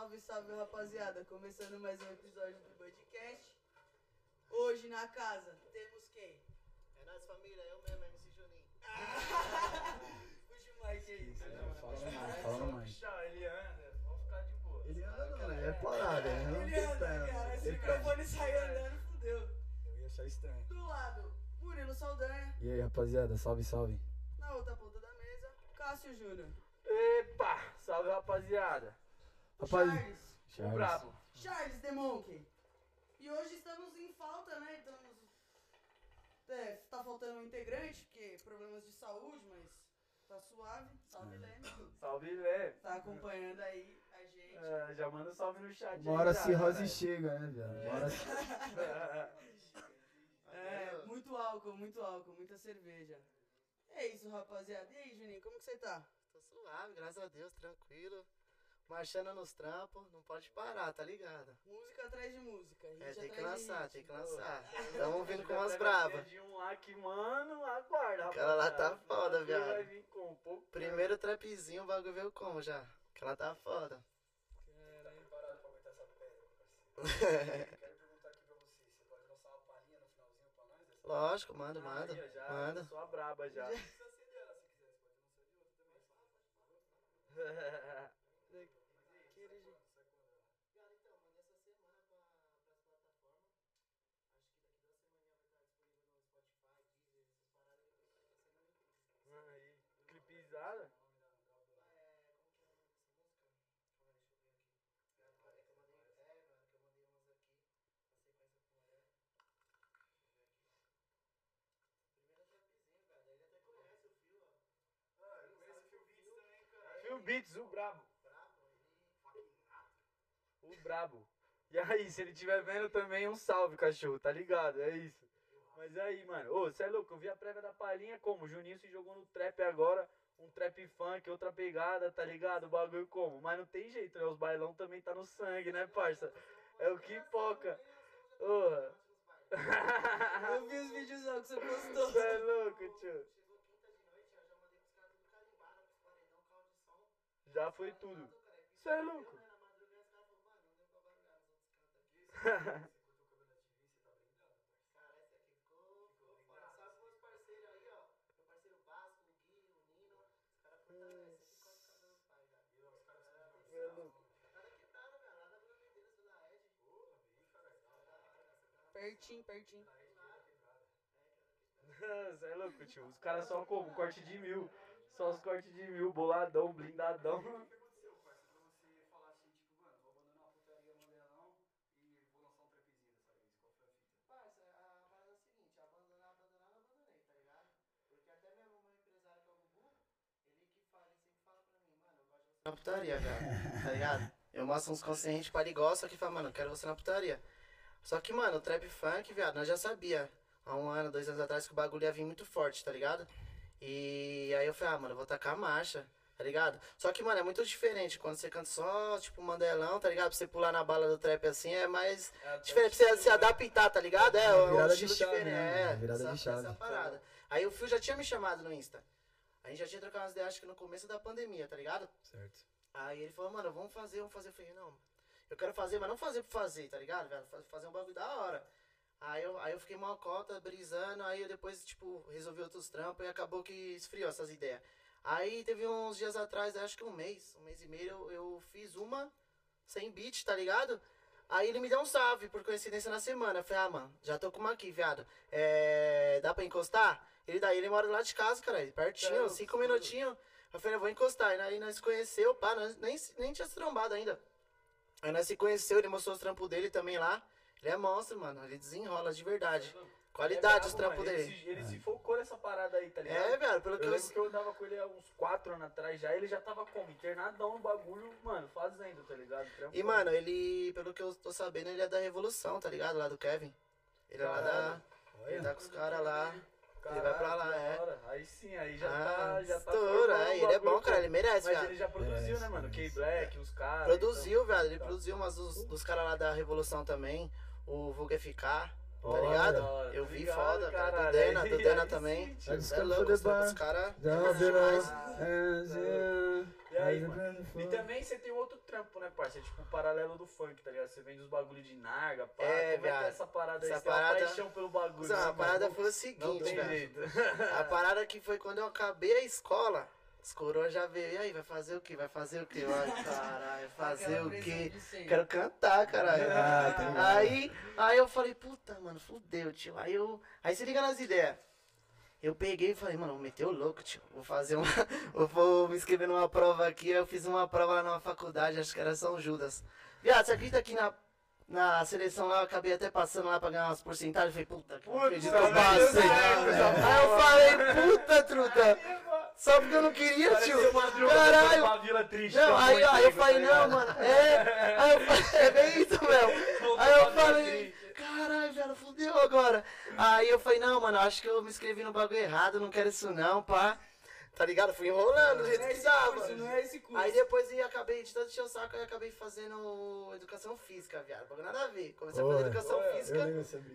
Salve, salve, rapaziada. Começando mais um episódio do podcast. Hoje na casa temos quem? É nóis, família, eu mesmo, MC Juninho. Puxa o mic aí. Fala mais, fala mais. Puxa, ele anda, vamos ficar de boa. Ele anda não, é parada, né? Não Ele anda, cara. Se o microfone sair andando, fudeu. Eu ia achar estranho. Do lado, Murilo Saldanha. E aí, rapaziada, salve, salve. Na outra ponta da mesa, Cássio Júnior. Epa, salve rapaziada. Rapaz, Charles. O Charles. brabo. Charles The Monkey. E hoje estamos em falta, né? Estamos. É, tá faltando um integrante, porque problemas de saúde, mas tá suave. Salve, Leme. Salve, Lé. Tá acompanhando aí a gente. É, já manda um salve no chat já, cirrose né, chega, né, viado? Uma hora É, muito álcool, muito álcool, muita cerveja. É isso, rapaziada. E aí, Juninho, como que você tá? Tô suave, graças a Deus, tranquilo. Marchando nos trampos, não pode parar, tá ligado? Música atrás de música. É, tem que lançar, tem que lançar. Tamo vindo com umas bravas. De um lá que, mano, aguarda, O cara lá tá foda, viado. Vai vir com um pouco. Primeiro trapzinho, o bagulho veio como já? Que ela tá foda. Caralho. preparado pra aguentar essa pedra, parceiro? Quero perguntar aqui pra você, você pode lançar uma palhinha no finalzinho pra nós? Lógico, manda, manda. Já, Manda. Só a braba já. Dela, se quiser, você pode lançar de outra também. Aquele jeito. Cara, então, mandei essa semana pra, pras plataformas. Acho que daqui duas semaninhas vai estar disponível no Spotify, Deezer, essas paradas que tá sendo incrível. Aí, clipizada. É, como que é o nome dessa música? Calma aí, deixa eu ver aqui. É, que eu mandei, é, mano, que eu mandei umas aqui, na sequência com ela. Deixa eu ver aqui. Primeiro trapzinho, cara, ele até conhece o Fio, ó. Ah, eu conheço o Phil Beats também, Phil Beats, o brabo. O brabo. E aí, se ele estiver vendo também, um salve, cachorro, tá ligado? É isso. Mas aí, mano, ô, cê é louco, eu vi a prévia da palhinha como? O Juninho se jogou no trap agora, um trap funk, outra pegada, tá ligado? O bagulho como? Mas não tem jeito, né? Os bailão também tá no sangue, né, parça? É o que poca. Ô. Eu vi os videozão que você postou. Cê é louco, tio. Chegou quinta de noite, eu já mandei pros caras tudo carimbar, pros paredão, carro de som. Já foi tudo. Cê é louco. Pertinho, pertinho. Cê é louco, tio. Os caras só como? Corte de mil. Só os cortes de mil, boladão, blindadão. O que aconteceu, parceiro, pra você falar assim, tipo, mano, vou abandonar a putaria modelão e vou lançar um trapzinho dessa vez? Qual foi a fita? Parça, a parada é a seguinte, abandonar, abandonar, não abandonei, tá ligado? Porque até mesmo o meu empresário, que é o Bubu, ele que fala, ele sempre fala pra mim, mano, eu gosto de você na putaria, cara, tá ligado? Eu mostro uns conscientes parigós, só que fala, mano, eu quero você na putaria. Só que, mano, o trap funk, viado, nós já sabia, há um ano, dois anos atrás, que o bagulho ia vir muito forte, tá ligado? E aí eu falei, ah, mano, eu vou tacar a marcha, tá ligado? Só que, mano, é muito diferente quando você canta só, tipo, mandelão, tá ligado? Pra você pular na bala do trap assim, é mais diferente pra você se adaptar, tá ligado? É, Uma um virada de estilo chave, diferente. né? É, Uma virada essa, de chave. essa parada. Aí o Phil já tinha me chamado no Insta. A gente já tinha trocado umas ideias, acho que no começo da pandemia, tá ligado? Certo. Aí ele falou, mano, vamos fazer, vamos fazer. Eu falei, não, eu quero fazer, mas não fazer por fazer, tá ligado, velho? Fa- Fazer um bagulho da hora. Aí eu, aí eu fiquei mal cota, brisando, aí eu depois, tipo, resolvi outros trampos e acabou que esfriou essas ideias. Aí teve uns dias atrás, acho que um mês, um mês e meio, eu, eu fiz uma sem beat, tá ligado? Aí ele me deu um salve, por coincidência, na semana. Eu falei, ah, mano, já tô com uma aqui, viado. É, dá pra encostar? Ele daí, ele mora lá de casa, cara, pertinho, cinco minutinhos. Eu falei, eu vou encostar. E aí nós se conheceu, pá, nós nem, nem tinha se trombado ainda. Aí nós se conheceu, ele mostrou os trampos dele também lá. Ele é monstro, mano, ele desenrola de verdade. Qualidade os trampos ele dele. Ele se focou nessa parada aí, tá ligado? É, velho, pelo que Eu eu... lembro que eu andava com ele há uns 4 anos atrás já, ele já tava como? Internadão no bagulho, mano, fazendo, tá ligado? E, Trampando. mano, ele, pelo que eu tô sabendo, ele é da Revolução, tá ligado? Lá do Kevin. Ele é lá da... Caralho. Ele tá com os caras lá. Caralho, vai pra lá, que é. hora. Aí sim, aí já Ah, tá. Já tá estoura, formando é, ele é bom, cara, ele merece, Mas velho. ele já produziu, Merece, né, mano? K-Black, os caras. Produziu, então- velho, ele tá. produziu umas dos, dos caras lá da Revolução também. O Vulga FK. Tá ligado? hora, Eu tá vi ligado, foda, cara. Do. Dena, Aí- do Dena aí também. Aí Você é louco, for os caras. E aí, mano? E também você tem outro trampo, né, parceiro? Tipo, o paralelo do funk, tá ligado? Você vende os bagulho de narga, pá. É, Como é que viado. é essa parada aí? Essa Você tem uma parada- paixão pelo bagulho. Não, né, a parada foi o seguinte, tem velho. A parada que foi quando eu acabei a escola. Os coroas já veio, e aí, vai fazer o quê? Vai fazer o quê? Ai, caralho, fazer Aquela o quê? Quero cantar, caralho. Ah, tá aí, aí eu falei, puta, mano, fudeu, tio. Aí eu. Aí se liga nas ideias. Eu peguei e falei, mano, vou meter o louco, tio. Vou fazer uma. Eu vou me inscrever numa prova aqui. Aí eu fiz uma prova lá numa faculdade, acho que era São Judas. Viado, você acredita que na. Na seleção lá, eu acabei até passando lá pra ganhar umas porcentagens. Eu falei, puta, que eu não acredito que eu passei. Aí eu falei, puta, truta. Só porque eu não queria, tio. Parecia droga Caralho. uma vila triste. Não, com aí, aí eu falei, tá não, mano, é. Aí eu falei, é bem isso mesmo. Voltou Aí eu falei, caralho, velho, fudeu agora. Aí eu falei, não, mano, acho que eu me inscrevi no bagulho errado, não quero isso não, pá. Tá ligado? Fui enrolando do jeito que dava. Curso, não é esse curso. Aí depois eu acabei, de tanto encher o saco, eu acabei fazendo educação física, viado. Bagulho nada a ver. Comecei a fazer educação física.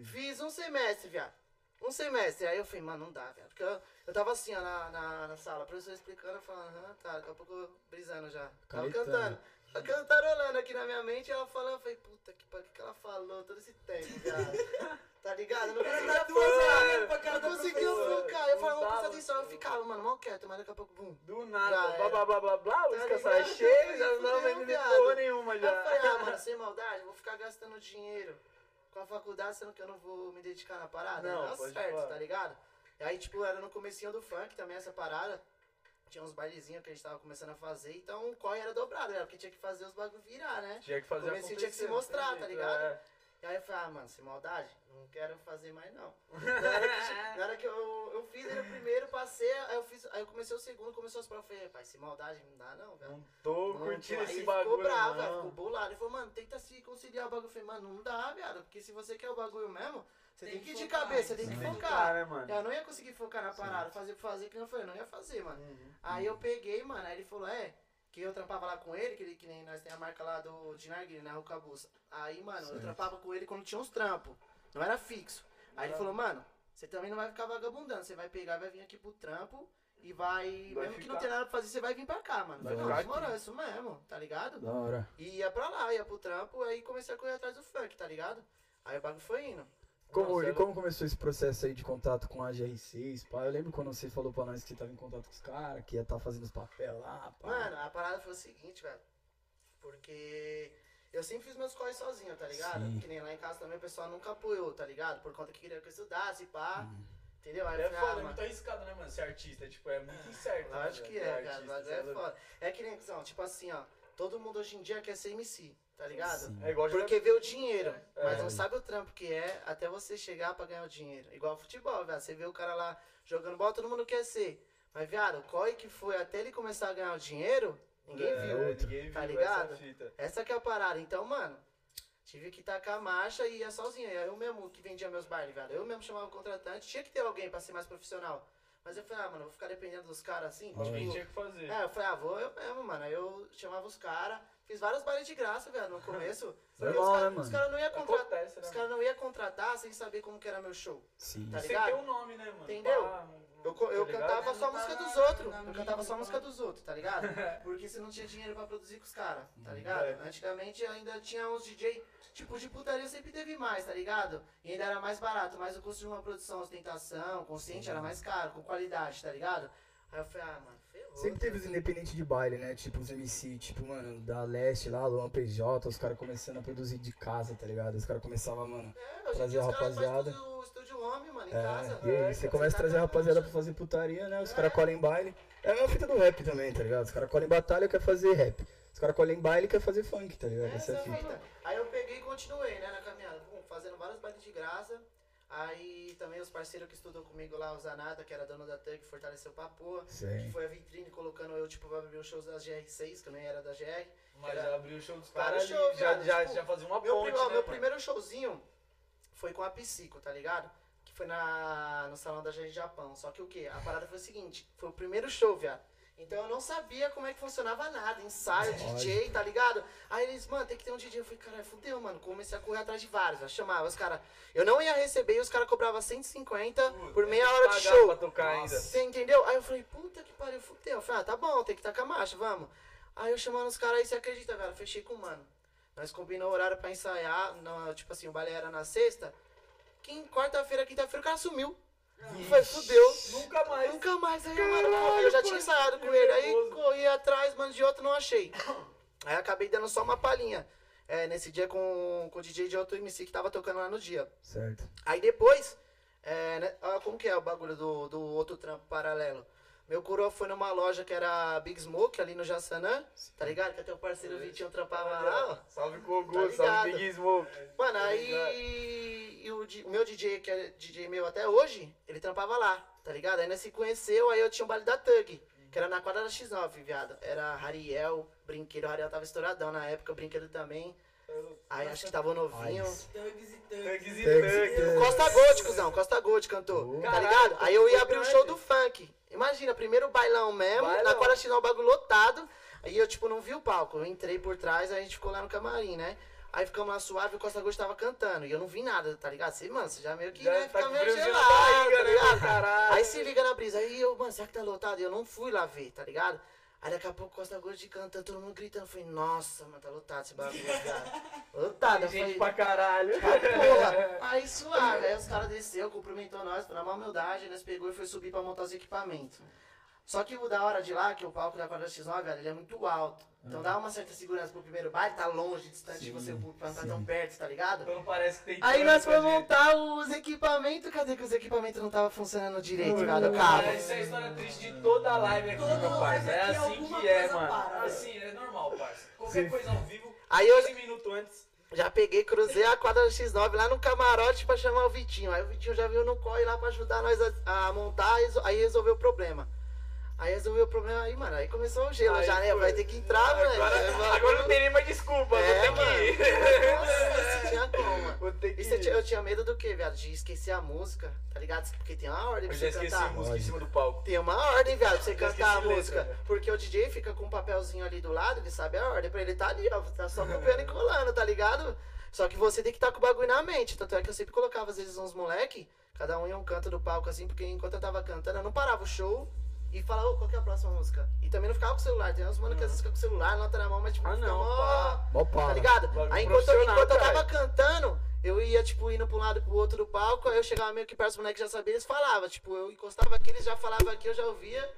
Fiz um semestre, viado. Um semestre. Aí eu falei, mano, não dá, viado. Porque eu, eu tava assim, ó, na, na, na sala, a professora explicando, eu falando, aham, tá, daqui a pouco eu brisando já. Tava cantando. Tava cantarolando aqui na minha mente, ela falando, eu falei, puta que pariu, o que que ela falou todo esse tempo, viado? tá ligado? Eu não conseguia horas focar. pra cara não conseguia focar. Eu falava, prestar atenção. Eu ficava, mano, mal quieto, mas daqui a pouco, bum. Do nada, blá blá blá blá blá, o Tá Isca sai ligado? cheio, já não vai viado. porra nenhuma Aí já. eu falei, ah, mano, sem maldade, vou ficar gastando dinheiro com a faculdade, sendo que eu não vou me dedicar na parada. Não, Não, certo, falar. tá ligado? E aí, tipo, era no comecinho do funk também essa parada. Tinha uns bailezinhos que a gente tava começando a fazer, então o corre era dobrado, né? Porque tinha que fazer os bagulho virar, né? Tinha que fazer Comecinho tinha que se mostrar, tem tá ligado? é. Aí eu falei, ah, mano, sem maldade, não quero fazer mais não. Na hora que, na hora que eu, eu fiz ele o primeiro, passei, aí eu fiz, aí eu comecei o segundo, começou as provas, eu falei, pai, sem maldade não dá não, velho. Não tô Não, curtindo aí esse ele bagulho, ficou bravo, velho, não. ficou bolado. Ele falou, mano, tenta se conciliar o bagulho. Eu falei, mano, não dá, viado, porque se você quer o bagulho mesmo, você tem, Tem que ir de cabeça, você tem que focar. né, mano? Eu não ia conseguir focar na parada, fazer por fazer, que não foi, eu não ia fazer, mano. Uhum. Aí eu peguei, mano, aí ele falou, é, que eu trampava lá com ele, que, ele, que nem nós tem a marca lá do de Narguilha, na Rucabuça. Aí, mano, eu Certo. trampava com ele quando tinha uns trampos, não era fixo. Aí ele falou, mano, você também não vai ficar vagabundando, você vai pegar, vai vir aqui pro trampo e vai, Vai mesmo que não ficar. tenha nada pra fazer, você vai vir pra cá, mano. Eu Vai não, ficar demorou, isso mesmo, tá ligado? Da hora. E ia pra lá, ia pro trampo, aí comecei a correr atrás do funk, tá ligado? Aí o bagulho foi indo. Como, Nossa, e como começou esse processo aí de contato com a GR6, pá? Eu lembro quando você falou pra nós que você tava em contato com os caras, que ia estar fazendo os papéis lá, pá. Mano, a parada foi o seguinte, velho. Porque eu sempre fiz meus corres sozinho, tá ligado? Sim. Que nem lá em casa também o pessoal nunca apoiou, tá ligado? Por conta que queria que eu estudasse, pá. Entendeu? Aí É foda, ah, é muito arriscado, né, mano? Ser artista, tipo, é muito incerto. né, Lógico que é, cara. artista, Mas cê é louco. foda. É que nem, não, tipo assim, ó. Todo mundo hoje em dia quer ser MC, tá ligado? Sim. É igual Porque vê o dinheiro, É. mas não sabe o trampo que é até você chegar pra ganhar o dinheiro. Igual futebol, velho. Você vê o cara lá jogando bola, todo mundo quer ser. Mas, viado, corre que foi até ele começar a ganhar o dinheiro, ninguém É, viu. Ninguém tá viu ligado? essa fita. Essa que é a parada. Então, mano, tive que tacar a marcha e ia sozinho. Eu mesmo que vendia meus bailes, velho. Eu mesmo chamava o contratante. Tinha que ter alguém pra ser mais profissional. Mas eu falei, ah, mano, eu vou ficar dependendo dos caras assim. Alguém Tipo, tinha que fazer. é, eu falei, ah, vou eu mesmo, mano. Aí eu chamava os caras. Fiz vários bailes de graça, velho, no começo. Porque Normal, os né, caras mano? os cara não iam contratar. Né? Os caras não iam contratar sem saber como que era meu show. Sim. Tá Sem ligado? ter um nome, né, mano? Entendeu? Pá, um- Eu, eu tá cantava só a tá música dos outros. Eu cantava só a música dos outros, tá ligado? Porque você não tinha dinheiro pra produzir com os caras, tá ligado? É. Antigamente ainda tinha uns DJ, tipo de putaria sempre teve mais, tá ligado? E ainda era mais barato, mas o custo de uma produção, ostentação, consciente era mais caro, com qualidade, tá ligado? Aí eu falei, ah, mano, ferrou. Sempre teve os independentes de baile, né? Tipo os MC, tipo, mano, da Leste lá, Luan PJ, os caras começando a produzir de casa, tá ligado? Os caras começavam, mano. É, trazer a rapaziada. Homem, mano, em É, casa. e aí você começa a trazer a rapaziada pra fazer putaria, né? Os caras colhem baile. É a mesma fita do rap também, tá ligado? Os caras colhem batalha quer fazer rap. Os caras colhem baile quer fazer funk, tá ligado? Essa é a Essa fita. Aí eu peguei e continuei, né, na caminhada, pum, fazendo vários bailes de graça. Aí também os parceiros que estudou comigo lá, o Zanada, que era dono da Tug, fortaleceu pra porra. Que foi a vitrine colocando eu, tipo, pra abrir os shows das GR6, que eu nem era da GR. Mas Era- já abriu o show dos caras já, já, tipo, já fazia uma Meu, ponte, ó, né, meu primeiro showzinho foi com a Psico, tá ligado? Foi na, no salão da GR Japão. Só que o quê? A parada foi o seguinte: foi o primeiro show, viado. Então eu não sabia como é que funcionava nada, ensaio, DJ, tá ligado? Aí eles, mano, tem que ter um DJ. Eu falei, caralho, fudeu, mano. Comecei a correr atrás de vários. Eu chamava os caras. Eu não ia receber e os caras cobravam 150 por meia hora de show. Pra tocar ainda. Você entendeu? Aí eu falei, puta que pariu, fudeu. Eu falei, ah, tá bom, tem que tacar marcha, vamos. Aí eu chamando os caras aí, você acredita, velho? Fechei com o mano. Nós combinou o horário pra ensaiar, na- tipo assim, o baile era na sexta. Quem, quarta-feira, quinta-feira, o cara sumiu. Falei, fudeu. Nunca mais. Nunca mais aí, mano. Eu já tinha ensaiado com ele. Aí corri atrás, mano, de outro não achei. Aí acabei dando só uma palhinha. É, nesse dia com, com o DJ de outro MC que tava tocando lá no dia. Certo. Aí depois, é, né, olha como que é o bagulho do, do outro trampo paralelo. Meu coroa foi numa loja que era Big Smoke, ali no Jassanã, tá ligado? Que até o parceiro Vitinho trampava lá, ó. Salve Tá ligado? salve Big Smoke. Mano, aí e o, o meu DJ, que é DJ meu até hoje, ele trampava lá, tá ligado? Aí nós se conheceu, aí eu tinha o baile da Tug, que era na quadra da X9, viado. Era Rariel, Brinquedo, o Rariel tava estouradão na época, o Brinquedo também. Aí acho que tava novinho. Thugs e thugs. E. Costa Gold, cuzão, Costa Gold cantou, tá ligado? Aí eu ia abrir o importante. show do funk. Imagina, primeiro bailão mesmo, Bailão. na X9, o bagulho lotado. Aí eu, tipo, não vi o palco. Eu entrei por trás, aí a gente ficou lá no camarim, né? Aí ficamos lá suave e o Costa Gold tava cantando. E eu não vi nada, tá ligado? Você, mano, você já meio que Já né, tá fica meio gelado, barriga, tá né, ligado? caralho? Aí se liga na brisa. Aí eu, mano, será que tá lotado? E eu não fui lá ver, tá ligado? Aí daqui a pouco o Costa Gold cantando, todo mundo gritando. Eu falei, nossa, mano, tá lotado esse bagulho, viado. Lotado. Eu Gente falei, pra caralho. Porra, aí suave, aí os caras desceu, cumprimentou nós, na maior humildade, nós pegou e foi subir pra montar os equipamentos. Só que o da hora de lá, que o palco da quadra X9, velho, ele é muito alto. Então dá uma certa segurança pro primeiro baile, tá longe, distante de você, pra não estar tão perto, tá ligado? Então parece que tem Aí nós fomos montar os equipamentos, cadê que os equipamentos não estavam funcionando direito, velho? O Cara, cabo. essa é a história triste de toda a live aqui, Toda meu parça. É assim que é, mano. para. Assim, é normal, parça. Qualquer coisa ao vivo, Aí eu 15 minutos antes. já peguei, cruzei a quadra X9 lá no camarote pra chamar o Vitinho. Aí o Vitinho já veio no corre lá pra ajudar nós a, a montar, aí resolveu o problema. Aí resolveu o problema aí, mano. Aí começou o gelo Aí já, né? foi. Vai ter que entrar. Agora, agora não tem nem mais desculpa, É, vou ter que ir. Nossa, tinha como, mano. Vou ter que E você tinha- ir. eu tinha medo do quê, viado? De esquecer a música, tá ligado? Porque tem uma ordem Eu pra já você esqueci cantar. a música em cima do palco. Tem uma ordem, viado, pra você cantar a letra, música. velho. Porque o DJ fica com um papelzinho ali do lado, ele sabe a ordem. Pra ele tá ali, ó. Tá só copiando e colando, tá ligado? Só que você tem que estar com o bagulho na mente. Tanto é que eu sempre colocava, às vezes, uns moleque, cada um em um canto do palco, assim, porque enquanto eu tava cantando, eu não parava o show e falava, ô, qual que é a próxima música? E também não ficava com o celular. Tem uns mano que às vezes fica com o celular, nota na mão, mas tipo, Ah, fica não, mó- pá. Mó pau. Tá ligado? Bagulho Aí enquanto, enquanto eu tava cantando, eu ia, tipo, indo pra um lado e pro outro do palco, aí eu chegava meio que perto dos moleques já sabia, eles falavam. Tipo, eu encostava aqui, eles já falavam aqui, eu já ouvia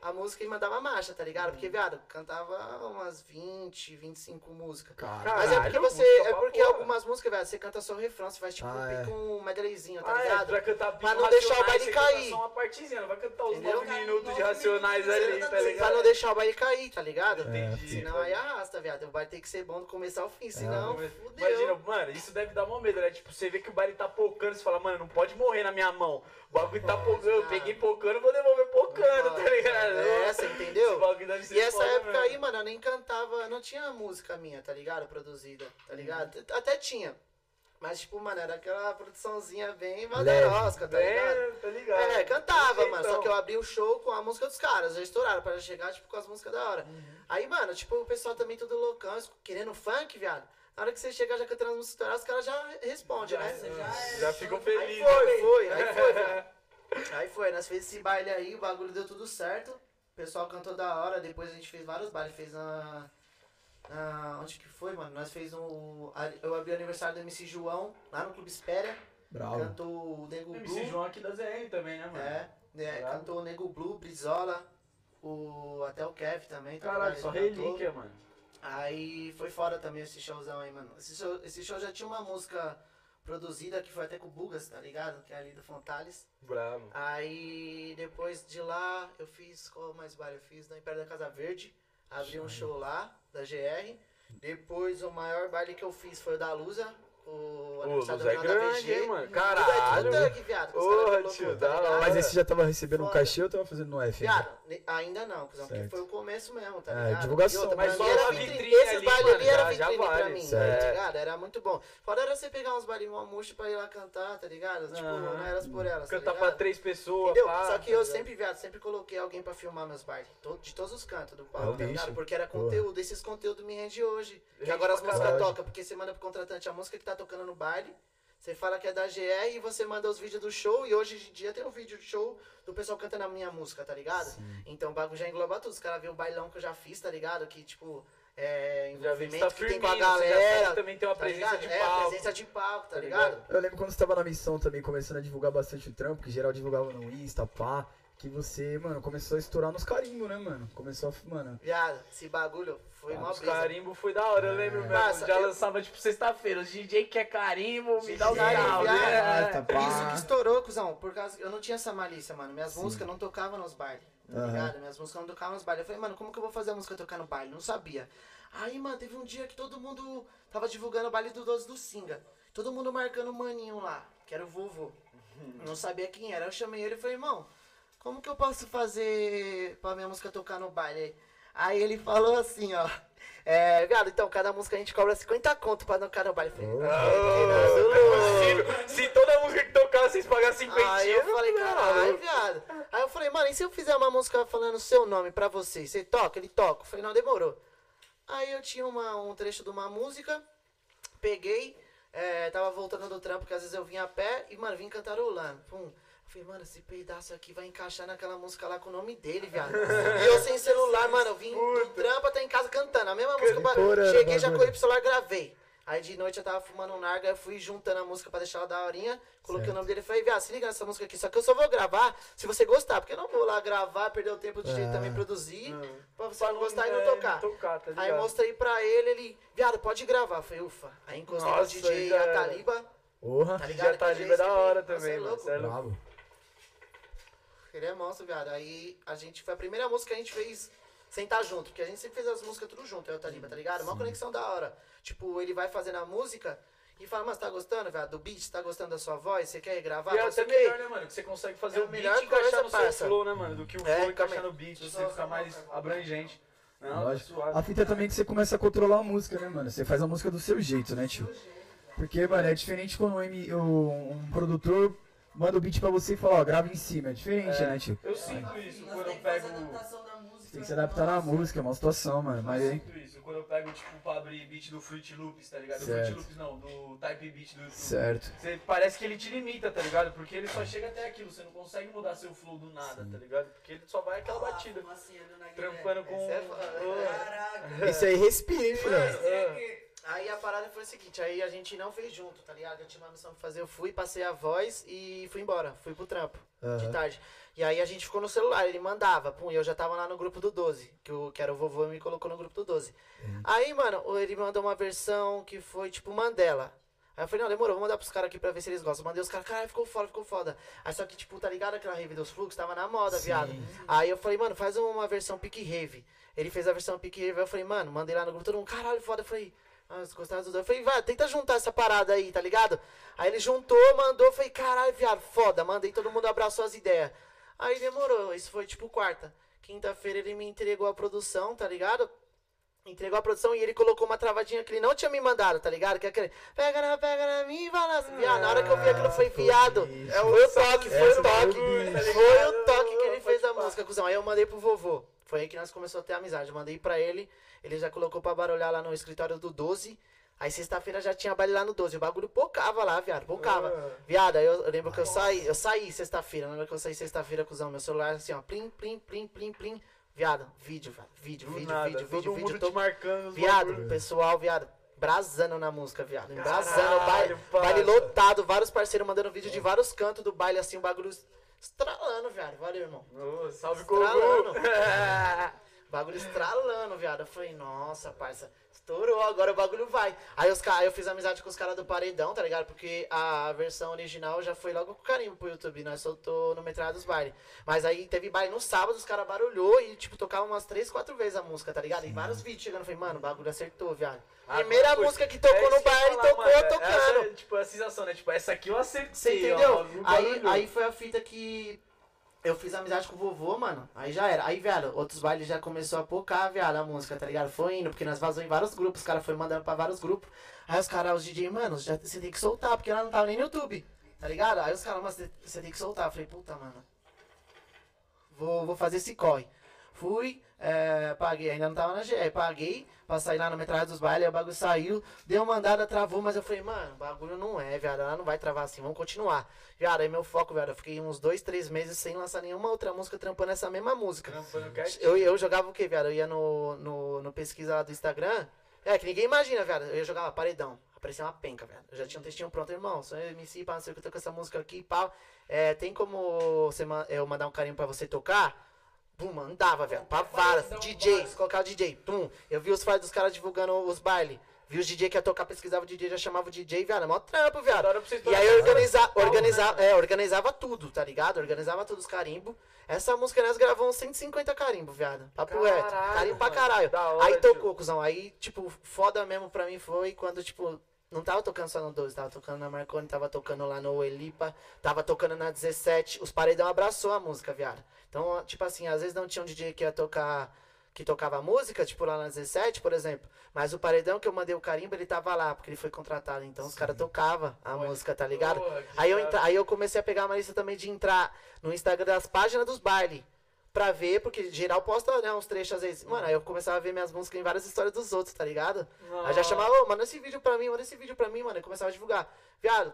a música e mandava marcha, tá ligado? Porque, viado, cantava umas 20, 25 músicas. Cara, Mas é porque Caralho, você. É pra porque algumas músicas, velho, você canta só o refrão, você faz tipo Ah, é. com um medleyzinho, tá Ah, é, ligado? cantar Pra Pico não deixar o baile cair. Só uma partezinha, não vai cantar os Entendeu? 9 minutos de racionais minutos, ali, tá pra ligado? Pra não deixar o baile cair, tá ligado? Entendi. Senão aí arrasta, viado. O baile tem que ser bom do começo ao fim, senão Mas- fudeu. Imagina, mano, isso deve dar mó medo, né? Tipo, você vê que o baile tá pocando, você fala, mano, não pode morrer na minha mão. O bagulho tá pocando, eu peguei pocando, vou devolver pocando, tá ligado? É, você entendeu? E essa foda época mesmo. aí, mano, eu nem cantava, não tinha música minha, tá ligado? Produzida, tá ligado? Até tinha. Mas, tipo, mano, era aquela produçãozinha bem maderosca, tá ligado? É, tá ligado? É, cantava, Então, mano. Só que eu abri o show com a música dos caras. Já estouraram pra chegar, tipo, com as músicas da hora. Uhum. Aí, mano, tipo, o pessoal também tudo loucão, querendo funk, viado. Na hora que você chegar já cantando as músicas estouradas, os caras já respondem, né? Já é- Já ficam Aí felizes. foi, também. foi, aí foi, viado. Aí foi, nós fez esse baile aí, o bagulho deu tudo certo. O pessoal cantou da hora, depois a gente fez vários bailes, fez na. na onde que foi, mano? Nós fez um. a- Eu abri o aniversário do MC João, lá no Clube Espera. bravo. Cantou o Nego O MC Blue. João aqui da ZN também, né, mano? É, né, Bravo. cantou o Nego Blue, Brizola, o, até o Kev também. tá Caralho, só relíquia, mano. Aí foi fora também esse showzão aí, mano. Esse show, esse show já tinha uma música produzida que foi até com o Bugas, tá ligado? Que é ali do Fontales. Bravo. Aí depois de lá eu fiz. Qual mais baile eu fiz? Na Império da Casa Verde. Abri um show lá, da GR. Depois o maior baile que eu fiz foi o da Lusa, o Ô, Luz é grande, hein, mano? Tudo é Caralho. tudo thug, viado. que os Porra, tio, tá. Mas esse já tava recebendo um cachê ou tava fazendo no F? ainda? Viado, ainda não, cuzão, porque foi o começo mesmo, tá É, ligado? divulgação, E outra, mas pra só era vitrine. vitrine Esses bailes mano, ali era vitrine pra vale. mim, Certo. tá ligado? Era muito bom. Fora era você pegar uns bailinhos uma murcha pra ir lá cantar, tá ligado? Tipo, Aham. não eras por elas, tá Cantar pra ligado? três pessoas, Entendeu? pá, Só que tá eu sempre, viado, sempre coloquei alguém pra filmar meus bailes. De todos os cantos do palco, tá ligado? Porque era conteúdo. Esses conteúdos me rende hoje. Que agora as pra músicas tocam, porque você manda pro contratante a música que tá tocando no baile. Você fala que é da GR e você manda os vídeos do show. E hoje em dia tem um vídeo do show do pessoal cantando a minha música, tá ligado? Então o bagulho já engloba tudo. Os caras vêem o bailão que eu já fiz, tá ligado? Que, tipo, é você envolvimento tá que tem com a galera. também tem uma tá presença ligado? de é, palco. presença de palco, tá, tá ligado? ligado? Eu lembro quando você tava na missão também, começando a divulgar bastante o trampo, que geral divulgava no Insta, pá, que você, mano, começou a estourar nos carimbos, né, mano? Começou a, mano, Viado, esse bagulho foi Ah, uma Os brisa. carimbo foi da hora, eu lembro mesmo. Massa, já eu- lançava tipo sexta-feira. Os DJ quer carimbo, me dá o viado. né? tá. Isso que estourou, cuzão, por causa. Eu não tinha essa malícia, mano. Minhas músicas não tocavam nos bailes. Tá Aham. ligado? Minhas músicas não tocavam nos bailes. Eu falei, mano, como que eu vou fazer a música tocar no baile? Não sabia. Aí, mano, teve um dia que todo mundo tava divulgando o baile do 12 do Singa. Todo mundo marcando o maninho lá, que era o vovô. Não sabia quem era. Eu chamei ele e falei, irmão, como que eu posso fazer pra minha música tocar no baile? Aí ele falou assim, ó. É, viado, então, cada música a gente cobra 50 conto pra no baile. Eu falei, Ah, "Ah, não é possível. Se toda música que tocar vocês pagassem 50 Aí eu falei, caralho, viado. Aí eu falei, mano, e se eu fizer uma música falando seu nome pra você? Você toca? Ele toca. Eu falei, não, demorou. Aí eu tinha uma, um trecho de uma música, peguei, é, tava voltando do trampo, porque às vezes eu vinha a pé e, mano, vim cantarolando. Pum. Eu falei, mano, esse pedaço aqui vai encaixar naquela música lá com o nome dele, viado. e eu sem celular, mano, eu vim do trampo até em casa cantando. A mesma música, Cantora, cheguei, já corri pro celular, gravei. Aí de noite eu tava fumando um narga, eu fui juntando a música pra deixar ela da horinha, coloquei Certo. o nome dele e falei, viado, se liga nessa música aqui, só que eu só vou gravar se você gostar, porque eu não vou lá gravar, perder o tempo de jeito Ah. também produzir, pra você Pra não gostar e é, não tocar. tocar, tá Aí mostrei pra ele, ele, viado, pode gravar. Eu falei, ufa. Aí encostei no Nossa, DJ já era. Ataliba, porra, tá ligado? Já tá livre da hora Nossa, também, é mano. louco. Cê é louco. Ele é monstro, viado. Aí a gente foi a primeira música que a gente fez sentar junto, porque a gente sempre fez as músicas tudo junto, eu e o Taliba, tá ligado? Uma conexão da hora. Tipo, ele vai fazendo a música e fala, mas tá gostando, viado, do beat? Tá gostando da sua voz? Você quer gravar? E é até melhor, né, mano? Que você consegue fazer É o beat melhor e encaixar no seu parça. flow, né, mano? Do que o É, flow encaixar no beat, você fica mais abrangente. Não, tá Lógico. A fita é também que você começa a controlar a música, né, mano? Você faz a música do seu jeito, né, tio? Porque, mano, é diferente quando um- um produtor manda o beat pra você e fala, ó, grava em cima. É diferente, É. né, tio? Eu sinto isso quando eu tem que fazer pego. música. Tem que se adaptar na música, é uma situação, mano. Mas Eu aí. sinto isso quando eu pego, tipo, pra abrir beat do Fruit Loops, tá ligado? Do. Fruit Loops não, do Type Beat do YouTube. Certo. Você, parece que ele te limita, tá ligado? Porque ele só chega até aquilo, você não consegue mudar seu flow do nada, tá ligado? Porque ele só vai aquela Ah, batida. Trampando com. Esse é foda. Ô, Caraca. Isso aí respira, hein, filho? Aí a parada foi o seguinte, aí a gente não fez junto, tá ligado? Eu tinha uma missão pra fazer, eu fui, passei a voz e fui embora, fui pro trampo, de Aham. tarde. E aí a gente ficou no celular, ele mandava, pum, e eu já tava lá no grupo do 12, que, o, que era o vovô e me colocou no grupo do 12. Aí, mano, ele mandou uma versão que foi tipo Mandela. Aí eu falei, não, demorou, vou mandar pros caras aqui pra ver se eles gostam. Mandei os caras, caralho, ficou foda, ficou foda. Aí só que, tipo, tá ligado aquela rave dos fluxos? Tava na moda, Sim. viado. Aí eu falei, mano, faz uma versão pique rave. Ele fez a versão pique rave, aí eu falei, mano, mandei lá no grupo, todo mundo, caralho, foda. Eu falei, ah, gostaram dos dois? Eu falei, vai, tenta juntar essa parada aí, tá ligado? Aí ele juntou, mandou, falei, caralho, viado, foda. Mandei, todo mundo abraçou as ideias. Aí demorou, isso foi tipo quarta. Quinta-feira ele me entregou a produção, tá ligado? Entregou a produção e ele colocou uma travadinha que ele não tinha me mandado, tá ligado? Que é aquele. Pega na, pega na mim e vai lá. Viado, na hora que eu vi aquilo foi viado. Foi o toque, foi o toque. Foi o toque que ele fez falar. música, cuzão. Aí eu mandei pro vovô. Foi aí que nós começamos a ter amizade. Eu mandei pra ele, ele já colocou pra barulhar lá no escritório do 12. Aí sexta-feira já tinha baile lá no 12. O bagulho pocava lá, viado, pocava. Ah. Viado, aí eu, eu lembro que eu saí, eu saí sexta-feira, eu lembro que eu saí sexta-feira, cuzão, meu celular assim, ó, plim, plim, plim, plim, plim. Viado, vídeo, viado, vídeo, vídeo, nada, vídeo, todo vídeo, mundo vídeo, tô... marcando os Viado, bagulho. pessoal, viado, brasando na música, viado, Caralho, baile, baile lotado, vários parceiros mandando vídeo de vários cantos do baile, assim, o bagulho estralando, viado, valeu, irmão. Salve, Estralando. Bagulho estralando, viado. Eu falei, nossa, parça, Estourou, agora o bagulho vai. Aí, os, aí eu fiz amizade com os caras do Paredão, tá ligado? Porque a versão original já foi logo com carimbo pro YouTube. Nós soltou no Metralha dos Baile. Mas aí teve baile no sábado, os caras barulhou e, tipo, tocava umas três, quatro vezes a música, tá ligado? E vários vídeos chegando. Eu falei, mano, o bagulho acertou, viado. Primeira Agora, música que é tocou isso no baile, falar, tocou mano, é- tocando. Essa é, tipo, a sensação, né? Tipo, essa aqui eu acertei. Você ó, entendeu? o Aí, aí foi a fita que eu fiz amizade com o vovô, mano. Aí já era. Aí, velho, outros bailes já começou a pocar, viado, a música, tá ligado? Foi indo, porque nós vazou em vários grupos, os caras foram mandando pra vários grupos. Aí os caras, os DJ, mano, já, você tem que soltar, porque ela não tava nem no YouTube, tá ligado? Aí os caras, mas você- tem que soltar. Eu falei, puta, mano. Vou, vou fazer esse corre. Fui, é, paguei, ainda não tava na GE, paguei pra sair lá na metralha dos bailes, aí o bagulho saiu, deu uma andada, travou, mas eu falei, mano, o bagulho não é, viado, ela não vai travar assim, vamos continuar. Viado, aí meu foco, viado, eu fiquei uns dois, três meses sem lançar nenhuma outra música, trampando essa mesma música. Eu, eu jogava o quê, viado? Eu ia no, no, no pesquisa lá do Instagram. É, que ninguém imagina, viado. Eu ia jogar lá, paredão. Aparecia uma penca, velho. Eu já tinha um textinho pronto, irmão. Sou MC, pá, não sei o que, eu tô com essa música aqui, pá. É, tem como você, eu mandar um carinho pra você tocar? Pum, mandava, velho. Pra várias. DJs, colocar o DJ. Pum. Eu vi os files dos caras divulgando os bailes. Vi os DJ que ia tocar, pesquisava o DJ, já chamava o DJ, viado. Mó trampo, viado. E aí tocarem. organiza, Paulo, organiza, né, é, organizava tudo, tá ligado? Organizava todos os carimbos. Essa música nós gravamos 150 carimbos, viado. Papo reto. Caralho, Carimbo pra caralho. Hora, aí tio. tocou, cuzão. Aí, tipo, foda mesmo pra mim foi quando, tipo, não tava tocando só no 12, tava tocando na Marconi, tava tocando lá no Elipa, tava tocando na 17. Os paredão abraçou a música, viado. Então, tipo assim, às vezes não tinha um DJ que ia tocar. Que tocava música, tipo lá na 17, por exemplo. Mas o paredão que eu mandei o carimbo, ele tava lá, porque ele foi contratado. Então os caras tocavam a música, tá ligado? Que Aí eu, entra, aí eu comecei a pegar uma lista também de entrar no Instagram das páginas dos baile. Pra ver, porque geral posta né, uns trechos às vezes. Mano, aí eu começava a ver minhas músicas em várias histórias dos outros, tá ligado? Aí já chamava, ô, manda esse vídeo pra mim, manda esse vídeo pra mim, mano. E começava a divulgar. Viado,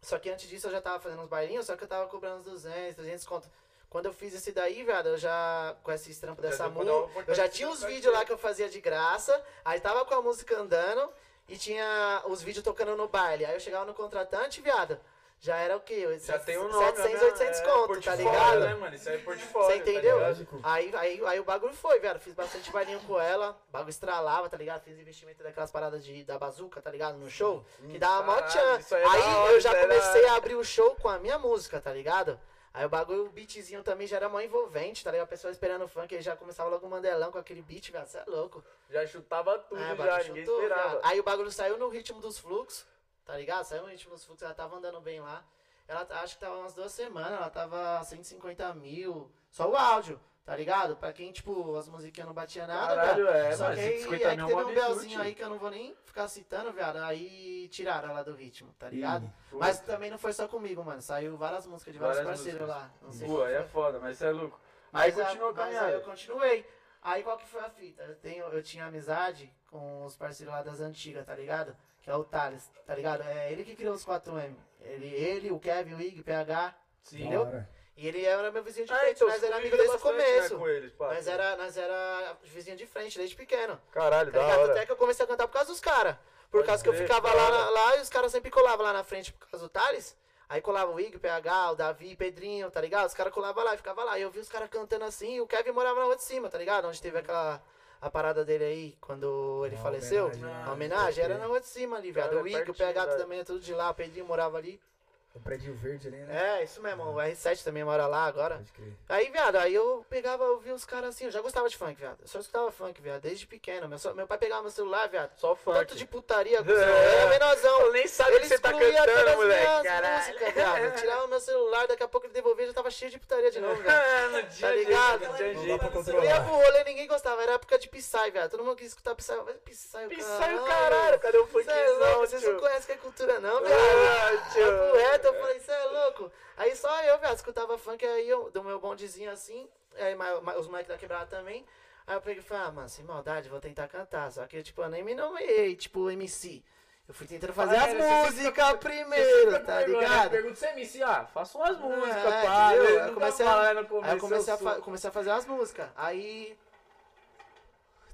só que antes disso eu já tava fazendo uns bailinhos, só que eu tava cobrando uns 200, 300 conto. Quando eu fiz esse daí, viado, eu já, com esse trampo dessa música, eu já tinha uns vídeos lá que eu fazia de graça, aí tava com a música andando e tinha os vídeos tocando no baile. Aí eu chegava no contratante, viado, já era o quê? Já tem um nome, 700, né? 800 É, conto, tá ligado? né, mano? Isso aí é portfólio, Você entendeu? Tá aí, aí, aí o bagulho foi, velho. Fiz bastante bailinho com ela. O bagulho estralava, tá ligado? Fiz investimento daquelas paradas de, da bazuca, tá ligado? No show. Que dava mó tchan. aí é Aí hora, eu já é comecei hora. a abrir o show com a minha música, tá ligado? Aí o bagulho, o beatzinho também já era mó envolvente, tá ligado? A pessoa esperando o funk, aí já começava logo o mandelão com aquele beat, velho. Você é louco. Já chutava tudo, É, já, ninguém chutou, esperava. Aí o bagulho saiu no ritmo dos fluxos, tá ligado? Saiu no ritmo dos fluxos, ela tava andando bem lá. Ela acho que tava umas duas semanas, ela tava 150 mil. Só o áudio, tá ligado? Pra quem, tipo, as musiquinhas não batia nada, Caralho, velho. é, Só que aí, 150 aí que mil é teve um belzinho aí que eu não vou nem ficar citando, viado. Aí tiraram ela do ritmo, tá ligado? Pô, Mas também não foi só comigo, mano. Saiu várias músicas de vários Várias parceiros músicas. lá. Não sei Pô, qual aí é foi. foda, mas você é louco. Aí Mas, a- continuou a mas aí eu continuei. Aí qual que foi a fita? Eu, tenho, eu tinha amizade com os parceiros lá das antigas, tá ligado? Que é o Thales, tá ligado? É ele que criou os 4M. Ele, ele o Kevin, o Ig, o PH. Sim. Entendeu? E ele era meu vizinho de Ah, frente, então, nós era amigo desde o bastante, né, começo. com eles, pá. Nós era, nós era vizinho de frente, desde pequeno. Caralho, Tá da ligado? hora. Até que eu comecei a cantar por causa dos caras. Por Pode causa que eu ficava lá, lá e os caras sempre colavam lá na frente por causa do Thales. Aí colava o Ig, o PH, o Davi, Pedrinho, tá ligado? Os caras colavam lá e ficavam lá. E eu vi os caras cantando assim e o Kevin morava na rua de cima, tá ligado? Onde teve aquela a parada dele aí, quando ele Uma faleceu. homenagem, a né? homenagem era na rua de cima ali, Cara, velho. é O Ig, o PH também é tudo de lá, o Pedrinho morava ali. O prédio verde ali, né? É, isso mesmo, o R7 também mora lá agora. Pode crer. Aí, viado, aí eu pegava, eu via os caras assim, eu já gostava de funk, viado. Eu só escutava funk, viado, desde pequeno. Meu, só- meu pai pegava meu celular, viado. Só funk. Tanto de putaria, cuzão. É. Eu era menorzão. Eu nem sabe o Ele que você tá cantando, moleque. Caralho. músicas, viado. Eu tirava meu celular, daqui a pouco ele devolvia, já tava cheio de putaria de novo, viado. Ah, não tinha Tá ligado? não tinha Não dá Eu ia pro rolê, ninguém gostava. Era época de Psy, viado. Todo mundo quis escutar Psy. Mas Psy, o Pisai o caralho, cadê o é funkzão, vocês não tio? conhecem que é cultura não, Ah, viado. tio. Papo eu falei, cê é louco. Aí só eu, viado, escutava funk, aí eu, do meu bondezinho assim, aí os moleques da quebrada também. Aí eu peguei e falei, ah, mano, sem maldade, vou tentar cantar. Só que, tipo, eu nem me nomeei, tipo, MC. Eu fui tentando fazer Ah, as é, você músicas primeiro, tá ligado? Pergunta se é MC, ah, faça umas músicas, É, pá. Eu Aí eu comecei a- no começo, Aí eu comecei a, eu sou- comecei a fazer as músicas. Aí.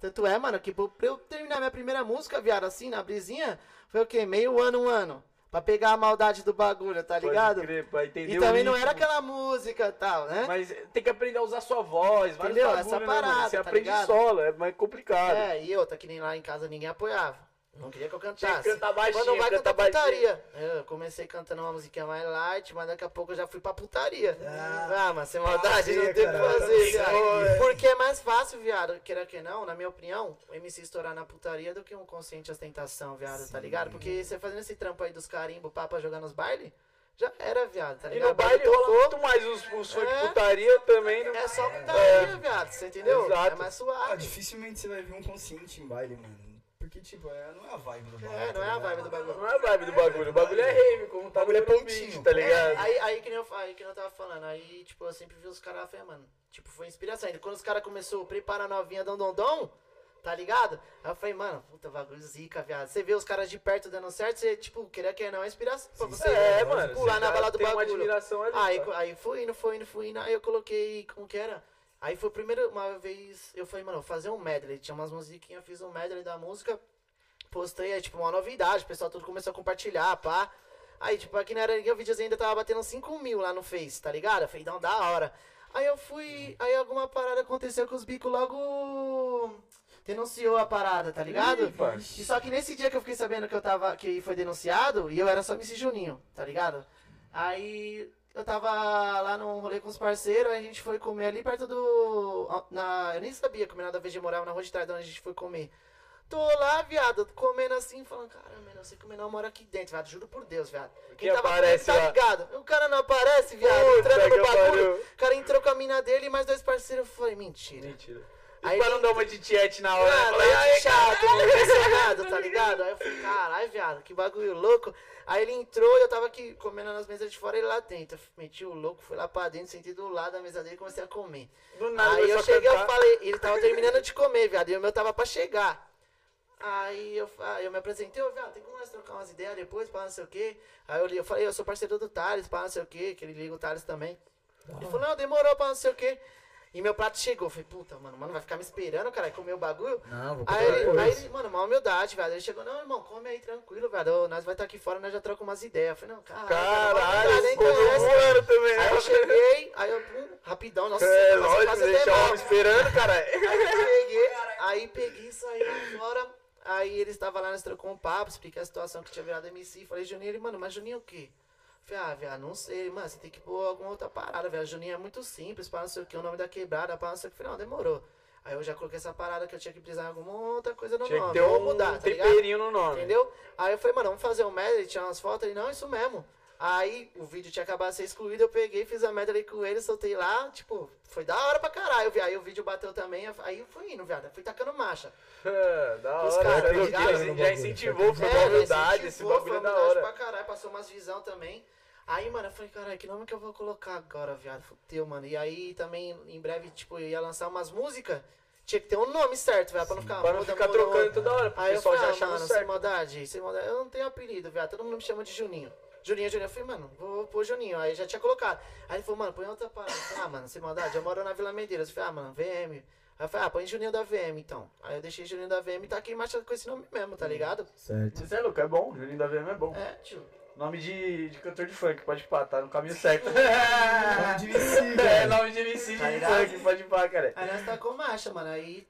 Tanto é, mano, que pra eu terminar minha primeira música, viado, assim, na brisinha, foi o quê? Meio ano, um ano. Pra pegar a maldade do bagulho, tá ligado? crer, pra entender E também não era aquela música e tal, né? Mas tem que aprender a usar sua voz, Entendeu? bagulho, Essa né, parada, Você tá aprende ligado? solo, é mais complicado. É, e outra, que nem lá em casa ninguém apoiava. Não queria que eu Tinha que cantasse. cantar baixinho, Quando vai cantar cantar baixinho. putaria. Eu comecei cantando uma musiquinha mais light, mas daqui a pouco eu já fui pra putaria. Ah, Ah, mas sem maldade, sim, não tem o que fazer, Sim, viado. é. Porque é mais fácil, viado, queira que não, na minha opinião, o MC estourar na putaria do que um consciente ostentação, viado, tá ligado? Porque você fazendo esse trampo aí dos carimbos, pá, pra jogar nos bailes, já era, viado, tá E ligado? no baile rola tocou, muito mais os, os funk É. putaria também. Não... É só putaria, viado, você entendeu? Exato. É mais Ah, suave. dificilmente você vai ver um consciente em baile, mano. Porque, tipo, é, não é a vibe do baile. É, não é a vibe do bagulho. Não é vibe do bagulho, o bagulho é rave, como tá O bagulho é pontinho. tá ligado? É, aí, aí, que nem eu, aí que nem eu tava falando, aí, tipo, eu sempre vi os caras, falei, mano, tipo, foi inspiração. Ainda quando os caras começaram a preparar a novinha dom dom dom, tá ligado? Aí eu falei, mano, puta, bagulho zica, viado. Você vê os caras de perto dando certo, você, tipo, querer que não é inspiração pra você. É, né? mano. Pular na bala do tem uma bagulho. admiração ali. Aí, pá. aí fui indo, foi indo, fui indo. Aí eu coloquei, como que era? Aí foi a primeira, uma vez, eu falei, mano, vou fazer um medley. Tinha umas musiquinhas, fiz um medley da música. Postei, aí, tipo, uma novidade. O pessoal tudo começou a compartilhar, pá. Aí, tipo, aqui na era o videozinho ainda tava batendo 5 mil lá no Face, tá ligado? Eu falei, não, da hora. Aí eu fui, aí alguma parada aconteceu com os bicos logo denunciou a parada, tá ligado? E só que nesse dia que eu fiquei sabendo que eu tava, que foi denunciado, e eu era só MC Juninho, tá ligado? Aí eu tava lá num rolê com os parceiros, a gente foi comer ali perto do. Na, eu nem sabia que o menor da VG morava na rua de trás de onde a gente foi comer. Tô lá, viado, comendo assim, falando, cara, menor, eu sei que o menor mora aqui dentro, viado, juro por Deus, viado. Quem Que tava aparece comendo tá ligado? O cara não aparece, viado, Puta entrando no bagulho. O cara entrou com a mina dele e mais dois parceiros. Eu falei, mentira. Mentira. Aí pra não dar uma de tiete na hora, Ah, eu falei, não, chato, mano, impressionado, tá ligado? Aí eu falei, caralho, viado, que bagulho louco. Aí ele entrou e eu tava aqui comendo nas mesas de fora e ele lá dentro. Eu meti o louco, fui lá pra dentro, sentei do lado da mesa dele e comecei a comer. do nada Aí eu cheguei, eu falei, ele tava terminando de comer, viado, e o meu tava pra chegar. Aí eu, fa- eu me apresentei, ô, viado, tem como nós trocar umas ideias depois, pra não sei o quê. Aí eu, li- eu falei, eu sou parceiro do Thales, pra não sei o quê, que ele liga o Thales também. Ele falou, não, demorou pra não sei o quê. E meu prato chegou. Eu falei, puta, mano, mano, vai ficar me esperando, cara, comer o bagulho. Não, vou Aí ele, aí ele, mano, uma humildade, velho. Ele chegou, não, irmão, come aí tranquilo, velho. Nós vai estar aqui fora, nós já trocamos umas ideias. Eu falei, não, caralho, cara, Caralho, nem ficou conhece. voando também. Aí eu cheguei, aí eu, pum, rapidão, nossa, É, lógico, mal. homem esperando, cara. Aí peguei, aí peguei, saí fora. Aí ele estava lá, nós trocamos um papo, expliquei a situação que tinha virado MC. Falei, Juninho, ele, mano, mas Juninho o quê? Falei, ah, viado, não sei, mano, você tem que pôr alguma outra parada, velho. Juninho é muito simples, para não sei o que, o nome da quebrada, para não sei o que. Falei, não, demorou. Aí eu já coloquei essa parada que eu tinha que precisar em alguma outra coisa no Tinha nome. vou um mudar, tá ligado? no nome. Entendeu? Aí eu falei, mano, vamos fazer um medley, tirar umas fotos. Ele, não, isso mesmo. Aí o vídeo tinha acabado de ser excluído, eu peguei, fiz a medley com ele, soltei lá, tipo, foi da hora pra caralho, viado. Aí o vídeo bateu também, aí eu fui indo, viado. Fui tacando marcha. É, da Os hora, né? tá já, ligado? já bagulho, incentivou, foi É, uma já humildade, esse bagulho é foi da hora. pra caralho, passou umas visão também. Aí, mano, eu falei, caralho, que nome que eu vou colocar agora, viado? Fudeu, mano. E aí também, em breve, tipo, eu ia lançar umas músicas. Tinha que ter um nome certo, velho, pra não ficar. Pra não muda, ficar muda, trocando muda. toda hora, porque o Aí eu pessoal falei, já ah, achava mano, sem certo. maldade, sem maldade. Eu não tenho apelido, viado. Todo mundo me chama de Juninho. Juninho, Juninho. Eu falei, mano, vou pôr Juninho. Aí já tinha colocado. Aí ele falou, mano, põe outra parada. Eu falei, ah, mano, sem maldade. Eu moro na Vila Medeiros. Eu falei, ah, mano, VM. Aí eu falei, ah, põe Juninho da VM, então. Aí eu deixei Juninho da VM e tá aqui em marcha com esse nome mesmo, tá ligado? Certo. Você é louco, é bom, Juninho da VM é bom. É, tio. Nome de, de cantor de funk, pode pá, tá no caminho certo. Nome de MC, é, nome de MC Tá de ligado? funk, pode pá, cara. Aí nós tá com marcha, mano. Aí,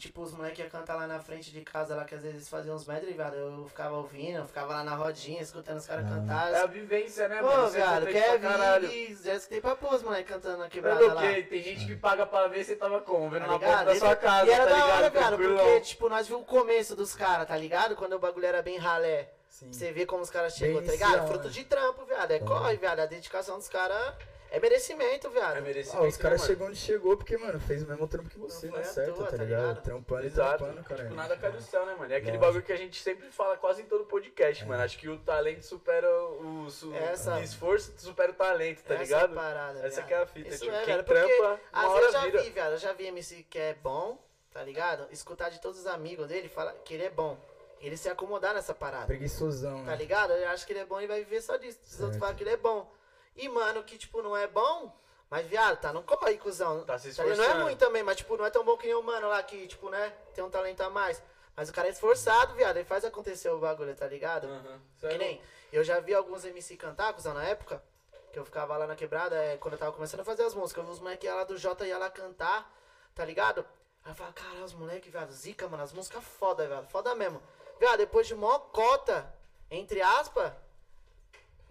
tipo, os moleques iam cantar lá na frente de casa, lá que às vezes faziam uns medley, viado. Eu ficava ouvindo, eu ficava lá na rodinha, escutando os caras Ah. cantar. É a vivência, né, Ô, mano? É pra caralho. vir? Já escutei pra pôr os moleques cantando na É quebrada lá. tem gente que paga pra ver se tava como, vendo Tá na porta da sua casa, e era tá da ligado? hora, Tranquilão. porque, tipo, nós vimos o começo dos caras, tá ligado? Quando o bagulho era bem ralé. Sim. Você vê como os caras chegam, tá ligado? Fruto né? de trampo, viado. É Uhum. corre, viado. A dedicação dos caras é merecimento, viado. É merecimento, Ah, os caras né, chegou onde chegou porque, mano, fez o mesmo trampo que você, Não né? Certo, tá tá ligado? ligado? Trampando e Exato. trampando, cara. Tipo, nada cai do céu, né, mano? É aquele bagulho que a gente sempre fala quase em todo podcast, É. mano. Acho que o talento supera o, su- Essa- o esforço, supera o talento, tá Essa ligado? é a parada, Essa que é a fita, Isso tipo, é, quem velho, porque trampa, uma Às vezes hora eu já vira. vi, viado. Eu já vi MC que é bom, tá ligado? Escutar de todos os amigos dele falar que ele é bom. Ele se acomodar nessa parada. Preguiçosão, Tá né? ligado? Eu acho que ele é bom e vai viver só disso. Os outros falam que ele é bom. E, mano, que, tipo, não é bom, mas, viado, tá, não corre, cuzão. Tá se esforçando. não é muito também, mas, tipo, não é tão bom que nem o mano lá que, tipo, né, tem um talento a mais. Mas o cara é esforçado, viado. Ele faz acontecer o bagulho, tá ligado? Aham. Que Sério? nem, eu já vi alguns MC cantar, cuzão, na época, que eu ficava lá na quebrada, é, quando eu tava começando a fazer as músicas, eu vi os moleques lá do Jota ia lá cantar, tá ligado? Aí eu falava, caralho, os moleques, viado, zica, mano, as músicas foda, viado, foda mesmo. Viado, depois de mó cota, entre aspas,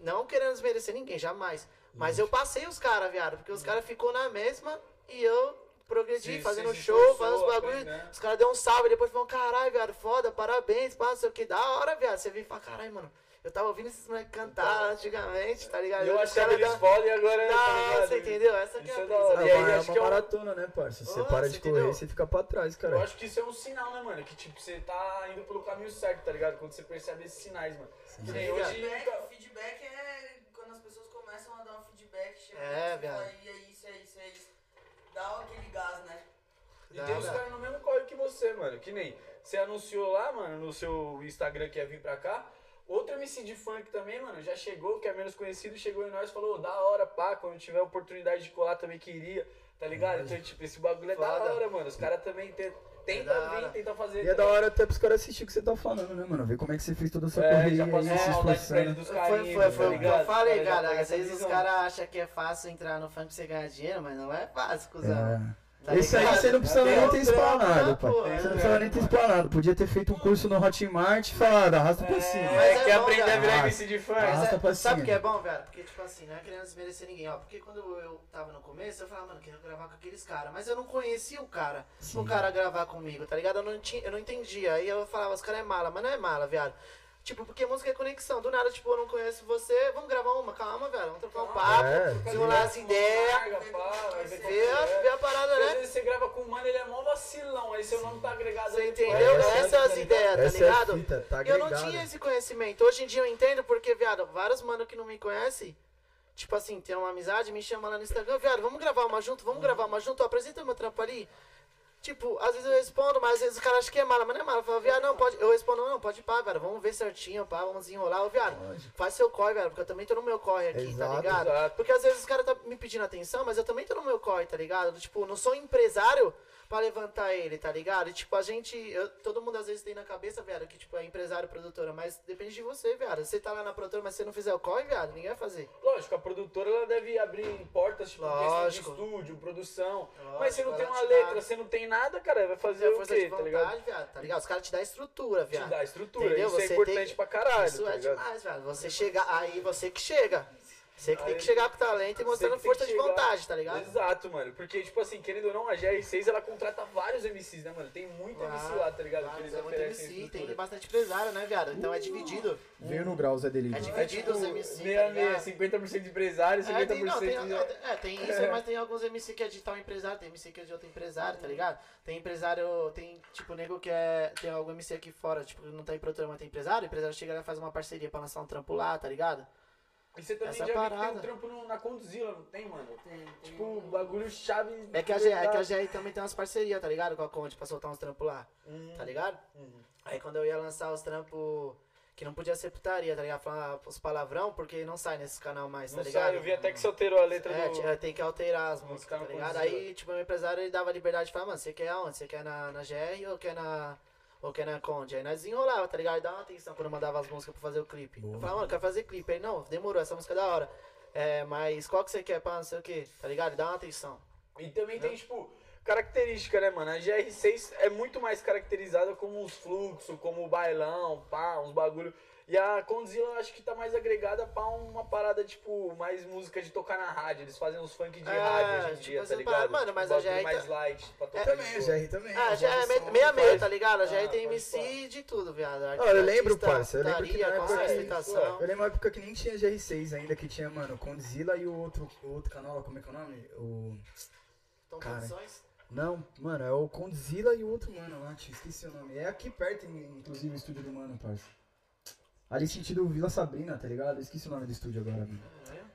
não querendo desmerecer ninguém, jamais. Mas eu passei os caras, viado, porque os caras ficou na mesma e eu progredi, Se- fazendo se show, fazendo os bagulho. aprendendo. Os caras deu um salve, depois falaram, caralho, viado, foda, parabéns, pá, não sei o que, da hora, viado. Você vem e fala, caralho, mano, eu tava ouvindo esses moleques cantar antigamente, tá ligado? E eu Os achava eles da- foda e agora. Da tá hora, você entendeu? Essa que é Isso a é da brisa. É E aí, é acho uma que é um- maratona, né, parça? Você Ô, para você de correr, entendeu? você fica pra trás, Eu cara. acho que isso é um sinal, né, mano? Que tipo, você tá indo pelo caminho certo, tá ligado? Quando você percebe esses sinais, mano. Que nem hoje. Feedback, feedback é quando as pessoas começam a dar um feedback, chega É, fala, "E é isso, é isso, é isso. Dá aquele gás, né? E tem os Dá, dá. caras no mesmo corre que você, mano. Que nem você anunciou lá, mano, no seu Instagram que ia vir pra cá. Outro MC de funk também, mano, já chegou, que é menos conhecido, chegou em nós e falou, da hora, pá, quando tiver oportunidade de colar também queria, tá ligado? Então, tipo, esse bagulho é da Foda. hora, mano. Os caras também te, tentam da hora. vir, tentam fazer. E é da hora até pros caras assistir o que você tá falando, né, mano? Ver como é que você fez toda a sua É, correria já aí, passou se esforçando. ele dos Foi, carinhos, foi, foi tá o que eu falei, cara. Às vezes os caras acham que é fácil entrar no funk pra você ganhar dinheiro, mas não é fácil, cuzão. É. Tá Esse aí você não precisa nem ter explanado, né, pai. pô? Você não precisava nem ter explanado. Podia ter feito um curso no Hotmart e falado, arrasta pra cima. Mas É, é quer bom, aprender a cara. virar Ah, MC de? Mas Arrasta é- pra sabe o cima. que é bom, velho? Porque, tipo assim, não é querendo desmerecer ninguém, ó. Porque quando eu tava no começo, eu falava, mano, quero gravar com aqueles caras. Mas eu não conhecia o cara. O cara gravar comigo, tá ligado? Eu não, tinha, eu não entendia. Aí eu falava, os caras é mala, mas não é mala, viado. Tipo, porque música é conexão. Do nada, tipo, eu não conheço você. Vamos gravar uma, calma, velho. Vamos trocar um papo. É. Desenrolar as ideias. Que é. ver a parada, Porque Às né? vezes você grava com o mano, ele é mó vacilão, aí seu nome tá agregado Você entendeu? Essa- Essas são as ideias, tá é ligado? fita, tá eu não tinha esse conhecimento. Hoje em dia eu entendo porque, viado, vários mano que não me conhecem, tipo assim, tem uma amizade, me chama lá no Instagram, viado, vamos gravar uma junto, vamos gravar uma junto, apresenta meu trampo ali. Tipo, às vezes eu respondo, mas às vezes o cara acha que é mala, mas não é mala. Fala, viado, não, pode. Eu respondo, não, pode pá, velho. Vamos ver certinho, pá, vamos desenrolar. Ô, viado, Lógico. faz seu corre, velho, porque eu também tô no meu corre aqui, tá Exato, ligado? exato. Porque às vezes os caras tá me pedindo atenção, mas eu também tô no meu corre, tá ligado? Tipo, não sou empresário pra levantar ele, tá ligado? E tipo, a gente. eu- todo mundo às vezes tem na cabeça, velho, que tipo, é empresário, produtora, mas depende de você, velho. Você tá lá na produtora, mas você não fizer o corre, velho, ninguém vai fazer. Lógico, a produtora ela deve abrir portas, tipo, questão de Lógico. estúdio, produção. Lógico, mas você não tem uma te dá- letra, você não tem nada, cara, vai fazer a o quê, de tá ligado? vontade, viado, tá ligado? Os caras te dão estrutura, Te viado. dá estrutura, Entendeu? isso é Você importante tem- pra caralho, Isso tá é ligado? demais, velho. Você chega, aí você que chega. Você que tem que Aí- chegar com talento e mostrando força de vontade, tá ligado? Exato, mano. Porque, tipo assim, querendo ou não, a GR6 ela contrata vários MCs, né, mano? Tem muito MC lá, tá ligado? Eles tem muito MC, tem bastante empresário, né, viado? Então é dividido. Veio no grau, Zé Delivery. É É dividido tipo, os MC, meia, tá meia, ligado? 50% de empresário, 50% É, tem, não, tem, de... é, tem isso, mas tem alguns MC que é de tal empresário, tem MC que é de outro empresário, tá ligado? Tem empresário, tem tipo nego que é. Tem algum MC aqui fora, tipo, não tá em produtora, mas tem empresário, o empresário chega lá e faz uma parceria pra lançar um trampo lá, tá ligado? E você também Essa já viu que tem parada. um trampo no- na Condzilla, não tem, mano? Tem, tem. Tipo, bagulho chave... É que a, G, é que a GR também tem umas parcerias, tá ligado? Com a Conde pra soltar uns trampos lá, Hum, tá ligado? hum. Aí quando eu ia lançar os trampos que não podia ser putaria, tá ligado? Falar os palavrão, porque não sai nesse canal mais, tá Não ligado? sai, eu vi até que você alterou a letra É, do... tinha- tem que alterar as músicas, tá ligado? Aí, tipo, meu empresário ele dava liberdade de falar, mano, você quer aonde? Você quer na, na GR ou quer na. Quer na Conde? Aí nós desenrolava, tá ligado? E dava uma atenção quando eu mandava as músicas pra fazer o clipe. Boa. Eu falava, mano, quero fazer clipe. Aí, não, demorou, essa música é da hora. É, mas qual que você quer pra não sei o que, tá ligado? E dá uma atenção. E também tem, tipo, característica, né, mano? A GR6 é muito mais caracterizada como uns fluxos, como o bailão, pá, uns bagulho. E a Condzilla eu acho que tá mais agregada pra uma parada, tipo, mais música de tocar na rádio. Eles fazem uns funk de É, rádio hoje em tipo dia, tá ligado? parada, mano, mas um a GR mais tá- light, pra tocar Também, de a. GR também. Ah, as já é a meio, faz- tá ligado? A GR Ah, tem MC de tudo, viado. Ah, eu lembro, parça, eu lembro que na época. Eu lembro uma época que nem tinha GR6 ainda, que tinha, mano, Condzilla e o outro, o outro canal, como é que é o nome? O... Cara. condições? Não, mano, é o Condzilla e o outro mano lá, esqueci o nome. É aqui perto, in- inclusive, o estúdio do mano, parça. Ali sentido Vila Sabrina, tá ligado? Eu esqueci o nome do estúdio agora, mano.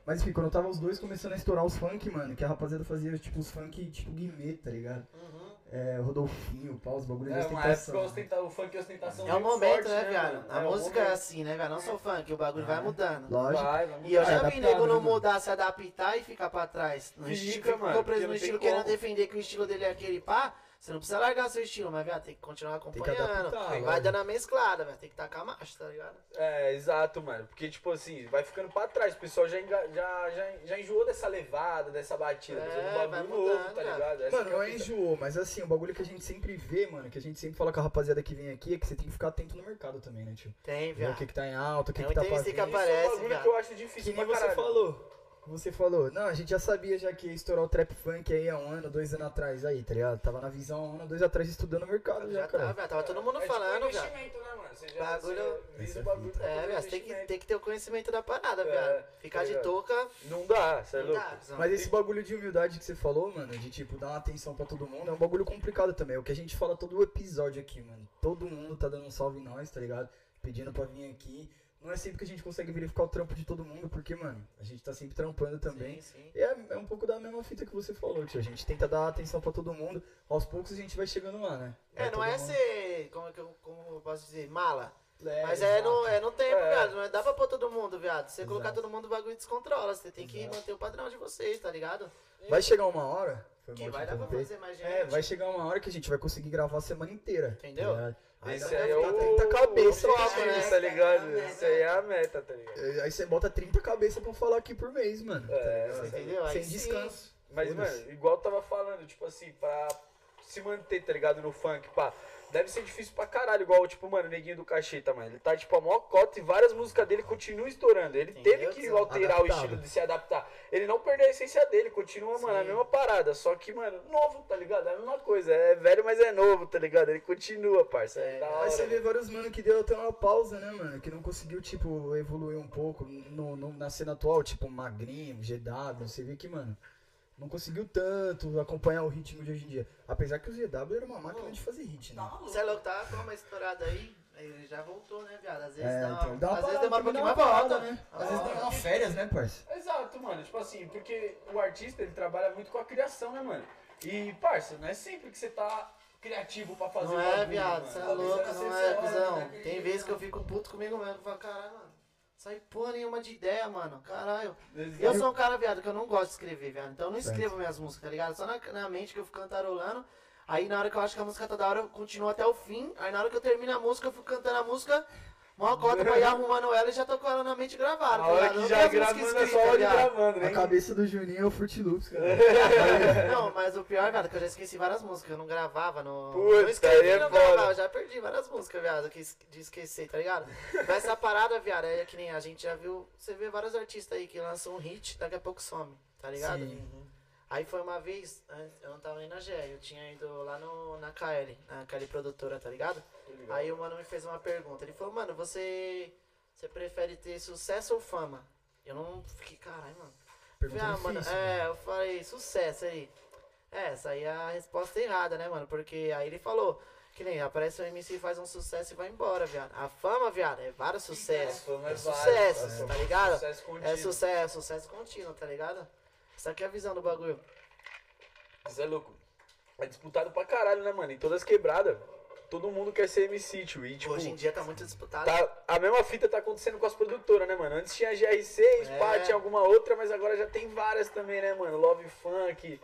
Mas enfim, quando tava os dois começando a estourar os funk, mano, que a rapaziada fazia, tipo, os funk, tipo, guimê, tá ligado? Uhum. É, Rodolfinho, pau, os bagulhos de É, época ostentação. né? ostenta- o funk e ostentação É o momento, forte, né, viado? mano? A É música é assim, né, velho? Não sou funk, o bagulho vai mudando. Lógico. Vai, vai E eu já é vi nego né, não mano? mudar, se adaptar e ficar pra trás. No Fica, estilo, mano, ficou preso no estilo querendo defender que o estilo dele é aquele pá. Você não precisa largar seu estilo, mas, viado, tem que continuar Tem que acompanhando. adaptar, vai dando a mesclada, velho. Tem que tacar marcha, tá ligado? É, exato, mano. Porque, tipo assim, vai ficando pra trás. O pessoal já, enga- já, já, já enjoou dessa levada, dessa batida. É, um vai bagulho mudando, novo, tá ligado? Essa Mano, que é não a é enjoou, mas assim, o bagulho que a gente sempre vê, mano, que a gente sempre fala com a rapaziada que vem aqui, é que você tem que ficar atento no mercado também, né, tio? Tem, Ver o que, que tá em alta, o que, Tem que tá pra que vir. Isso é um bagulho viado. que eu acho Que difícil nem pra você falou. Você falou, não, a gente já sabia já que ia estourar o trap funk aí há um ano, dois anos atrás aí, tá ligado? Tava na visão há um ano, dois atrás estudando o mercado já, Já tá, cara. velho. Tava todo mundo É tipo falando, investimento, né, mano? Você já Bagulho- você é bagulho É, você tem que, tem que ter o conhecimento da parada, É, viado. Ficar tá de ligado? touca. Não dá, você é louco. dá. Mas esse bagulho de humildade que você falou, mano, de tipo dar uma atenção pra todo mundo, é um bagulho complicado também. É o que a gente fala todo episódio aqui, mano. Todo mundo tá dando um salve em nós, tá ligado? Pedindo pra vir aqui. Não é sempre que a gente consegue verificar o trampo de todo mundo, porque, mano, a gente tá sempre trampando também. Sim, sim. E é, é um pouco da mesma fita que você falou, tio. A gente tenta dar atenção pra todo mundo. Aos poucos a gente vai chegando lá, né? É, não todo é mundo- ser, como, é que eu, como eu posso dizer, mala. É, Mas é no, é no tempo, É. viado. Não dá pra pôr todo mundo, viado. Se você colocar todo mundo, o bagulho descontrola. Você tem que Exato. manter o padrão de vocês, tá ligado? Vai chegar uma hora. Foi Que vai dar pra fazer mais gente. É, vai chegar uma hora que a gente vai conseguir gravar a semana inteira. tá Entendeu? ligado? Aí Esse dá aí é o 30 cabeça, o né? objetivo, É, tá ligado? é, Isso aí é a meta, tá ligado? Aí você bota 30 cabeças pra falar aqui por mês, mano. É, tá? Você entendeu? Aí Sem sim. descanso. Mas, Foda-se. mano, igual eu tava falando, tipo assim, pra se manter, tá ligado, no funk, pá. Deve ser difícil pra caralho, igual, tipo, mano, o neguinho do cacheta, mano. Ele tá, tipo, a maior cota e várias músicas dele continuam estourando. Ele Entendeu, teve que alterar o Adaptável. estilo de se adaptar. Ele não perdeu a essência dele, continua, mano, a Sim. mesma parada. Só que, mano, novo, tá ligado? É a mesma coisa. É velho, mas é novo, tá ligado? Ele continua, parça. É, É, Aí você vê vários mano que deu até uma pausa, né, mano? Que não conseguiu, tipo, evoluir um pouco no, no- na cena atual, tipo, Magrinho, GW. Você vê que, mano, não conseguiu tanto acompanhar o ritmo de hoje em dia. Apesar que o GW era uma máquina de fazer hit, né? Tá. Você é louco, tá com uma estourada aí. Ele já voltou, né, viado? Às vezes É, dá então, dá às vezes demora um pouquinho, mas uma volta. parada, né? Às vezes dá uma férias, né, parça? Exato, mano. Tipo assim, porque o artista ele trabalha muito com a criação, né, mano? E, parça, não é sempre que você tá criativo pra fazer Não é, bagulho, viado, mano. você é louco, não é, né, Tem vezes que eu fico puto comigo mesmo. Falo, caralho, sai porra nenhuma de ideia, mano. Caralho. Eu sou um cara, viado, que eu não gosto de escrever, viado. Então eu não Certo. escrevo minhas músicas, tá ligado? Só na, na mente que eu fico cantarolando. Aí na hora que eu acho que a música tá da hora, eu continuo até o fim. Aí na hora que eu termino a música, eu fico cantando a música. Mó cota pra ir arrumando ela e já tô com ela na mente gravada. A tá hora ligado? que Não já gravando é só hora de gravando, A né? cabeça do Juninho é o Fruit Loops, cara. Não, mas o pior, viado, é que eu já esqueci várias músicas. Eu não gravava no. Putz, não escrevi, é não foda. gravava. Eu já perdi várias músicas, viado, que de esquecer, tá ligado? Mas essa parada, viado, é que nem a gente já viu. Você vê vários artistas aí que lançam um hit, daqui a pouco some, tá ligado? Sim. Aí foi uma vez, eu não tava nem na GE, eu tinha ido lá no, na KL, na KL produtora, tá ligado? Aí o mano me fez uma pergunta. Ele falou, mano, você. Você prefere ter sucesso ou fama? Eu não fiquei, caralho, mano. Pergunta Falei, ah, mano, difícil. é, eu falei, sucesso aí. É, essa aí é a resposta errada, né, mano? Porque aí ele falou, que nem aparece um MC, faz um sucesso e vai embora, viado. A fama, viado, é vários sucessos. fama é É, vários, sucesso, é. tá ligado? Sucesso contínuo. É sucesso, sucesso contínuo, tá ligado? Essa aqui é a visão do bagulho. Isso é louco. É disputado pra caralho, né, mano? Em todas as quebradas. Todo mundo quer ser MC, tio. E, tipo, Hoje em dia tá muito disputado. tá, a mesma fita tá acontecendo com as produtoras, né, mano? Antes tinha a GR6, É. pá, tinha alguma outra, mas agora já tem várias também, né, mano? Love Funk.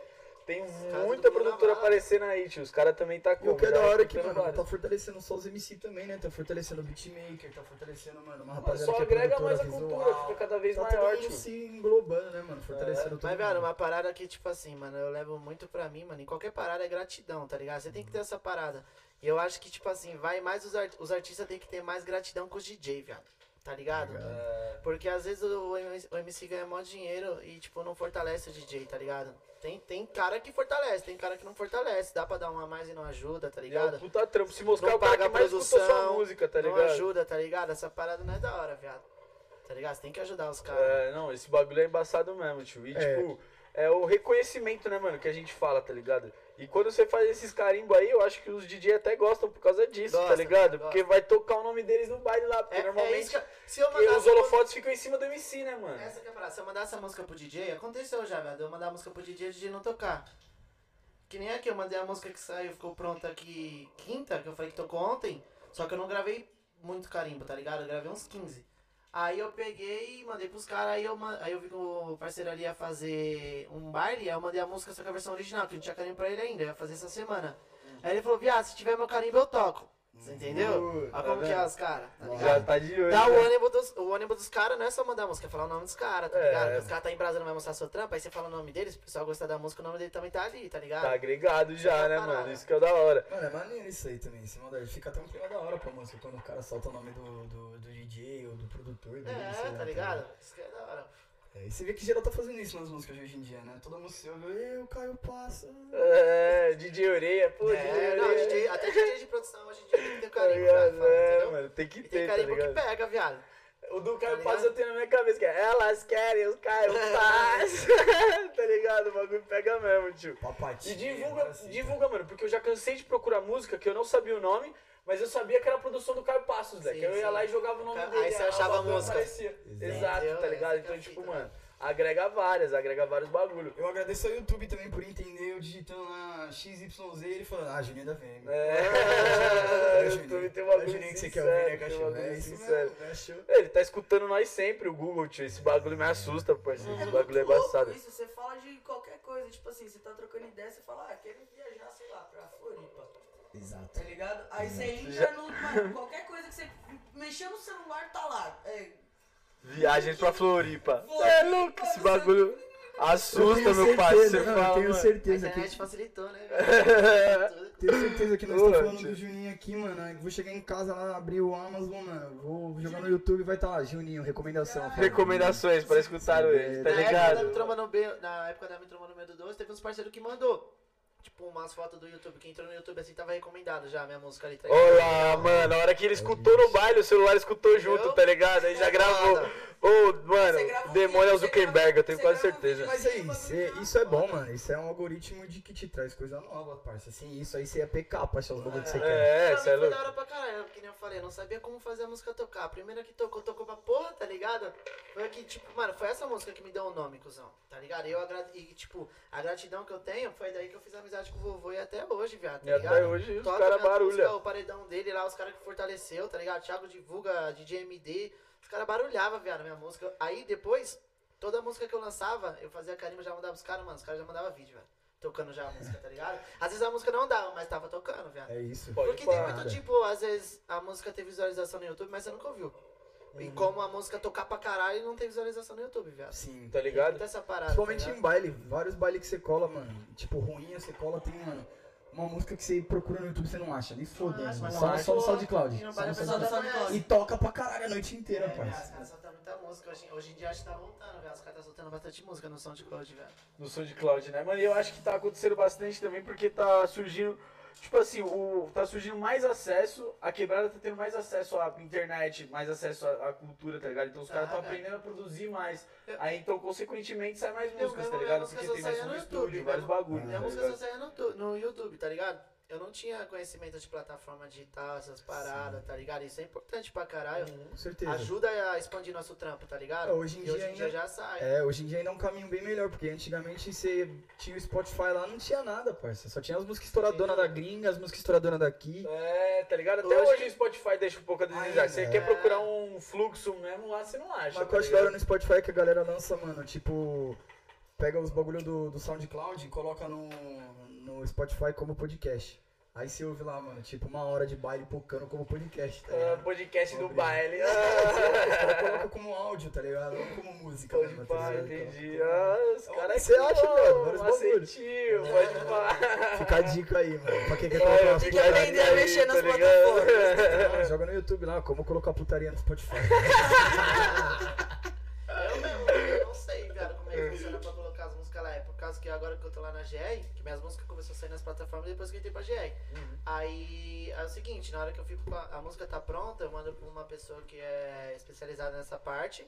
Tem muita produtora aparecendo aí, tio. Os caras também tá E o que é da hora é que, mano, várias. tá fortalecendo só os MC também, né? Tá fortalecendo o beatmaker, tá fortalecendo, mano, uma rapaziada só que é agrega produtora mais a cultura, visual. fica cada vez Tá maior, mundo tio. se englobando, né, mano? Fortalecendo todo Mas, mundo. velho, uma parada que, tipo assim, mano, eu levo muito pra mim, mano. Em qualquer parada é gratidão, tá ligado? Você tem que ter essa parada. E eu acho que, tipo assim, vai mais os, art os artistas tem que ter mais gratidão com os DJ, viado. Tá ligado? É, Porque às vezes o MC, o MC ganha mó dinheiro e, tipo, não fortalece o DJ, tá ligado? Tem, tem cara que fortalece, tem cara que não fortalece. Dá pra dar uma a mais e não ajuda, tá é ligado? um puta trampo. Se mostrar Não o cara paga que mais escutou sua produção, música, tá não ligado? ajuda, tá ligado? Essa parada não é da hora, viado. Tá ligado? Você tem que ajudar os caras. É, não, esse bagulho é embaçado mesmo, tio. E, É. tipo, é o reconhecimento, né, mano, que a gente fala, tá ligado? E quando você faz esses carimbos aí, eu acho que os DJ até gostam por causa disso, tá Gosta, ligado? gosta. Porque vai tocar o nome deles no baile lá, porque É, é normalmente se eu os holofotes ficam em cima do MC, né, mano? Essa que é a parada. Se eu mandasse a música pro DJ, aconteceu já, velho. Eu mandar a música pro DJ e o DJ não tocar. Que nem aqui, eu mandei a música que saiu, ficou pronta aqui quinta, que eu falei que tocou ontem. Só que eu não gravei muito carimbo, tá ligado? Eu gravei uns 15. Aí eu peguei e mandei pros caras, aí eu, aí eu vi que o parceiro ali ia fazer um baile, aí eu mandei a música só com a versão original, que não tinha carimbo pra ele ainda, ia fazer essa semana. Aí ele falou, viado, se tiver meu carimbo eu toco. Você entendeu? Uh, Olha tá como que é os caras, tá Já Já ligado? tá de olho. Dá o né? ônibus dos, o ônibus dos caras não é só mandar música, é falar o nome dos caras, tá É. ligado? Porque os caras tá em brasa, não vai mostrar seu trampo, aí você fala o nome deles, se o pessoal gostar da música, o nome dele também tá ali, tá ligado? Tá agregado já, né, Parada. mano? Isso que é da hora. Mano, é maneiro isso aí também. Esse modo fica até um clima da hora pra música quando o cara solta o nome do, do, do DJ ou do produtor dele. É, lá, tá ligado? Isso que é da hora. É, e você vê que geral tá fazendo isso nas músicas hoje em dia, né? Todo mundo se ouve, eu, Caio Passa. É, DJ Orelha, pô, É, DJ não, Orelha. DJ, até DJ de produção hoje em dia tem que ter Tá carimbo, já, ligado? fala, É, mano, tem que E tem ter, tá carimbo que pega, viado. O do Caio Tá ligado? eu tenho na minha cabeça, que é elas querem, os Caio Paz. tá ligado? O bagulho pega mesmo, tio. Papatinho. E divulga, sim. divulga, mano, porque eu já cansei de procurar música que eu não sabia o nome, mas eu sabia que era a produção do Caio Passos, né? Sim, Que eu ia sim. lá e jogava o nome Aí dele. você achava a música. aparecia. Exato. Exato, Entendeu? tá ligado? Então, que é a tipo, fita, mano, agrega várias, agrega vários bagulho. Eu agradeço ao YouTube também por entender eu digitando lá XYZ e ele falando, ah, Juninho da VM. É, É, o Juninho. YouTube tem um É o bagulho Juninho que você quer ouvir, né, cachorro? É isso sincero. mesmo, show? Ele tá escutando nós sempre, o Google, tio. Esse bagulho me assusta, parceiro. Esse bagulho é embaçado. Isso, você fala de qualquer coisa, tipo assim, você tá trocando ideia, você fala, ah, quero viajar, sei lá, pra Floripa. Exato. Tá ligado? Aí você entra no. Mano, qualquer coisa que você mexer no celular tá lá. É, Viagens pra Floripa. Floripa, É louco, esse bagulho assusta, meu pai. certeza, Você não, fala, eu tenho mano. A certeza que internet facilitou, né. Tenho certeza que nós estamos falando tio. do Juninho aqui, mano. Eu vou chegar em casa lá, abrir o Amazon, mano. Vou jogar no YouTube e vai estar lá, Juninho, recomendação. Recomendações para escutar ele, tá Na época da ligado? Mitroma no B, na época da Mitroma no meio do 12, teve uns parceiros que mandou. Tipo, umas fotos do YouTube, que entrou no YouTube assim, tava recomendado já a minha música ali, tá? Olá, mano, na hora que ele escutou no baile, o celular escutou junto, tá ligado? Aí já gravou. Ô, mano, Você grava o um demônio é o Zuckerberg, eu tenho quase certeza. Mas aí, cê- isso é bom, mano. Isso é um algoritmo de que te traz coisa nova, parça. Assim, isso aí você ia pecar pra achar os bagulhos que você quer. É, pra cê mim é foi louco. da hora pra caralho, que nem eu falei, eu não sabia como fazer a música tocar. A primeira que tocou, tocou pra porra, tá ligado? Foi que, tipo, mano, foi essa música que me deu o nome, cuzão, tá ligado? E eu agra... e, tipo, a gratidão que eu tenho foi daí que eu fiz amizade com o vovô e até hoje, viado, tá E ligado? até hoje os caras barulham. O paredão dele lá, os caras que fortaleceu, tá ligado? Thiago divulga, DJ MD, os caras barulhavam, viado, minha música. Aí depois, toda música que eu lançava, eu fazia carimbo, já mandava os caras, mano, os caras já mandavam vídeo, velho. Tocando já a música, tá ligado? Às vezes a música não dava, mas tava tocando, viado. É isso. Pode Porque tem muito tipo, às vezes a música tem visualização no YouTube, mas você nunca ouviu. E Uhum. como a música tocar pra caralho e não tem visualização no YouTube, viado. Sim. Tá ligado? Tem essa parada. Principalmente tá em baile, vários bailes que você cola, mano. Tipo, ruim, você cola, tem, mano, uma música que você procura no YouTube e você não acha, nem fodendo. acha, mano. não Só, só no SoundCloud. E no Só no SoundCloud. E toca pra caralho a noite inteira, É, os parça. caras soltam muita música. Hoje, hoje em dia acho que tá voltando, velho. Os caras tá soltando bastante música no SoundCloud, velho. no SoundCloud, né? Mano, e eu acho que tá acontecendo bastante também porque tá surgindo, tipo assim, o, tá surgindo mais acesso, a quebrada tá tendo mais acesso à internet, mais acesso à, à cultura, tá ligado? Então os caras estão velho. aprendendo a produzir mais. Eu- Aí então, consequentemente, sai mais músicas, tá ligado? Porque tem mais um no estúdio, YouTube, vários bagulhos. Minha tá música só no, no YouTube, tá ligado? Eu não tinha conhecimento de plataforma digital, essas paradas, tá ligado? Isso é importante pra caralho. Com certeza. Ajuda a expandir nosso trampo, tá ligado? É, hoje em dia hoje em dia ainda- já sai. É, hoje em dia ainda é um caminho bem melhor, porque antigamente você tinha o Spotify lá, não tinha nada, parça. Só tinha as músicas estouradonas da gringa, as músicas estouradonas daqui. É, tá ligado? Até Hoje- hoje, o Spotify deixa um pouco a desejar. Ainda, Você é. quer procurar um fluxo mesmo lá, você não acha. Mas tá eu acho da hora ligado? no Spotify que a galera lança, mano, tipo, pega os bagulho do, do SoundCloud e coloca no, no Spotify como podcast. Aí você ouve lá, mano, tipo, uma hora de baile pocando como podcast, tá É, ligado? podcast do Obrigado. baile. Ah, caras colocam como áudio, tá ligado? Não como música. Pode mesmo, tá pá, entendi. Então, Ah, os caras você acha, velho, vários macetinho, pode pá. Fica a dica aí, mano. Pra quem quer É, colocar umas Tem que putaria- aprender a mexer nas tá plataformas. Joga no YouTube lá, como colocar putaria no Spotify. Eu mesmo, eu não sei, cara, como é que funciona pra colocar as É causa que agora que eu tô lá na GR, que minhas músicas começaram a sair nas plataformas depois que eu entrei pra GR. Uhum. Aí é o seguinte, na hora que eu fico a, música tá pronta, eu mando pra uma pessoa que é especializada nessa parte.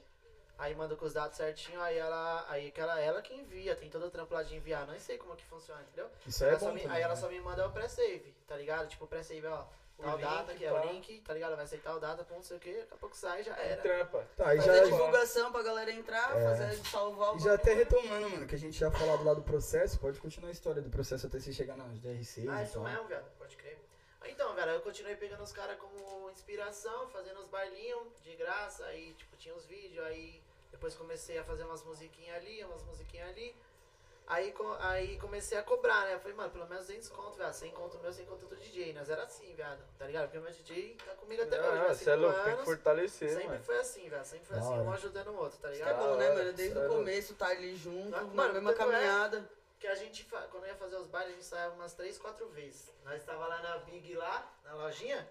Aí mando com os dados certinho, aí ela, aí que ela, ela que envia, tem todo o trampo lá de enviar, não sei como que funciona, entendeu? Isso aí é Ela só bom me- também, aí ela né? só me manda o pré-save, tá ligado? Tipo, o pré-save, ó, tal link, data, que é o link, tá ligado? Vai aceitar o data, ponto, não sei o que, daqui a pouco sai, já era. Trampa. Tá, aí já, Fazer divulgação pra galera entrar, É. fazer salvar o e já até retomando, mano, que a gente já falado lá do processo, pode continuar a história do processo até você chegar nas DRCs Ah, e isso mesmo, velho, pode crer. Ah, Então, velho, eu continuei pegando os caras como inspiração, fazendo os bailinhos de graça, aí, tipo, tinha os vídeos, aí depois comecei a fazer umas musiquinhas ali, umas musiquinhas ali. Aí, co- aí comecei a cobrar, né? Eu falei, mano, pelo menos 200 conto, viado. 100 conto meu, 100 conto do DJ. Nós era assim, viado. Tá ligado? Porque o meu DJ tá comigo até hoje, Ah, viado. você é louco, tem que fortalecer, Sempre mano. foi assim, velho. Sempre foi assim, um ajudando o outro, tá Isso que é ligado? bom, né, mano? Desde isso é o louco. começo tá ali junto, Mano, na mesma é- caminhada. Que a gente, quando ia fazer os bailes, a gente saia umas 3, 4 vezes. Nós tava lá na Big, lá, na lojinha.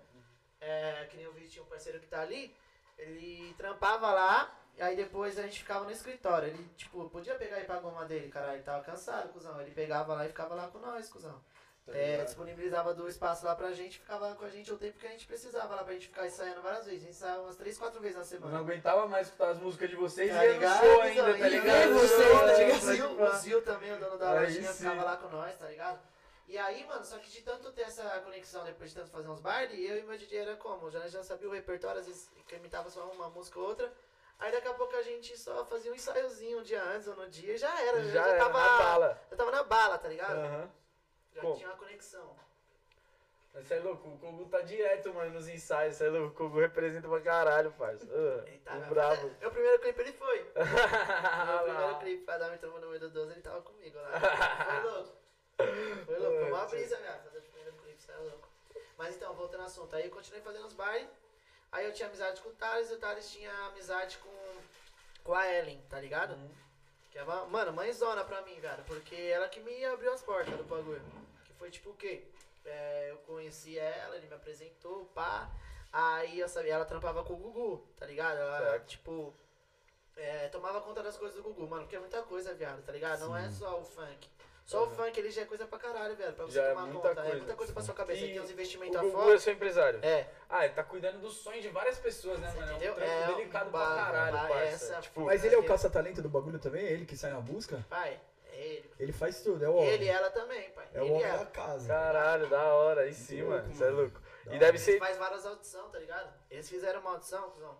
É, que nem eu vi, tinha um parceiro que tá ali. Ele trampava lá, aí depois a gente ficava no escritório. Ele, tipo, podia pegar e ir pra goma dele, caralho. Ele tava cansado, cuzão. Ele pegava lá e ficava lá com nós, cuzão. Tá É, disponibilizava do espaço lá pra gente, ficava com a gente o tempo que a gente precisava lá pra gente ficar ensaiando várias vezes. A gente ensaiava umas 3, 4 vezes na Eu semana. não aguentava mais escutar as músicas de vocês Tá e ligado? show ainda, tá e ligado? vocês, show, tá é, ligado? O Zil, o Zil também, o dono da Aí lojinha, sim. ficava lá com nós, tá ligado? E aí, mano, só que de tanto ter essa conexão depois de tanto fazer uns bailes, eu e meu DJ era como? Já, já sabia o repertório, às vezes que imitava só uma música ou outra. Aí daqui a pouco a gente só fazia um ensaiozinho um dia antes ou no dia e já era. Já já, era, tava, na bala. Já tava na bala, tá ligado? Aham. Já Pô. tinha uma conexão. Mas Você é louco, o Kogu tá direto, mano, nos ensaios. Você é louco, o Kogu representa pra caralho, parça. Ah, Ele tá, o meu, brabo. Meu primeiro clipe ele foi. Meu primeiro clipe pra dar trama no meio do 12, ele tava comigo lá. Foi louco. Foi louco, foi uma brisa, velho. Fazer o primeiro clipe, você é louco. Mas então, voltando ao assunto, aí eu continuei fazendo os bailes. Aí eu tinha amizade com o Thales e o Thales tinha amizade com, com a Ellen, tá ligado? Que é uma, mano, mãezona pra mim, velho. Porque ela que me abriu as portas do bagulho. Que foi tipo o quê? É, eu conheci ela, ele me apresentou, pá. Aí eu sabia, ela trampava com o Gugu, tá ligado? Ela, Certo. tipo, é, tomava conta das coisas do Gugu, mano, porque é muita coisa, viado, tá ligado? Não é só o funk. Só o Uhum. funk ele já é coisa pra caralho, velho, pra você Já é tomar muita conta. É coisa. muita coisa pra sua cabeça. E Tem uns O investimentos Gugu é seu empresário. É, Ah, ele tá cuidando dos sonhos de várias pessoas, né, mano? É um entendeu? É, delicado pra caralho, ba- parça. essa- Tipo, Mas ele é o caça-talento do bagulho também? É ele que sai na busca? pai, é ele. Ele faz tudo, é o homem. Ele e ela também, pai. É o ele homem ela. da casa. caralho, da hora. Aí sim, Muito mano. louco, Você é louco. Da E hora. deve Eles ser. fazem várias audições, tá ligado? Eles fizeram uma audição, cuzão.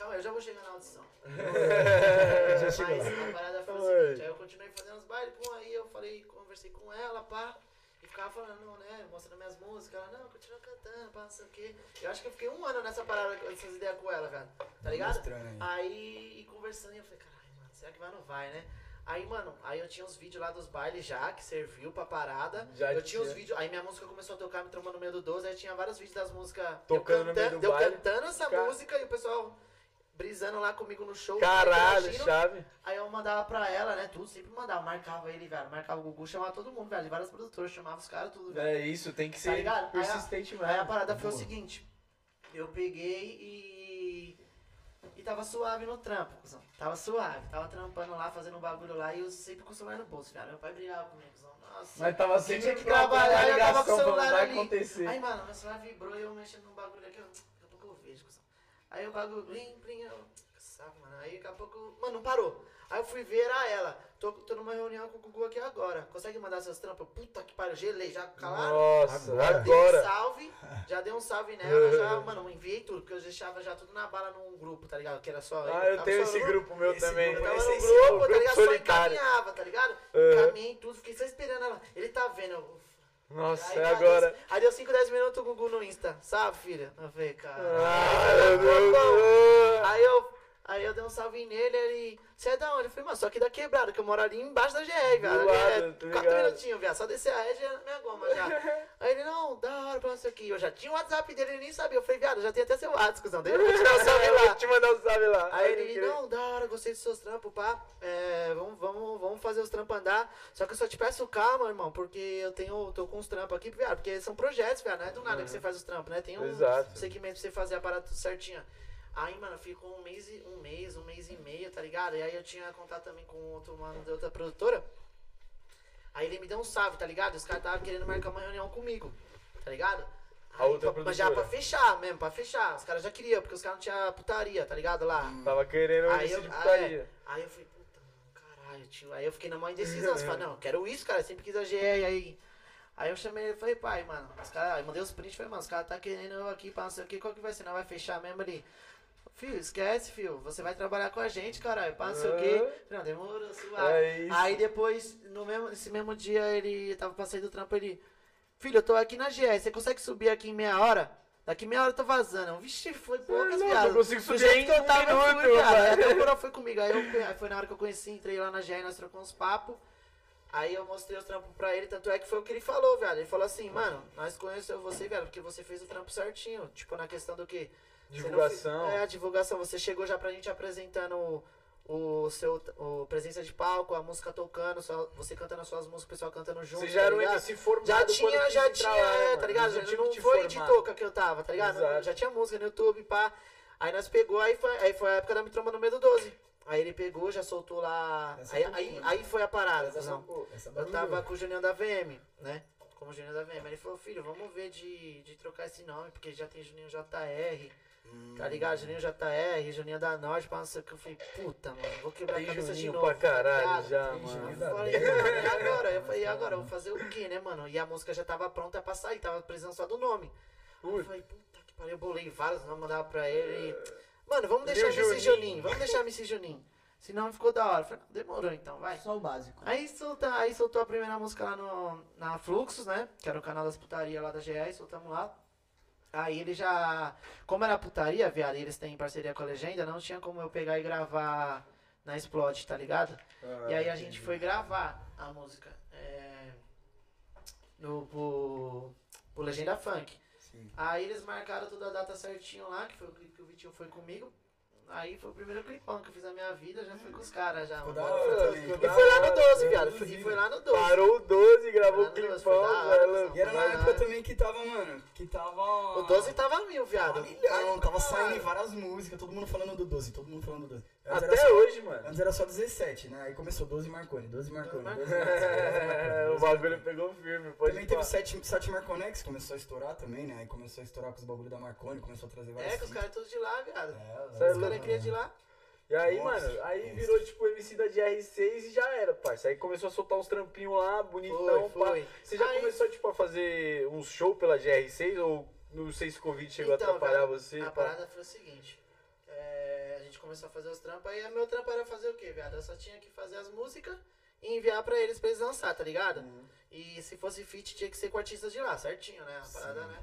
Calma, eu já vou chegar na audição. Já chegou Mas lá. a parada foi o seguinte, aí eu continuei fazendo os bailes, pum, aí eu falei, conversei com ela, pá, e ficava falando, né, mostrando minhas músicas, ela, não, continua cantando, pá, não sei o quê. Eu acho que eu fiquei um ano nessa parada, nessas ideias com ela, velho, tá ligado? Mostrando aí. E conversando, eu falei, caralho, mano, será que vai ou não vai, né? Aí, mano, aí eu tinha uns vídeos lá dos bailes já, que serviu pra parada. Já eu tinha os vídeos, aí minha música começou a tocar, me trombando no meio do 12, aí tinha vários vídeos das músicas. Tocando eu no meio do eu baile. cantando essa Cara. música e o pessoal brisando lá comigo no show. Caralho, chave. Aí eu mandava pra ela, né, tudo, sempre mandava, marcava ele, velho, marcava o Gugu, chamava todo mundo, velho, várias produtoras, chamava os caras, tudo, velho. É isso, tem que Tá ser ligado? Aí a- persistente Aí a parada foi o Boa. seguinte, eu peguei e. E tava suave no trampo, cuzão. Tava suave, tava trampando lá, fazendo um bagulho lá e eu sempre com o celular no bolso, velho. Meu pai brigava comigo, cuzão. Nossa. Mas tava sempre tinha que trabalhar, eu tava com o celular ali. acontecer. Aí, mano, meu celular vibrou e eu mexendo num bagulho aqui, eu. Aí o bagulho, blim, blim, eu, que saco, mano. Aí daqui a pouco, mano, não parou. Aí eu fui ver, era ela. Tô, tô numa reunião com o Gugu aqui agora. Consegue mandar seus trampos? Puta que pariu, gelei, já calaram. Nossa, Agora. Já dei um salve, já dei um salve nela, já, mano, enviei tudo, porque eu deixava já tudo na bala num grupo, tá ligado? Que era só Ah, eu tenho só esse grupo meu Esse também. Eu grupo tava no Esse grupo, é o tá grupo ligado? Só solitário. encaminhava, tá ligado? Aham. Encaminhei tudo, fiquei só esperando ela. Ele tá vendo, eu... Nossa, Aí, é agora. Aí deu 5, 10 minutos o Gugu no Insta, sabe, filha? Eu falei, cara. Ah. Aí eu, aí eu dei um salve nele, ele. Você é da onde? Eu falei, mano, só aqui da quebrada, que eu moro ali embaixo da GR, velho. É, tá quatro ligado? minutinhos, viado. Só descer a Ed é na minha goma já. Aí ele, não, da hora pra não sei o que. Eu já tinha o WhatsApp dele, ele nem sabia. Eu falei, viado, já tem até seu WhatsApp, cuzão. Deixa eu tirar o salve Eu lá. Vou te mandar um salve lá. Aí ele, não, da hora, gostei dos seus trampos, pá. É, vamos, vamos, vamos fazer os trampos andar. Só que eu só te peço calma, irmão, porque eu tenho, tô com os trampos aqui, viado. Porque são projetos, viado. Não é do nada que você faz os trampos, né? Tem um Exato. segmento pra você fazer a parada tudo certinha. Aí, mano, ficou um mês, e- um mês, um mês e meio, tá ligado? E aí eu tinha contato também com outro mano de outra produtora. Aí ele me deu um salve, tá ligado? Os caras estavam querendo marcar uma reunião comigo, tá ligado? A Aí, outra pra- mas já pra fechar mesmo, pra fechar. Os caras já queriam, porque os caras não tinham putaria, tá ligado? Lá. Tava querendo Aí eu, de ah, putaria. é. aí eu falei, puta, caralho, tio. Aí eu fiquei na maior indecisão. Você fala, não, eu quero isso, cara. eu Sempre quis a GR. Aí, aí eu chamei ele e falei, pai, mano, os caras, aí mandei os prints. Falei, mano, os caras tá querendo eu aqui pra não sei o que. Qual que vai ser? Não vai fechar mesmo ali. Filho, esquece, filho. Você vai trabalhar com a gente, caralho. Não sei o. Aham. Não, demorou, suave. É isso. Aí depois, no mesmo, nesse mesmo dia, ele tava sair do trampo, ele. Filho, eu tô aqui na GR, você consegue subir aqui em meia hora? Daqui meia hora eu tô vazando. Vixe, foi poucas, louco, viado. eu consigo subir em que eu tava, minuto, fui. Aí Até o foi comigo. Aí, eu, foi na hora que eu conheci, entrei lá na GR, nós trocamos uns papos. Aí eu mostrei os trampos pra ele, tanto é que foi o que ele falou, velho. Ele falou assim, mano, nós conhecemos você, velho, porque você fez o trampo certinho. Tipo, na questão do que? Não Divulgação. fez- É, a divulgação. Você chegou já pra gente apresentando o, o seu o presença de palco, a música tocando, só- você cantando as suas músicas, o pessoal cantando junto. Você já era tá um ligado? MC formado Já tinha, já né, é, tá ligado? Já Já tinha não que te foi de touca que eu tava, tá ligado? Exato. Já tinha música no YouTube, pá. Aí nós pegou, aí foi, aí foi a época da Me Tromba no Meio do 12. Aí ele pegou, já soltou lá. Essa Aí, foi aí, aí foi a parada, Essa cuzão. foi- essa Eu tava com o Juninho da VM, né? Com o Juninho da VM. Aí ele falou, filho, vamos ver de, de trocar esse nome, porque já tem Juninho JR, Hum. tá ligado? Juninho JR, Juninho da Norte, pra não sei o que. Eu falei, puta, mano, vou quebrar Tem a cabeça de Juninho novo. pra caralho ligado? já, mano. Eu falei, mano, e agora? Eu falei, e agora? Eu vou fazer o quê, né, mano? E a música já tava pronta pra sair, tava precisando só do nome. Aí Eu Ui. falei, puta que pariu, eu bolei vários nomes, mandava pra ele. e, Mano, vamos Meu deixar MC Juninho. Juninho, vamos deixar MC Juninho. Senão ficou da hora. Eu falei, não, demorou então, vai. Só o básico. Aí, solta, aí soltou a primeira música lá no, na Fluxos, né? Que era o canal das putarias lá da GR, soltamos lá. Aí ele já. Como era putaria, viado, e eles têm parceria com a legenda, não tinha como eu pegar e gravar na Explode, tá ligado? e aí a gente foi gravar a música. É, no, pro, pro Legenda Funk. Sim. Aí eles marcaram toda a data certinho lá, que foi o clipe que o Vitinho foi comigo. Aí foi o primeiro clipão que eu fiz na minha vida, já fui com os caras já. Mano. E foi lá no hora, 12, eu viado. E foi lá no 12. Parou o 12, gravou o Parou o 12, clipão, velho. E era na época também que tava, mano, que tava... O 12 tava mil, viado. Tava milhão, tava saindo em várias músicas, todo mundo falando do 12, todo mundo falando do 12. Antes Até só- hoje, mano. Antes era só 17, né? Aí começou 12 Marconi, 12 Marconi, 12 Marconi. Marconi. 12 É, o 12 bagulho pegou firme, pode Também teve o pá. 7, 7 Marconex, começou a estourar também, né? Aí começou a estourar com os bagulho da Marconi, começou a trazer várias É, que os caras todos de lá, viado. É, Os é caras louco, é cria de lá. E aí, Nossa, mano, aí nossa. virou tipo MC da de R6 e já era, parça. Aí começou a soltar uns trampinhos lá, bonitão, Foi, foi. Você já Aí- começou, tipo, a fazer uns shows pela GR6 ou não sei se o Covid chegou Então, a atrapalhar velho, você? A pá? parada foi o seguinte. é, gente começou a fazer os trampos, aí meu trampo era fazer o quê, viado? Eu só tinha que fazer as músicas e enviar pra eles pra eles lançar, tá ligado? Uhum. E se fosse feat, tinha que ser com artistas de lá, certinho, né? A parada, Sim. né?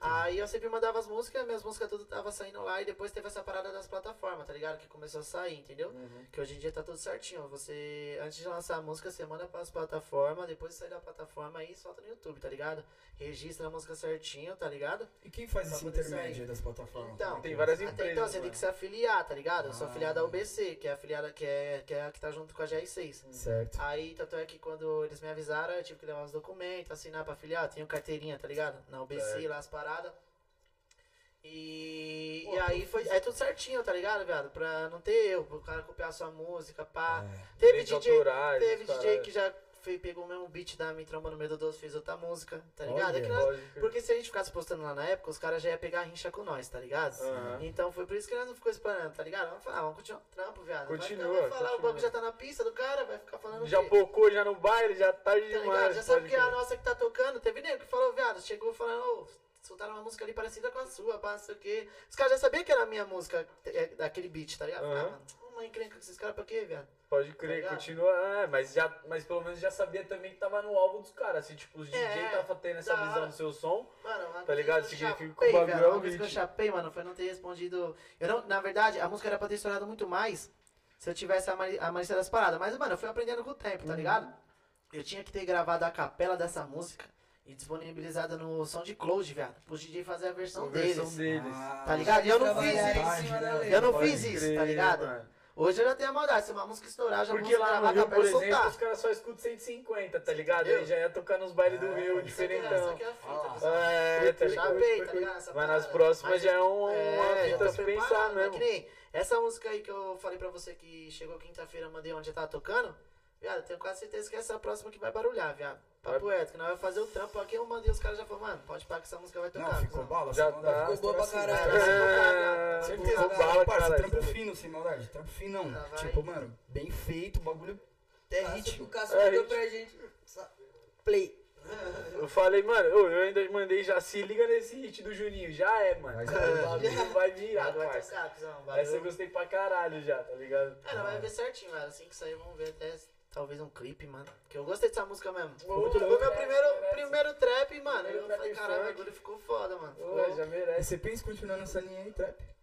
Aí eu sempre mandava as músicas, minhas músicas tudo tava saindo lá e depois teve essa parada das plataformas, tá ligado? Que começou a sair, entendeu? Uhum. Que hoje em dia tá tudo certinho. Você, antes de lançar a música, você manda pras plataformas, depois sai da plataforma aí e solta no YouTube, tá ligado? Registra a música certinho, tá ligado? E quem faz pra esse intermédio sair. das plataformas? Então, é tem é? várias Até empresas, então você mano. tem que se afiliar, tá ligado? Eu sou Ah. afiliado da UBC, que é a afiliada que é, que é a que tá junto com a GR6. Certo. Aí, tanto é que quando eles me avisaram, eu tive que levar os documentos, assinar pra afiliar. Tenho carteirinha, tá ligado? Na UBC, Certo. lá as paradas. E, Pô, e aí foi é tudo certinho, tá ligado, viado? Pra não ter erro, pro cara copiar sua música, pá. É. Teve DJ, autorais, teve caralho. DJ que já fez, pegou o mesmo beat da Me Tromba no meio do doce, fez outra música, tá ligado? Olha. É nós- porque se a gente ficasse postando lá na época, os caras já iam pegar a rincha com nós, tá ligado? Aham. Então foi por isso que nós não ficou esperando, tá ligado? Vamos falar, vamos continuar o trampo, viado. Vai Continua, ficar- Vai falar, continua. o bagulho já tá na pista do cara, vai ficar falando Já pocou já no baile, já tarde Tá demais. ligado? Já sabe que é a nossa que tá tocando. Teve nego que falou, viado, chegou falando, ô, soltaram uma música ali parecida com a sua, sei o quê. Os caras já sabiam que era a minha música, é, daquele beat, tá ligado? Aham. Ah, mano, uma encrenca com esses caras pra quê, viado? Pode Tá crer, ligado? continua. É, mas, já, mas pelo menos já sabia também que tava no álbum dos caras. Assim, tipo, os DJ É, tava tendo essa visão hora. do seu som. Mano, uma Tá ligado? Significa que o bagulho é coisa que eu chapei, mano, foi não ter respondido. Eu não, na verdade, a música era pra ter estourado muito mais se eu tivesse a, mali- a malícia das paradas. Mas, mano, eu fui aprendendo com o tempo, tá Uhum. ligado? Eu tinha que ter gravado a capela dessa música e disponibilizada no som de Cloud, velho. Pro DJ fazer a versão A versão deles. deles. Ah, Tá ligado? E eu não fiz isso. Eu não Pode fiz isso, crer, tá ligado? mano. Hoje eu já tenho a maldade. Se uma música estourar, já Porque lá no Rio, por exemplo, soltar. os caras só escutam 150, tá ligado? Entendeu? Aí já ia tocar nos bailes do É, Rio, é- essa diferentão. aqui é a fita, Ah. É, tá ligado? Tá ligado? Mas nas próximas Mas já é um- uma É, já fita se pensar preparado, né? mesmo. Que nem essa música aí que eu falei pra você que chegou quinta-feira, mandei onde eu tava tocando. Viado, eu tenho quase certeza que essa é a próxima que vai barulhar, viado. Papo reto, que nós vamos fazer o trampo aqui, eu mandei os caras já falaram, mano, pode parar que essa música vai tocar. Não, ficou bala, Já tá. vai Ficou boa pra caralho. vai. É, Certeza, Ficou cara, bala, parça, trampo fino, sem maldade, trampo finão. Tá, vai. tipo, mano, bem feito, bagulho é hit. pro Cássio É, hit. pra gente. Play. Eu falei, mano, eu, ainda mandei já, se liga nesse hit do Juninho, já é, mano. Vai O ser. bagulho vai virar, Vai parça. tocar. Essa eu gostei pra caralho já, tá ligado? É, não vai ver certinho, velho. Assim que sair, vamos ver até talvez um clipe, mano. Que eu gostei dessa música mesmo. Ô, Foi meu primeiro, merece. primeiro trap, mano. Primeiro Eu trap falei, caralho, o bagulho ficou foda, mano. Pô, já Aí merece. você pensa em continuar nessa linha aí, trap?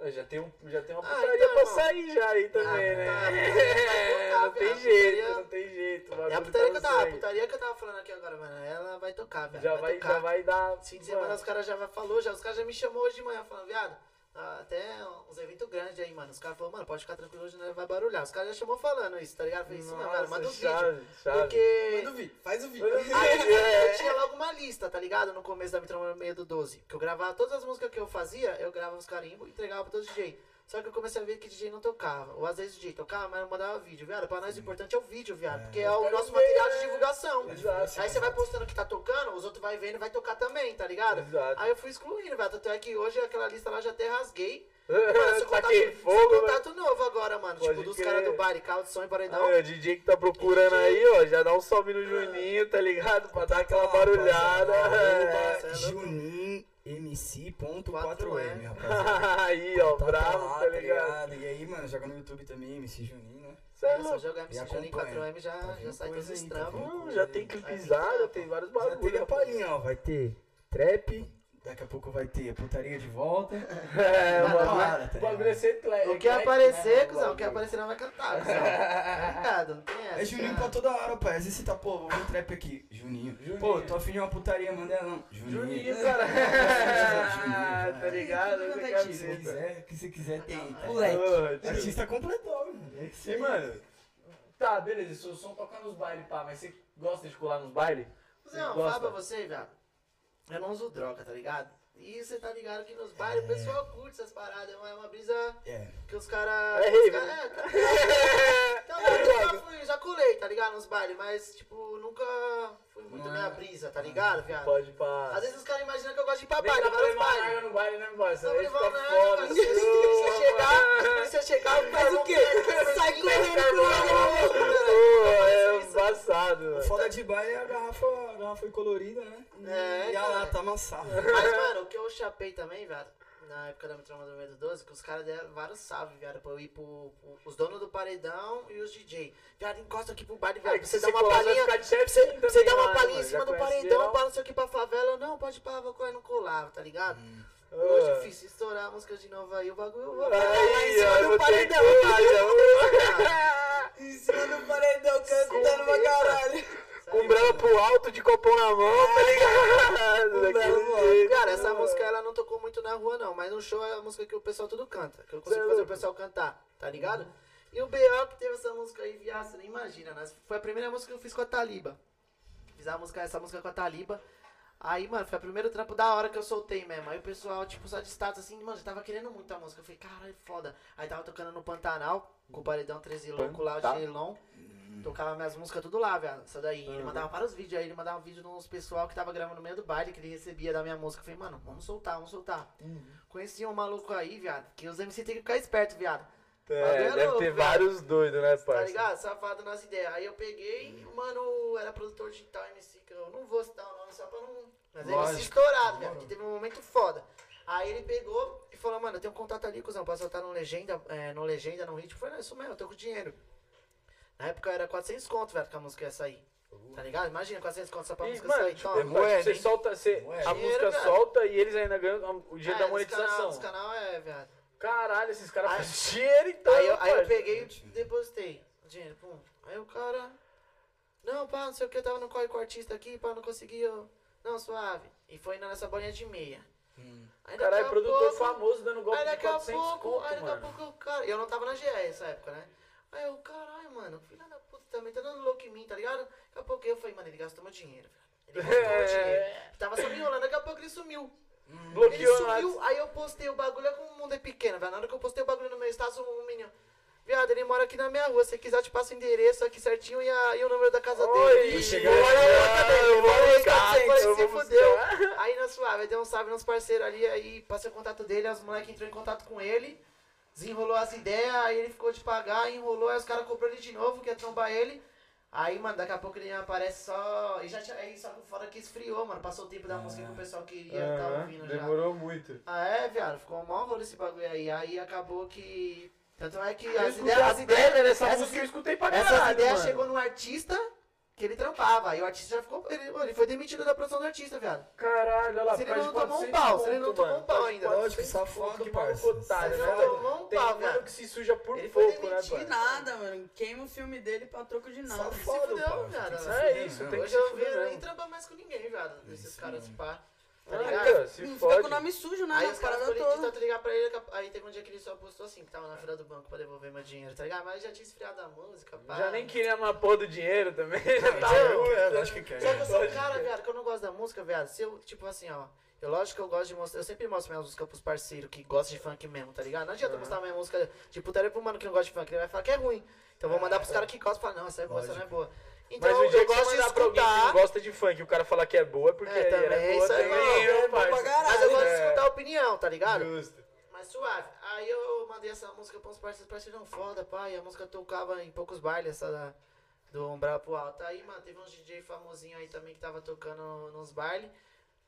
Ah, Já tem, um, já tem uma Ah, putaria então, pra irmão. sair já aí também, Ah, né? tá, É, não tem jeito, putaria- não tem jeito. É a putaria tá que eu tava, putaria que eu tava falando aqui agora, mano. Ela vai tocar, velho. Já vai, tocar. já vai dar. Fim de semana os caras já vai- falou, já, os caras já me chamou hoje de manhã falando, viado, até uns eventos grandes aí, mano. Os caras falaram, mano, pode ficar tranquilo, hoje não vai barulhar. Os caras já chamou falando isso, tá ligado? Eu falei, isso, meu, velho, manda um vídeo. chave. Porque Manda o vídeo, faz o vídeo. aí É. eu tinha logo uma lista, tá ligado? No começo da Mitrama meio do 12. Que eu gravava todas as músicas que eu fazia, eu gravava os carimbos e entregava pra todos os DJ. Só que eu comecei a ver que DJ não tocava. Ou às vezes o DJ tocava, mas não mandava vídeo, viado. Pra nós o importante é o vídeo, viado. Porque é o nosso ver. material de divulgação. Exato. Aí você vai postando que tá tocando, os outros vai vendo e vai tocar também, tá ligado? Exato. Aí eu fui excluindo, velho. Tanto é que hoje aquela lista lá já até rasguei. Mano, Taquei contato, fogo, seu mano. contato novo agora, mano. Pode tipo, dos caras do baile, carro de som e paredão. O DJ que tá procurando aí, ó, já dá um salve no Juninho, tá ligado? Pra dar aquela barulhada. Nossa, é louco. Juninho MC.4M, 4M, rapaziada. Aí, ó, Tá bravo, lá, tá ligado? E aí, mano, joga no YouTube também, MC Juninho, né? Cê é só jogar MC Juninho acompanha. 4M já, Tá já sai todos os tá trampos. Não, já tem clipezada, já tem vários Já bagulhos. teve a palhinha, ó. Vai ter trap, daqui a pouco vai ter putaria de volta. É, o Nada, bagulho, nada, tá o bagulho é ser. O que né, aparecer, o cuzão, o que aparecer não vai cantar, cuzão. Tá ligado? Não tem essa. É Juninho cara. pra toda hora, pai. Às vezes você tá, pô, vou ver um trap aqui. Juninho. Juninho. Pô, tô afim de uma putaria, manda ela não. Juninho. Juninho, cara. Juninho, tá ligado? É camiseta. Se você quiser, o que você quiser tem. Tá? Moleque. Artista completou, mano. É isso E, aí. mano, tá, beleza, seu som toca nos bailes, pá, mas você gosta de colar nos bailes? Não, fala pra você, velho. Eu não uso droga, tá ligado? E você tá ligado que nos bailes o pessoal curte essas paradas. É uma, é uma brisa É. que os caras. É os cara- né? É, tá ligado? Então, eu já fui, já colei, tá ligado? Nos bailes, mas, tipo, nunca fui muito é- minha brisa, tá ligado, viado? Pode pá. Às vezes os caras imaginam que eu gosto de ir pra baile, pra levar bailes. água no baile, né, parça? Não, não, não, se você chegar, se você chegar, faz o quê? Sai correndo Pô, é embaçado, O foda de baile é a garrafa, a garrafa colorida, né? E, É, e a lata amassada. Mas, mano, o que eu chapei também, velho, na época da Mitrama do Medo 12, que os caras deram vários salves, viado, pra eu ir pro, pro- os donos do paredão e os DJ. Viado, encosta aqui pro baile, viado, você dá uma colar, palhinha, ficar de chefe você, você dá uma palhinha em cima do paredão, isso aqui pra favela, eu, não, pode ir pra, vou correr no colava, tá ligado? Hum. Hoje, Ah. filho, se estourar a música de novo aí, o bagulho eu vou Aí, lá em cima eu do paredão. Em cima do paredão, cantando pra caralho. Com brela pro alto, de copão na mão, tá ligado? Daquele jeito. Cara, essa música ela não tocou muito na rua, não. Mas no show é a música que o pessoal tudo canta. Que eu Cê é consigo fazer o pessoal cantar, tá ligado? E o B.O. que teve essa música aí, viado, você nem imagina, né? Foi a primeira música que eu fiz com a Taliba. Fiz a música, essa música com a Taliba. Aí, mano, foi o primeiro trampo da hora que eu soltei mesmo. Aí o pessoal, tipo, só de status assim, mano, já tava querendo muito a música. Eu falei, caralho, foda. Aí tava tocando no Pantanal, com o Paredão 13 Louco lá, o Geilon. Tocava minhas músicas tudo lá, velho. Essa daí. Ele Uhum. mandava vários vídeos aí, ele mandava um vídeo de uns pessoal que tava gravando no meio do baile, que ele recebia da minha música. Eu falei, mano, vamos soltar, vamos soltar. Conheci um maluco aí, viado, que os MC tem que ficar esperto, viado. É, é deve louco, ter velho. vários doidos, né, Tá parça? ligado? Safado nas ideias. Aí eu peguei, o mano era produtor digital MC, que eu não vou citar o nome só pra não. Mas é MC Lógico. estourado, velho, que teve um momento foda. Aí ele pegou e falou, mano, eu tenho um contato ali, cuzão, pra soltar no legenda, é, no legenda, no ritmo. Eu falei, não, isso mesmo, eu tô com dinheiro. Na época era 400 conto, velho, que a música ia sair. Tá ligado? Imagina 400 conto só pra E, música mano, sair. tipo, Toma. é, moeda, você hein? solta, você, Moeda. a Dinheiro, música cara. solta e eles ainda ganham o dinheiro da É, dos monetização. Canal, dos canal é, viado. Caralho, esses caras fazem dinheiro então, Aí eu, aí eu peguei e depositei o dinheiro, pum. Aí o cara. Não, pá, não sei o que, eu tava no corre com o artista aqui, pá, não consegui. Eu... Não, suave. E foi indo nessa bolinha de meia. Daqui Caralho, a produtor pouco- famoso dando golpe Aí de daqui a 400 pouco, conto, aí daqui a pouco o cara. Eu não tava na GE nessa época, né? Aí eu, caralho, mano, filha da puta, também tá dando louco em mim, tá ligado? Daqui a pouco eu falei, mano, ele gastou meu dinheiro, velho. Ele gastou meu dinheiro. Tava só me enrolando, daqui a pouco ele sumiu. Ele Bloqueou nós. sumiu, aí eu postei o bagulho, é como o mundo é pequeno, velho. Na hora que eu postei o bagulho no meu status, um menino. Viado, ele mora aqui na minha rua. Se você quiser, eu te passo o endereço aqui certinho e, a, e o número da casa Oi, dele. Tô E- chegando. Olha a casa dele, Eu vou buscar, eu se vou fudeu. buscar. Aí na suave, deu um salve nos parceiros ali, aí passei o contato dele, os moleques entrou em contato com ele, desenrolou as ideias, aí ele ficou de pagar, enrolou, aí os caras comprou ele de novo, quer trombar ele. Aí, mano, daqui a pouco ele aparece só. E já tinha. Aí só fora que esfriou, mano. Passou o tempo da música que o pessoal queria tá Aham, ouvindo já. Demorou muito. Ah, é, viado, ficou um maior rolo esse bagulho aí. Aí acabou que. Tanto é que Eu as ideias. As ideias prévia dessa essas- música eu escutei pra essas caralho, ideias mano. chegou no artista que ele trampava. Aí o artista já ficou. Ele, ele foi demitido da produção do artista, viado. Caralho, olha lá, Se ele não tomou um 400 pau, se ele não tomou mano, um pau ainda. 400 Lógico, safado, que maluco otário, Ele né? não tomou um Tem pau, mano viado. que se suja por Ele pouco, né, pai? nada, mano. Queima o filme dele pra troco de nada. Se Safado, fudeu, viado. Tem que se É isso, tem que Hoje se eu nem mesmo. trampa mais com ninguém, viado. Desses Isso caras, pá. Tá Aí, ligado? se Não fode. fica com o nome sujo, né? Aí os caras toda. tanto ligar pra ele, aí teve um dia que ele só postou assim, que tava na fila do banco pra devolver meu dinheiro, tá ligado? Mas já tinha esfriado a música, pá. Já nem queria uma porra do dinheiro também. Não, Tá é, lógico que quer. Só que eu sou um cara, é. viado, que eu não gosto da música, viado. Se eu, tipo assim, ó. Eu, lógico que eu gosto de mostrar. Eu sempre mostro minhas músicas pros parceiros que gostam de funk mesmo, tá ligado? Não adianta eu Aham. mostrar minha música de putaria pro mano que não gosta de funk. Ele vai falar que é ruim. Então eu vou mandar pros caras que gostam e falar, não, essa é boa, essa não é boa. Então Mas o dia eu que você gosto de pra escutar. não gosta de funk e o cara falar que é boa, é porque É, também, ela é boa isso aí, também, mano, eu, é pra parça. caralho. Mas eu gosto de É. escutar a opinião, tá ligado? Justo. Mas suave. Aí eu mandei essa música pra uns parceiros, os parceiros não foda, pai. A música tocava em poucos bailes, essa da, do Umbral pro Alto. Aí, mano, teve uns DJ famosinho aí também que tava tocando nos bailes.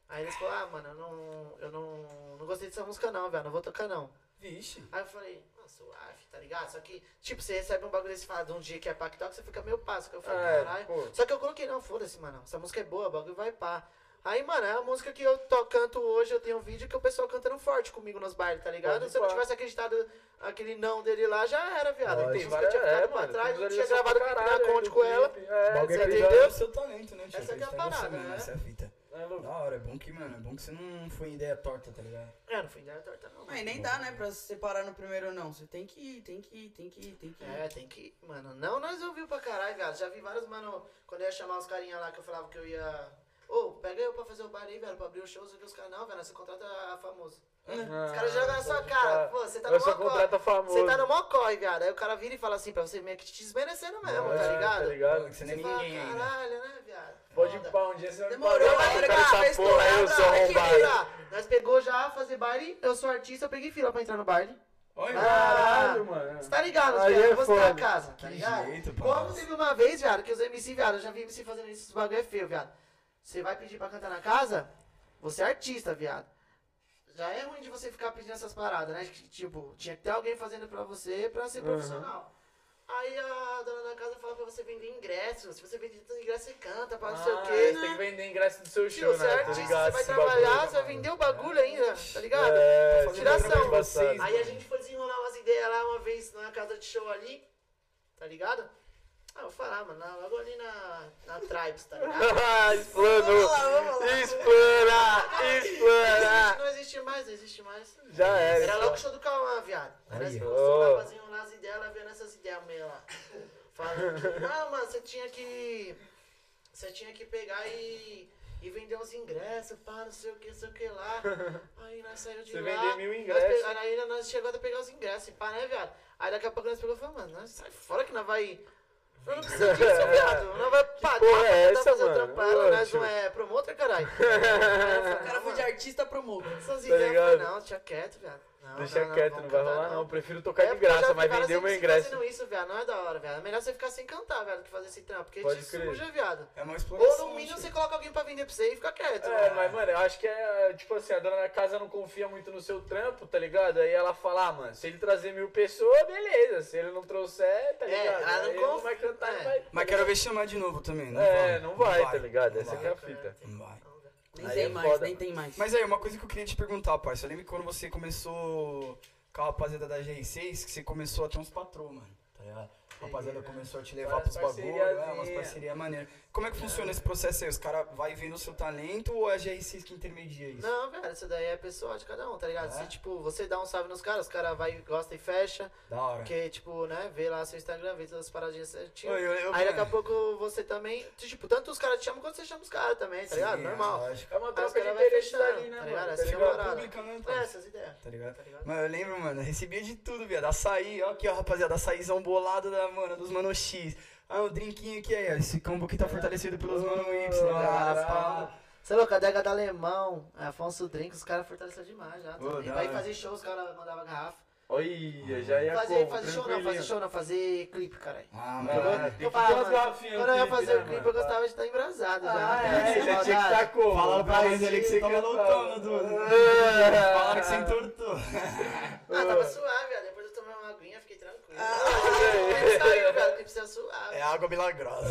Aí eles falaram, ah, mano, eu não, eu não, não gostei dessa música não, velho, não vou tocar não. Vixe. Aí eu falei, ah, suave, tá ligado? Só que, tipo, você recebe um bagulho desse fala de um dia que é pactual, que você fica meio passo. Eu falei, É, caralho. pô. Só que eu coloquei, não, foda-se, mano. Essa música é boa, o bagulho vai pá. Aí, mano, é a música que eu to, canto hoje, eu tenho um vídeo que o pessoal cantando forte comigo nos bailes, tá ligado? Pode Se eu não tivesse acreditado aquele não dele lá, já era, viado. Tem música que eu tinha é, ficado pra mano. trás, não tinha gravado clipe na Conte com ela. O É, você é tá entendeu? no seu talento, né? Essa é a você parada, né? Essa é fita. É louco. Da hora, é bom que, mano, é bom que você não foi em ideia torta, tá ligado? É, não foi ideia torta, não. Mas nem dá, né, pra separar no primeiro não. Você tem que ir, tem que ir, tem que ir, tem que ir. É, tem que ir, mano. Não, nós ouviu pra caralho, viado. Já vi vários, mano, quando eu ia chamar os carinha lá que eu falava que eu ia. Ô, pega eu pra fazer o bar aí, velho, pra abrir o show, que os caras, não, velho, você contrata a famoso. Os caras jogam na sua cara, pô, você tá no famoso. Você tá no mó corre, viado. Aí o cara vira e fala assim pra você meio que te desmerecendo mesmo, É, tá ligado? Tá ligado? Que você Você nem é fala, ninguém caralho, né, viado? Pode Foda. pá, um dia você vai me Demorou, vai pegar, fez porra, aí, eu sou que arrombado. Tá, Nós pegou já fazer baile, eu sou artista, eu peguei fila pra entrar no baile. Olha, Caralho, mano. Você tá ligado, Aí viado? é Eu vou a foda. casa, tá Que ligado? jeito, Como teve uma vez, viado, que os MC, viado, eu já vi MC fazendo isso, esse bagulho é feio, viado. Você vai pedir pra cantar na casa, você é artista, viado. Já é ruim de você ficar pedindo essas paradas, né? Que, Tipo, tinha que ter alguém fazendo pra você pra ser Uhum. profissional. Aí a dona da casa fala pra você vender ingresso. Se você vender tanto ingresso, você canta, pra não sei o Ah, quê. Você tem que vender ingresso do seu Tio, show, você é né? Tá artista, ligado? você vai esse trabalhar, bagulho. você vai vender o bagulho ainda, tá ligado? É, Tô tiração. fazendo vocês, Aí a mano. gente foi desenrolar umas ideias lá uma vez na casa de show ali, tá ligado? Ah, eu vou falar, mano, logo ali na, na Tribes, tá ligado? Explanou. Vamos lá, vamos lá. Explana, explana. Não existe mais, não existe mais. Já era. Era logo o show do Cauã, viado. Aí nós Aí, começamos ó. lá fazendo lá as ideias, ela vendo essas ideias meio lá. Falando que, não, mano, você tinha que. Você tinha que pegar e. E vender uns ingressos, pá, não sei o que, não sei o que lá. Aí nós saímos de Você lá. vender mil nós ingressos. Aí nós chegamos a pegar os ingressos, pá, né, viado? Aí daqui a pouco nós pegamos e falamos, mano, nós sai fora que nós vai. Eu não precisa disso, viado. Nós vai pagar porra pra é tentar essa, fazer o mano? trampo pra ela, Ô, nós tio. não é promotor, caralho. O cara foi de artista promotor. Essas Tá ideias, não, deixa quieto, viado. Não, Deixa não, quieto, não vai cantar, rolar não. Eu prefiro tocar É, de graça, mas vender o meu ingresso. fazendo isso, viado, não é da hora, viado. É melhor você ficar sem cantar, velho, do que fazer esse trampo, porque Pode te crer. suja, viado. É uma Ou exploração. no mínimo você coloca alguém pra vender pra você e fica quieto. É, mano. mas, mano, eu acho que é, tipo assim, a dona da casa não confia muito no seu trampo, tá ligado? Aí ela fala, ah, mano, se ele trazer mil pessoas, beleza. Se ele não trouxer, tá É, ligado? ela não Aí ele não conf- vai cantar, é. não vai. Mas quero ver chamar de novo também, não É, vai. não vai, tá ligado? Não Essa é a fita. Não vai. Nem Aí tem é mais, foda. nem tem mais. Mas aí, uma coisa que eu queria te perguntar, parça. Eu lembro que quando você começou com a rapaziada da GR6, que você começou a ter uns patrô, mano. Tá ligado? A rapaziada começou a te levar pros bagulho, é, umas parcerias maneiras. Como é que funciona esse processo aí? Os caras vai vendo o seu talento ou é a GR6 que intermedia isso? Não, velho, isso daí é pessoal de cada um, tá ligado? É? Se, tipo, você dá um salve nos caras, os caras vai, gosta e fecha, Da hora. porque, tipo, né, vê lá seu Instagram, vê todas as paradinhas certinho. Oi, eu- eu- Aí daqui a pouco você também, tipo, tanto os caras te chamam quanto você chama os caras também, tá ligado? sim, Normal. lógico. É uma troca de interesses ali, né, tá mano? ligado? Tá Essa é ligado? parada. Pública, né, É, essas ideias, Tá ligado? tá ligado? Mano, eu lembro, mano, eu recebia de tudo, viado. Açaí, ó aqui, ó, rapaziada, açaízão bolado da, mano, dos Mano X. Ah, o drinquinho aqui aí, ó, esse combo aqui tá fortalecido pelos Mano Y, né, pá. Você é louco, a adega da Alemão, Afonso Drink, os caras fortaleceram demais já. Vai hora. fazer show, os caras mandavam garrafa. Olha, já ia Fazer, como? fazer show não, fazer show não, fazer clipe, caralho. Ah, Ah, mano. tem que Eu falava, Quando eu ia fazer clipe, o clipe, né, eu gostava de estar embrasado já. Ah, é, você tinha que estar como? Falaram pra eles ali que você tava lutando, Dudu. Falaram que você entortou. Ah, tava suave, velho. Depois eu tomei uma aguinha, fiquei tranquilo. Ah, saiu, velho. O clipe saiu suave. É água milagrosa.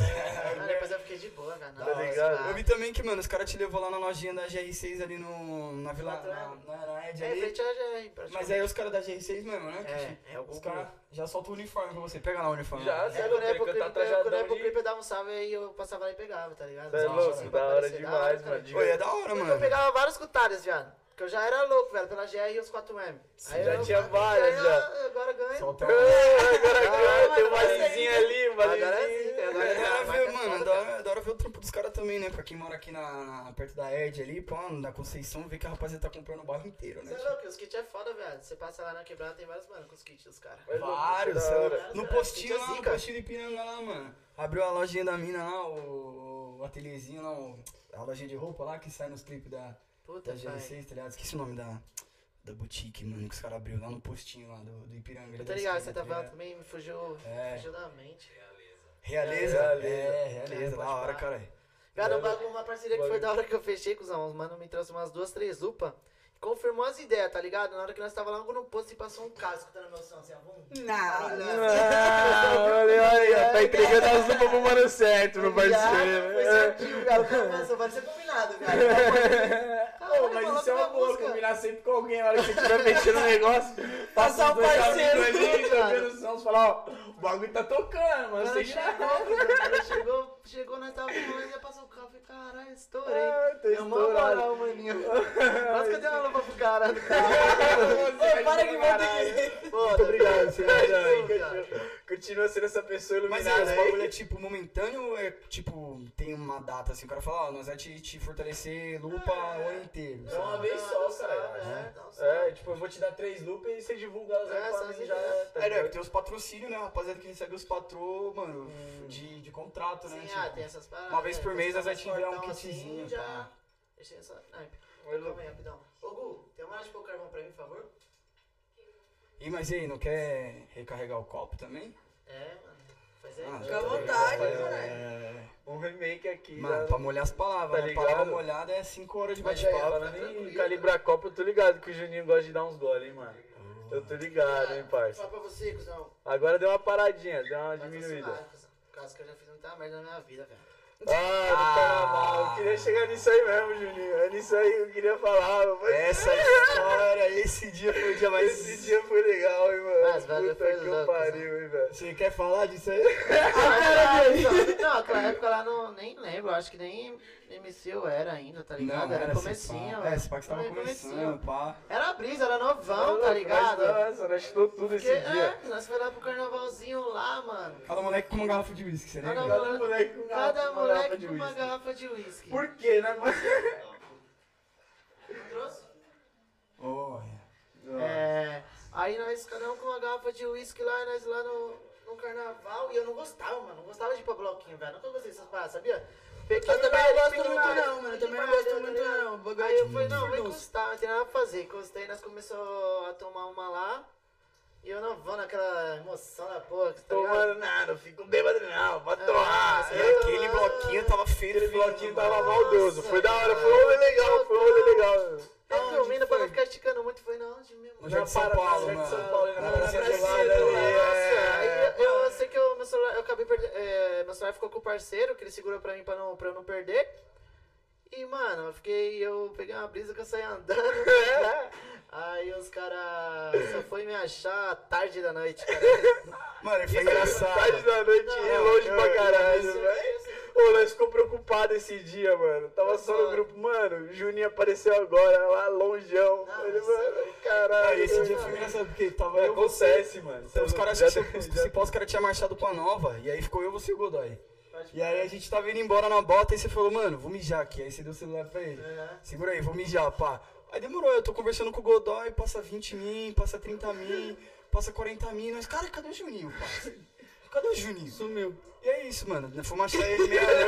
Ah, depois eu fiquei viado. Tá Nossa, ligado? cara. Eu vi também que, mano, os caras te levou lá na lojinha da GR6 ali no. na Vila. Na, na, na Ed É, ali. frente à GR, praticamente. Mas aí os caras da GR6 mesmo, né? É, é o Os caras já soltam o uniforme pra você. Pega lá o uniforme. Já, É, quando louco, é pro clipe, tá quando é pro clipe eu dava um salve aí eu passava lá e pegava, tá ligado? Cê é louco, pra da hora demais, mano. Pô, e é da hora, Porque eu mano. pegava vários cutários, viado. Porque eu já era louco, velho, pela GR e os 4M. Aí já eu tinha várias, já. Agora ganho. Solta É, agora ganha, tem um agora valezinho ali, um Agora é assim, É agora é da hora assim, ver, é mano, da hora, da hora ver o trampo dos caras também, né? Pra quem mora aqui na, na- perto da Ed ali, pô, na Conceição, vê que a rapaziada tá comprando o bairro inteiro, né? Você é louco, os kits é foda, velho. Você passa lá na quebrada, tem vários mano com os kits dos caras. Vários, é louco. No postinho lá, no postinho de Piranga lá, mano. Abriu a lojinha da mina lá, o, o ateliêzinho lá, o- a lojinha de roupa lá que sai nos clipes da, Puta, da pai. GR6, tá ligado? Esqueci o nome da, da boutique, mano, que os caras abriu lá no postinho lá do, do Ipiranga. Eu tô ligado, você tá falando também, me fugiu, É. fugiu da mente. Realeza? Realeza. É, É, realeza, da hora, caralho. Cara, um Bagulho. uma parceria que foi da hora que eu fechei, cuzão. Os mano me trouxe umas duas, três lupas. Confirmou as ideias, tá ligado? Na hora que nós tava lá no posto e passou um carro escutando meu som, assim, ó. Vum. Ah, olha aí, ó, tá entregando as lupas pro mano certo, meu Foi parceiro. certinho, cara. Passou, pode ser combinado, cara. Pô, mas isso é uma boa, combinar sempre com alguém na hora que você estiver mexendo no negócio. Passar os o parceiro, ali, cara. jogando som, você fala, ó, o bagulho tá tocando, mano. Você chegou, chegou, chegou, nós tava filmando, ia passar o carro, falei, caralho, estourei. Ah, Deu uma estourado. moral, maninho. Quase que eu dei uma lupa pro cara do carro. Ô, para que volta aqui. Muito obrigado, senhor. Continua sendo essa pessoa Mas iluminada é, os aí. bagulho é tipo momentâneo ou é tipo, tem uma data assim? O cara fala, ó, nós vamos te, te fortalecer lupa o ano inteiro. É uma vez só, cara. É, dá um salve. É, tipo, eu vou te dar três loops e você divulga elas aí É, pra mim já. ideias. Tá É, né, tem os patrocínios, né? Rapaziada que recebe os patrô, mano, de, de contrato, né? Sim, tipo, ah, tem essas paradas. uma vez por né? mês nós vai te enviar um cortar kitzinho, já. pá. Deixa eu só. Lu. calma aí, rapidão. Ô, Gu, tem uma hora de pôr carvão pra mim, por favor? E mas e aí, não quer recarregar o copo também? É, mano. Faz aí. Ah, Fica à tá vontade, caralho. É, Um remake aqui. Mano, já- pra molhar as palavras, Tá né? Palavra molhada é 5 horas de bate-papo. Falando em calibrar copo, eu tô ligado que o Juninho gosta de dar uns goles, hein, mano. Eu tô ligado, hein, parça. Fala pra você, cuzão. Agora deu uma paradinha, deu uma diminuída. Caso que eu já fiz muita merda na minha vida, velho. Ah, no carnaval. Eu queria chegar nisso aí mesmo, Juninho. É nisso aí que eu queria falar. mas- Essa história, esse dia foi o dia mais. Esse dia foi legal, hein, mano. Mas, velho, Puta foi que louco, pariu, hein, velho. Você quer falar disso aí? Não, aquela época lá não, nem lembro, acho que nem MC eu era ainda, tá ligado? era, comecinho. É, esse pá que tava começando, pá. Era brisa, era novão, tá ligado? Nossa, nós chutou tudo esse Porque, dia. é, nós foi lá pro carnavalzinho lá, mano. Cada moleque com uma garrafa de uísque, você lembra? Cada moleque com Cada uma moleque garrafa de com uma garrafa de uísque. Por quê, né? Trouxe? Olha. É, aí nós, cada um com uma garrafa de uísque lá, e nós lá no, no carnaval, e eu não gostava, mano, não gostava de ir pra bloquinho, velho, nunca gostei dessas paradas, sabia? Eu também não gosto muito não, mano. Eu também não gosto muito não. Bagulho Aí eu falei, não, encostar, não tem nada pra fazer. Encostei, nós começamos a tomar uma lá. E eu não vou naquela emoção da porra, que você tá? Tomando nada, não fico bêbado não, pode Ah, tomar. sim. E aquele bloquinho tava feio. Aquele bloquinho tava Nossa, maldoso. Foi da hora, foi um rolê legal, foi um rolê legal. Eu dormindo pra foi? não ficar esticando muito, foi na onde mesmo? De São Paulo, mano. São Paulo, na Na meu celular, eu acabei perdendo. É, meu celular ficou com o parceiro, que ele segurou pra mim pra, não, pra eu não perder. E, mano, eu fiquei. Eu peguei uma brisa que eu saí andando. Aí os caras só foi me achar tarde da noite, cara. Mano, foi Tarde engraçado. da noite, Não, e longe eu- pra eu- caralho, eu- velho. Ô, nós ficou preocupado esse dia, mano. Tava só no grupo, mano, o Juninho apareceu agora, lá longeão. Não, Ele, isso mano, caralho. esse dia foi engraçado porque tava É, eu, você. acontece, mano. Então, os caras, já- se, já- se pós, os caras tinham marchado pra nova, e aí ficou eu, você e o Godoy. E aí a gente tava indo embora na bota e você falou, mano, vou mijar aqui. Aí você deu o celular pra ele. É. Segura aí, vou mijar, pá. Aí demorou, eu tô conversando com o Godoy, passa 20 mim, passa 30 mim, passa 40 mim. Nós, cara, cadê o Juninho, pá? Cadê o Juninho? Sumiu. E é isso, mano. Nós fomos achar ele meia-noite.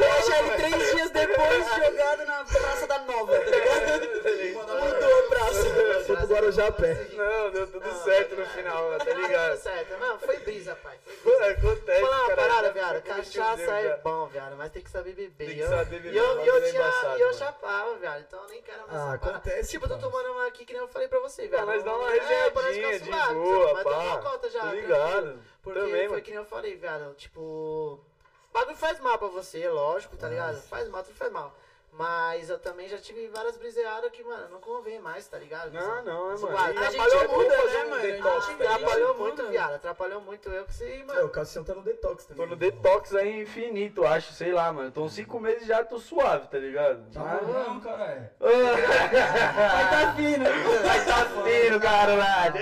Eu achei ele três dias depois jogado na Praça da Nova, tá ligado? Mudou a praça. Foi pro Guarujá a pé. Não, deu tudo Não, certo no é. final, tá Tudo ligado? certo. Não, foi brisa, pai. Foi brisa. acontece, falar uma cara. parada, viado. Cachaça é bom, viado, mas tem que saber beber. Tem E que eu- saber beber, E eu, eu, é tinha, embaçado, eu chapava, viado. Então eu nem quero mais Ah, acontece, Tipo, tô tomando uma aqui que nem eu falei pra você, velho. Ah, nós dá uma É, parece resenhadinha que de eu boa, mas tô com uma pá. cota já, Tô tranquilo. ligado. Porque Também, foi que nem eu falei, velho. Tipo. O bagulho faz mal pra você, lógico, tá ligado? Faz. Faz mal, tudo faz mal. Mas eu também já tive várias briseadas que, mano, não convém mais, tá ligado? Não, não, é, mano. Atrapalhou muito né, um mano? detox, A tá gente ligado? Atrapalhou muito, viado. Atrapalhou muito eu que sei, É, mano. o Cassião tá no detox também. Tô no detox aí infinito, acho, sei lá, mano. Tô uns 5 meses já, tô suave, tá ligado? Tá Mas- não, caralho. Vai tá fino. Mas tá fino, caralho.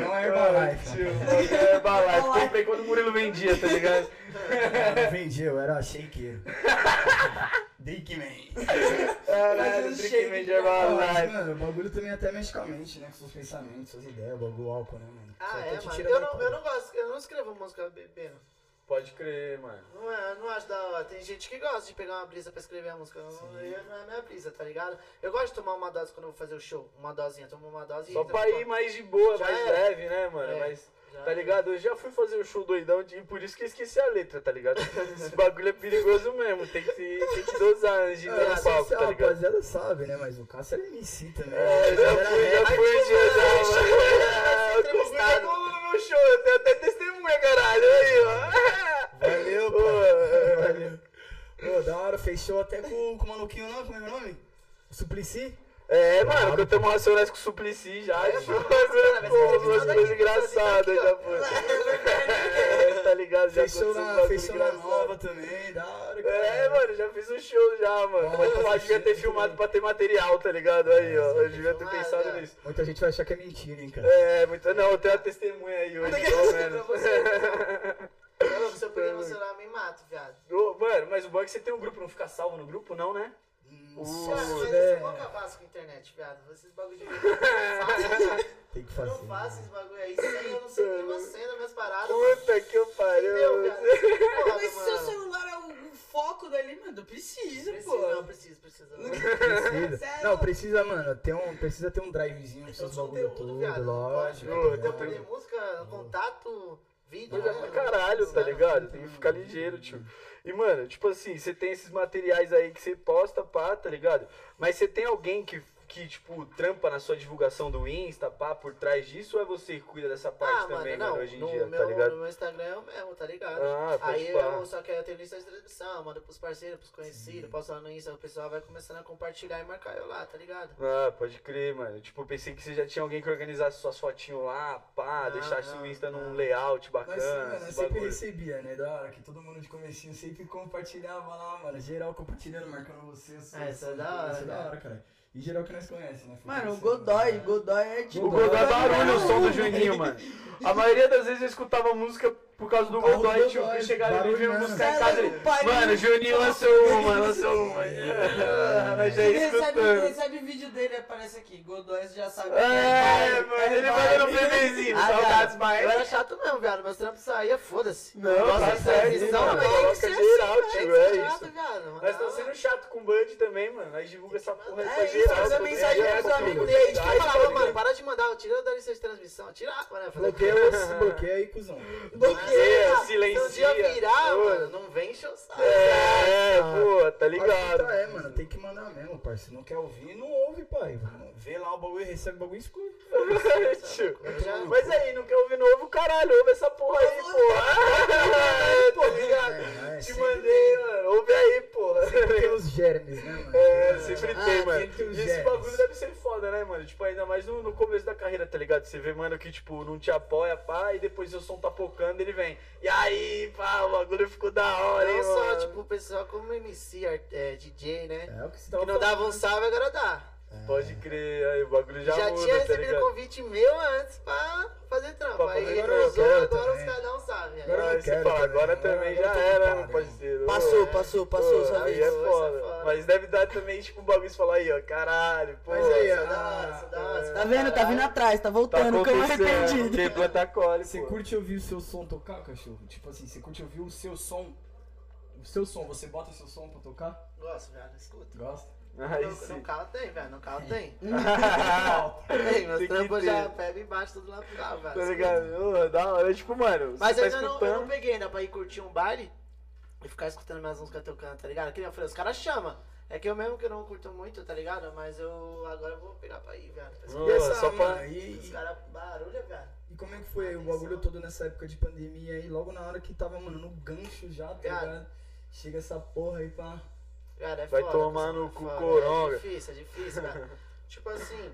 Não é Herbalife. Tio, é Herbalife. Comprei quando o Murilo vendia, tá ligado? Não vendi, eu era shakeiro. Drinkman. Caralho, Mas o drink shake vende de Herbalife. mano, o bagulho também até mexe com a mente, né? Com seus pensamentos, suas ideias, o bagulho o álcool, né, mano? Ah, Só é, mano. Eu não, eu não gosto, eu não escrevo música bebendo. Pode crer, mano. Não é, eu não acho da hora. Tem gente que gosta de pegar uma brisa pra escrever a música. Eu, eu não é minha brisa, tá ligado? Eu gosto de tomar uma dose quando eu vou fazer o show. Uma dosinha, tomo uma dose e Só entra, pra ir mais de boa, Já mais era. leve, né, mano? É. Mas, tá é. ligado? Eu já fui fazer o show doidão e por isso que eu esqueci a letra, tá ligado? Esse bagulho é perigoso mesmo. Tem que, se- tem que dosar antes de É, entrar no palco, a tá ligado? rapaziada sabe, né? Mas o Cássio era MC também. É, já Era fui, já rap. fui um já, Ai, mano. vai ser O Gugu já entrevistado. colou no meu show, eu tenho até testemunha, caralho. Aí, ó. Valeu, Pô. Valeu. Pô, da hora, fechou até com, com o maluquinho lá, como é meu nome? O Suplicy? É, mano, cantamos Racionais com o Suplicy já. É, tipo, Pô, umas coisas engraçadas aqui, ó. já foi. É, tá ligado? Já uns na, na engraçado. nova também, da hora, cara. É, mano, já fiz um show já, mano. Mas eu tá acho que devia ter filmado pra ter material, tá ligado? Aí, ó. Eu devia ter pensado nisso. Muita gente vai achar que é mentira, hein, cara. É, muito. Não, eu tenho a testemunha aí hoje, pelo menos. Eu, se eu celular, eu me mato, viado. Mano, mas o bom é que você tem um grupo, não fica salvo no grupo, não, né? Mas é. eu vou acabar com a internet, viado. Esses bagulho de eu. Tem que Eu fazer. não faço esses bagulho aí. Sem eu não sei nenhuma cena, minhas paradas. Puta que eu pariu. Mas se seu celular é o, o foco dali, mano, precisa, Precisa, pô. não, precisa, precisa. Não. Precisa. Sério? Não, precisa, mano, ter um, precisa ter um drivezinho com Eu seus bagulho tudo, viado. Lógico. Eu ligado? Fazer música, contato, vídeo. Coisa né, pra caralho, tá ligado? Tem que ficar ligeiro, tio. E, mano, tipo assim, você tem esses materiais aí que você posta, pá, tá ligado? Mas você tem alguém que, que, tipo, trampa na sua divulgação do Insta, pá, por trás disso, ou é você que cuida dessa parte Ah, também, mano, não. hoje em no, dia, meu, tá ligado? no meu Instagram é o mesmo, tá ligado? Ah, pode aí pá. eu só que eu tenho lista de transmissão, mando pros parceiros, pros conhecidos, posto lá no Insta, o pessoal vai começando a compartilhar e marcar eu lá, tá ligado? Ah, pode crer, mano. Tipo, pensei que você já tinha alguém que organizasse suas fotinhos lá, pá, Não, deixasse não, o Insta num não. layout Mas, bacana, mano, eu sempre bagulho. recebia, né? Da hora que todo mundo de comecinho sempre compartilhava lá, mano. Geral compartilhando, marcando você. assim, É, isso é da hora, Isso é da hora, cara. E geral que nós conhecemos, né? Foi Mano, o Godoy, né? Godoy é tipo. O Godoy é barulho, o som do Juninho, mano. A maioria das vezes eu escutava música por causa do Godoy, Godoy, que chegava ali vindo buscar em casa. Sério, Ele, pai, mano, o Juninho lançou uma, lançou uma. Nós já escutando. recebe aparece aqui. Godoy já sabe. É, pai, mano, ele pai. manda no bebezinho, Ah, saudades, viado, Eu mas. era chato mesmo, viado. Meus trampos saía, foda-se. Não, Nossa, tá certo, visão, mano. mas tem que Coloca ser geral, assim, tio, é isso. viado, mano. Nós estamos sendo chato com o Bud também, mano. Nós divulga essa porra aí É pra isso, geral. manda todo mensagem dia, pros amigos dele, Gente, tipo, que Ai, falava, tá mano, para de mandar, tira da lista de transmissão, tira, mano. Bloqueia, aí, cuzão. Bloqueia, Se um dia silencia. virar, mano, não vem saco. É, pô, tá A ligado. é, mano, tem que mandar mesmo, parceiro. Não quer ouvir, não ouve, pai. Vê lá o bagulho, recebe o bagulho e já- Mas aí, não quer ouvir novo, caralho, ouve essa porra aí, porra. tá ligado? É, é, Te sempre mandei, mano, ouve aí, porra. Tem os germes, né, mano? É, sempre Ah, tem, mano. sempre tem os E esse bagulho deve ser foda, né, mano? Tipo, ainda mais no, no começo da carreira, tá ligado? Você vê, mano, que, tipo, não te apoia, pá, e depois o som tá pocando, ele vem. E aí, pá, o bagulho ficou da hora, hein, Não só, mano? tipo, o pessoal como MC, é, DJ, né? É o que você tava Que não dava um falando. salve, agora dá. Pode crer, aí o bagulho já, Já, muda, tinha tá recebido ligado? convite meu antes pra fazer trampo. Pra Aí fazer recusou, trampo, eu agora os também. caras dão um salve. Agora eu Aí você quero fala, também, agora agora também eu já era, ocupado, meu parceiro. Passou, Ô, passou, passou, Pô, sua aí é Essa foda. foda. Mas deve dar também, tipo, um bagulho você falar aí, ó, caralho, pô. Mas aí, ó, é da hora, isso é da hora, isso é Tá vendo? Tá hora. vindo atrás, tá tá voltando, cão acontecendo. arrependido. Tem planta colhe, Você pô. curte ouvir o seu som tocar, cachorro? Tipo assim, você curte ouvir o seu som? O seu som, você bota o seu som pra tocar? Gosto, velho, escuta. Gosta? Aí no, sim. no carro tem, velho, no carro tem. Tem, meus trampos já pego embaixo tudo lá pro carro, velho. Tá ligado? Da hora, tipo, mano, Mas você tá ainda não, eu não peguei ainda pra ir curtir um baile e ficar escutando minhas músicas tocando, tá ligado? Que nem eu falei, os caras chamam. É que eu mesmo que eu não curto muito, tá ligado? Mas eu agora eu vou pegar pra ir, velho. E essa, só pra- mano, e, Os caras barulha, velho. e como é que foi aí o bagulho todo nessa época de pandemia aí? Logo na hora que tava, mano, no gancho já, tá ligado? Chega essa porra aí pra. Cara, é Vai foda, tomar no é cu, foda, coronga. É difícil, é difícil, cara. tipo assim,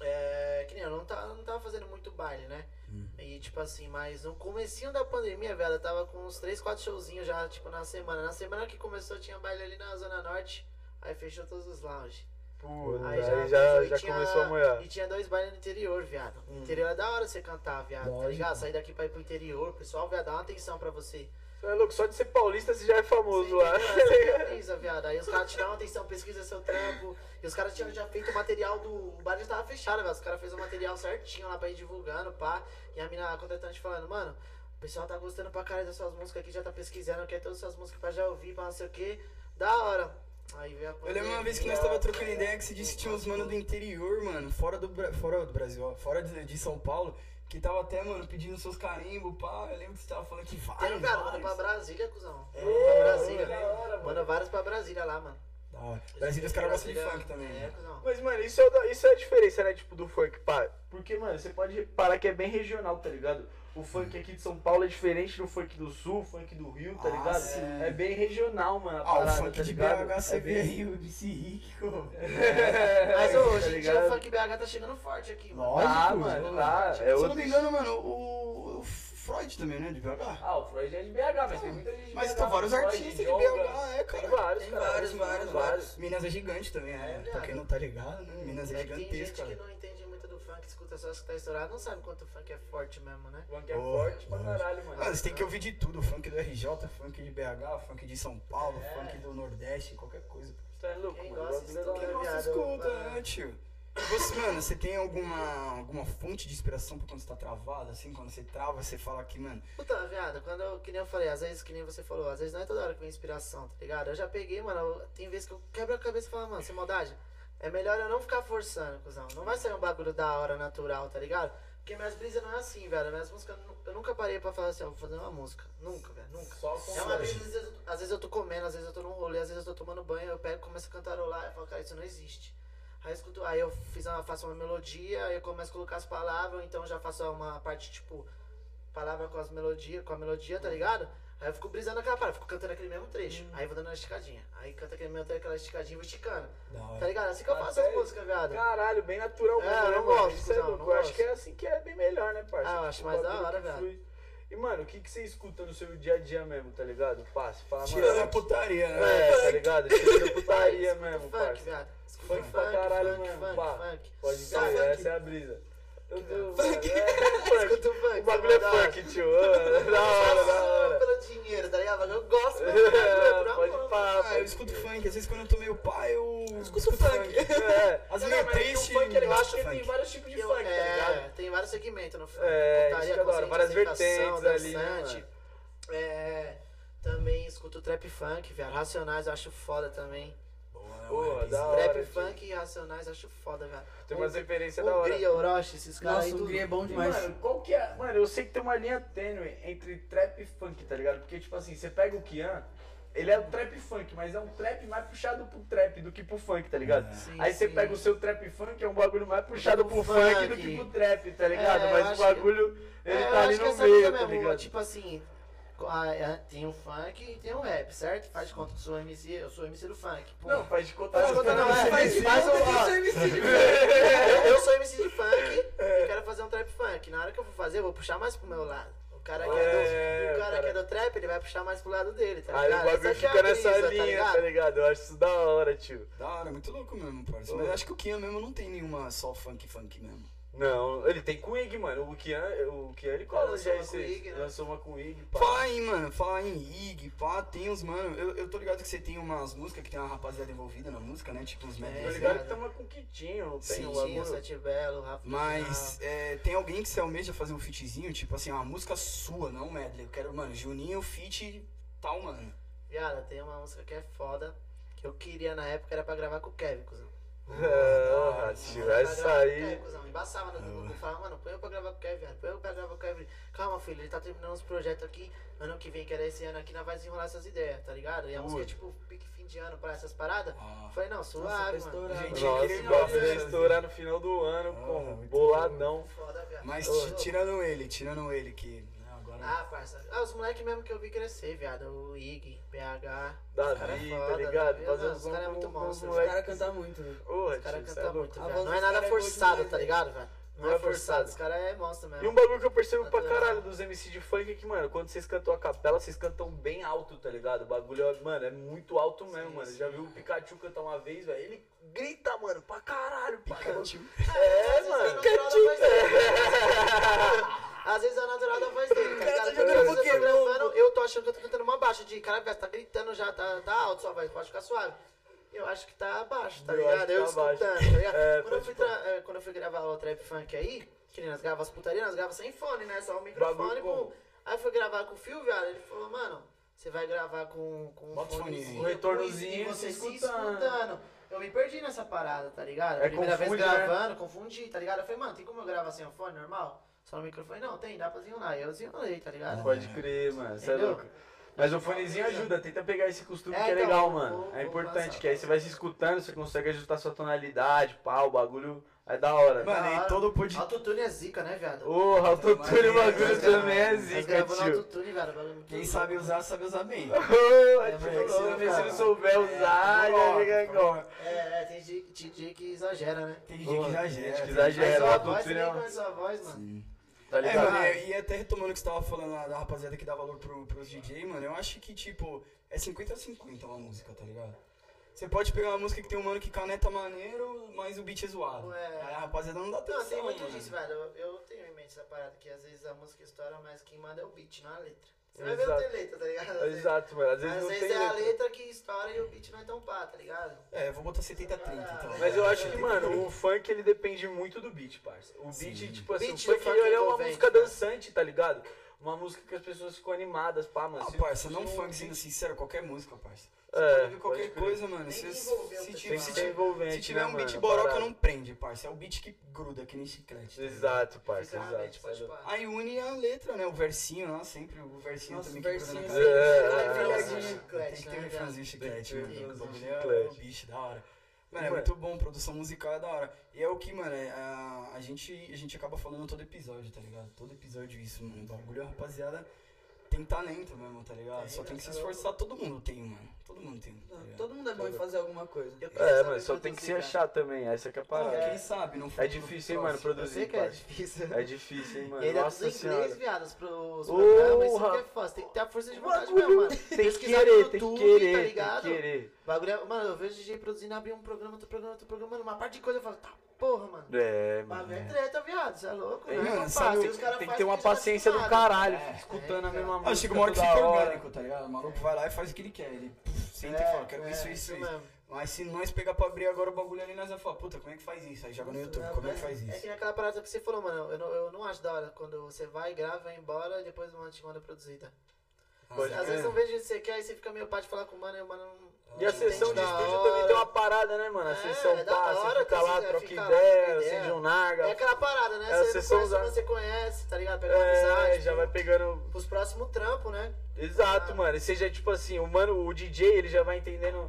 é, que nem eu não tava, não tava fazendo muito baile, né? Hum. E tipo assim, mas no comecinho da pandemia, velho, eu tava com uns 3, 4 showzinhos já, tipo, na semana. Na semana que começou tinha baile ali na Zona Norte, aí fechou todos os lounges. Puta, Aí aí já, já, já tinha- começou a moer. E tinha dois bailes no interior, viado. No interior é da hora você cantar, viado, tá Lógico. ligado? Sair daqui pra ir pro interior, pessoal, viado, dá uma atenção pra você. Você é louco, só de ser paulista você já é famoso Sim, lá. é brisa, viado. Aí os caras te dão atenção, pesquisa seu trampo. E os caras tinham já feito o material do. O bar já tava fechado, velho. Os caras fez o material certinho lá pra ir divulgando, pá. E a mina, a contratante falando, mano, o pessoal tá gostando pra caralho das suas músicas aqui, já tá pesquisando, quer todas as suas músicas pra já ouvir, pra não sei o que. Da hora. Aí veio a Eu lembro uma vez que nós tava trocando ideia que você disse que tinha uns mano do interior, mano, fora do, fora do Brasil, ó, fora de, de São Paulo, que tava até, mano, pedindo seus carimbos, pá. Eu lembro que você tava falando que Tem vários, um cara, manda pra Brasília, cuzão. É, Manda pra Brasília. da hora, mano. Manda vários pra Brasília lá, mano. Da hora. Brasília, os caras gostam de funk também. É, né? cuzão. Mas, mano, isso é, da- isso é a diferença, né, tipo, do funk, pá. Porque, mano, você pode reparar que é bem regional, tá ligado? O funk aqui de São Paulo é diferente do funk do Sul, o funk do Rio, tá Ah, ligado? sim. É bem regional, mano, a Ah, o parada, funk tá de ligado? BH você é vê bem... aí, o MC Rico. É, Mas tá hoje em dia o funk BH tá chegando forte aqui, mano. Lógico, Ah, mano, tá. Se É eu outro... não me engano, mano, o, o Freud também, né, de BH? Ah, o Freud é de BH, mas tem muita gente de Mas BH, tem vários Freud, artistas de Jonga. BH, é, cara. Tem vários, Tem cara. vários, vários, vários. Minas é gigante também, É, né? viado. Pra quem não tá ligado, né? Minas é É tem gente gigantesca. que não entende muito do funk, escuta só as que tá estourado, não sabe quanto o funk é forte mesmo, né? O funk é Porra, forte pra caralho, mano. Mano, você tem que ouvir de tudo, funk do RJ, funk de BH, funk de São Paulo, É. funk do Nordeste, qualquer coisa. Você é louco, Quem mano. gosta, bagulho é da escuta. hora. Quem viado, nossa escuta, mano. né, tio? Você, mano, você tem alguma, alguma fonte de inspiração pra quando você tá travado, assim? Quando você trava, você fala que, mano, Puta, viado, quando eu, que nem eu falei, às vezes, que nem você falou, às vezes não é toda hora que vem inspiração, tá ligado? Eu já peguei, mano, eu- tem vezes que eu quebro a cabeça e falo, mano, sem maldade, é melhor eu não ficar forçando, cuzão. Não vai sair um bagulho da hora, natural, tá ligado? Porque minhas brisas não é assim, velho. Minhas músicas, eu nu- eu nunca parei pra falar assim, ó, vou fazer uma música. Nunca, velho, nunca. Só com É uma brisa, às vezes, às vezes eu tô comendo, às vezes eu tô num rolê, às vezes eu tô tomando banho, eu pego, começo a cantarolar, eu falo, cara, isso não existe. Aí eu escuto, aí eu fiz uma, faço uma melodia, aí eu começo a colocar as palavras, então eu já faço uma parte, tipo, palavra com as melodias, com a melodia, tá ligado? Aí eu fico brisando aquela parada, fico cantando aquele mesmo trecho. Aí eu vou dando uma esticadinha. Aí canta aquele mesmo trecho, aquela esticadinha e vou esticando. da Tá ligado? Assim que eu faço as músicas, viado. Caralho, bem natural É, mesmo, eu né, não mano? gosto, Isso é louco. não Eu acho que é assim que é bem melhor, né, parça? Ah, eu acho Tipo, mais da hora, velho. E, mano, o que, que você escuta no seu dia a dia mesmo, tá ligado? Passe, fala, Tirando a mano. putaria, né? É, tá ligado? Tirando a putaria mesmo, funk, parça. viado. Escuto Funk pra caralho mesmo, funk, pá. funk. Pode crer, funk. essa é a brisa. Eu, eu, Funk. É, funk. Escuto funk. O bagulho é funk, tio. Ah, Da hora, da hora. pelo dinheiro, tá ligado? Mas eu gosto por Pode Ah, eu escuto funk, às vezes quando eu tô meio pai, eu Escuto funk. É. Mas é que triste, O funk é legal eu porque tem vários tipos de Eu- funk, tá é, ligado? tem vários segmentos no funk. É, Putaria, isso que é várias vertentes ali, né? É, também escuto trap funk, velho. Racionais eu acho foda também. Porra, da hora. Trap funk e racionais acho foda, velho. Tem umas referências da hora. Hungria, Orochi, esses caras Nossa, aí. Hungria é bom E, demais. Mano, qual que é? Mano, eu sei que tem uma linha tênue entre trap e funk, tá ligado? Porque, tipo assim, você pega o Kian, ele é o trap funk, mas é um trap mais puxado pro trap do que pro funk, tá ligado? Sim, Aí você sim. pega o seu trap funk, é um bagulho mais puxado pro Pro funk do funk. que pro trap, tá ligado? É, Mas o bagulho, ele É, tá ali que no essa meio, tá ligado? Tipo assim, tem o funk e tem o rap, certo? Faz de conta que eu sou MC, eu sou MC do funk. Pô. Não, faz de conta. Faz de conta não, é, faz, faz o, ó, eu sou MC de funk e quero fazer um trap funk. Na hora que eu for fazer, eu vou puxar mais pro meu lado. O cara, que, é É, do, o cara, cara. que é do trap, ele vai puxar mais pro lado dele, tá Aí ligado? o bagulho é fica nessa brisa, linha, tá tá ligado? ligado? Eu acho isso da hora, tio. Da hora, muito louco mesmo, parça. Mas eu acho que o Kian mesmo não tem nenhuma só funk funk mesmo. Não, ele tem com Ig, mano. O Kian, o Kian ele cola já uma esse. Ig, né? Lançou uma com Ig, pá. Falar em, mano, falar em Ig, pá, tem uns, mano, eu, eu tô ligado que você tem umas músicas que tem uma rapaziada envolvida na música, né? Tipo uns É, Tá medleys, ligado que tamo com Kitinho, tem o bagulho. Sete Belo, o Rafa Mas é, tem alguém que você almeja fazer um featzinho, tipo assim, uma música sua, não medley. Eu quero, mano, Juninho, feat, tal, mano. Viada, tem uma música que é foda, que eu queria na época, era pra gravar com o Kevin, cuzão. Ah, tio, Pra essa gravar com o aí. Kevin, cuzão. Embaçava no Google, falava, mano, põe eu pra gravar com o Kevin, põe eu pra gravar com o Kevin. Calma, filho, ele tá terminando uns projetos aqui, ano que vem, que era esse ano aqui, nós vai desenrolar essas ideias, tá ligado? E a música é tipo pique fim de ano pra essas paradas. Ah, Falei, não, suave, pra mano. estourar. Gente, Nossa, bagulho ver, ia estourar no final do ano Ah, com boladão. Foda. Mas tirando ele, tirando ele, que. Ah, parça. Ah, os moleques mesmo que eu vi crescer, viado. O Ig, BH. Os cara é Davi, tá ligado? Davi, Fazer mano, os cara é com- muito monstro. Os caras cantam muito, velho. Os caras é cantam muito, velho. Não é nada é forçado, tá ligado, velho? Não Não é é forçado. forçado, os caras é monstro mesmo. E um bagulho que eu percebo pra Natural. caralho dos MC de funk é que, mano, quando vocês cantam a capela, vocês cantam bem alto, tá ligado? O bagulho, é- mano, é muito alto mesmo, Sim, mano. sim. Já viu o Pikachu cantar uma vez, velho? Ele grita, mano, pra caralho. Pikachu. É, vezes mano. é natural da voz dele. Às vezes é natural da voz dele, tá cara ligado? tá às vezes eu tô gravando, eu tô achando que eu tô cantando uma baixa de cara, velho, você tá gritando já, tá, tá alto sua voz, pode ficar suave. Eu acho que tá baixo, tá Eu acho ligado? que Eu tá escutando, baixo. tá ligado? É, quando, eu fui é, quando eu fui gravar o trap funk aí, que nem nós gravamos as putarias, nós gravamos sem fone, né? Só o microfone, pum. Aí eu fui gravar com o Fio, viado, ele falou, mano, você vai gravar com, com um fonezinho. Um retornozinho, e você se escutando. escutando. Eu me perdi nessa parada, tá ligado? A É, primeira confunde, vez né? gravando, confundi, tá ligado? Eu falei, mano, tem como eu gravar sem o fone normal? Só no microfone? Não, tem, dá pra zinhonar. Eu zinhonei, tá ligado? Pode crer, mano, você é louco. Mas o fonezinho ajuda, tenta pegar esse costume É, que é então, legal, mano. vou- É vou importante, passar. que aí você vai se escutando, você consegue ajustar sua tonalidade, pá, o bagulho é da hora. Mano, Da e hora. todo pod... Autotune é zica, né, viado? Ô, autotune o bagulho também é zica, tio. autotune, velho. é Quem louco. sabe usar, sabe usar bem. É, é, muito se cara. souber usar, já fica igual. É, é, tem DJ, DJ que exagera, né? Tem gente que exagera. gente que tem- exagera. Mas É, sua voz, autotune você é nem uma- conhece sua voz, mano. Tá É, ligado? mano, e, e até retomando o que você tava falando lá da rapaziada que dá valor pro, pros DJ, mano, eu acho que, tipo, é 50 a 50 uma música, tá ligado? Você pode pegar uma música que tem um mano que caneta maneiro, mas o beat é zoado. É. Aí a rapaziada não dá atenção, Não, tem muito mano. disso, velho. Eu, eu tenho em mente essa parada que às vezes a música estoura, mas quem manda é o beat, não é a letra. Você vai ver, não Exato. tem letra, tá ligado? Exato, mano. Às vezes Às não vezes tem é a letra. letra que estoura e o beat não é tão pá, tá ligado? É, eu vou botar 70 a 30, então. Mas eu acho que, mano, o funk ele depende muito do beat, parça. O beat, Sim. tipo assim, Beat o funk funk ele é uma música cara. dançante, tá ligado? Uma música que as pessoas ficam animadas, pá, mano. Ah, parça, não funk sendo sincero, qualquer música, parça. Você É, pode pode qualquer crer. coisa, mano. Se, se, se tiver, se que tiver- se né, um beat a boroca, não prende, parça. É o beat que gruda, que nem chiclete. tá? Exato, parça, Fica na exato. pode. Aí une a letra, né? O versinho lá, sempre o versinho Nossa, também o que gruda na versinho, cabeça. É, Tem é, que ter é, é. chiclete, Tem que né, um um O bagulho refrãozinho é, é o chiclete. bicho, da hora. Mano, é Mano. muito bom, produção musical é da hora. E é o que, mano, é, a, a, gente, a gente acaba falando todo episódio, tá ligado? Todo episódio isso, mano. O bagulho, rapaziada, tem talento mesmo, tá ligado? Tem, Só tem que se né? esforçar, todo mundo tem, mano. Todo mundo tem. Tá? Todo mundo é bom em fazer alguma coisa. É, mano, só tem que se achar também. Essa que é a Ah, parada. quem sabe, não É difícil, hein, mano. Eu produzir, que é difícil. É difícil, hein, mano. E ainda Nossa dos inglês, pros Porra. programas, isso que é fácil. Tem que ter a força de vontade mesmo, mano. Tem que querer, tem que querer, tá tem ligado? que querer. Bagulho é- Mano, eu vejo DJ produzindo, abrir um programa, outro programa, outro programa, mano, uma parte de coisa, eu falo, tá porra, mano. É, mano. Bagulho é treta, viado, você é louco, É, né? mano, Não sabe, fácil, os caras Tem que ter uma paciência do caralho, É. escutando a É, mesma cara. música. Ah, chega uma hora que fica hora. orgânico, tá ligado? O maluco vai lá e faz o que ele quer. Ele puf, senta e É, fala, quero é, isso, isso, isso. Mas se nós pegar pra abrir agora o bagulho ali, nós vamos falar, puta, como é que faz isso? Aí joga no YouTube, como é que faz É isso? que nem aquela parada que você falou, mano. Eu não, eu não acho da hora quando você vai, grava, vai embora e depois o mano te manda produzida. Pode Às vezes não vejo o que você quer e você fica meio pá de falar com o mano e o mano não. E a sessão de estúdio hora. também tem uma parada, né, mano? A É, sessão é passa, hora, fica lá, troca fica lá, ideia, ideia. acende um narga. É aquela parada, né? É a você sessão não conhece, da- você conhece, tá ligado? Pegar uma É, amizade. já vai pegando. Pros próximos trampos, né? Exato, Ah. mano. E seja tipo assim, o mano, o DJ, ele já vai entendendo,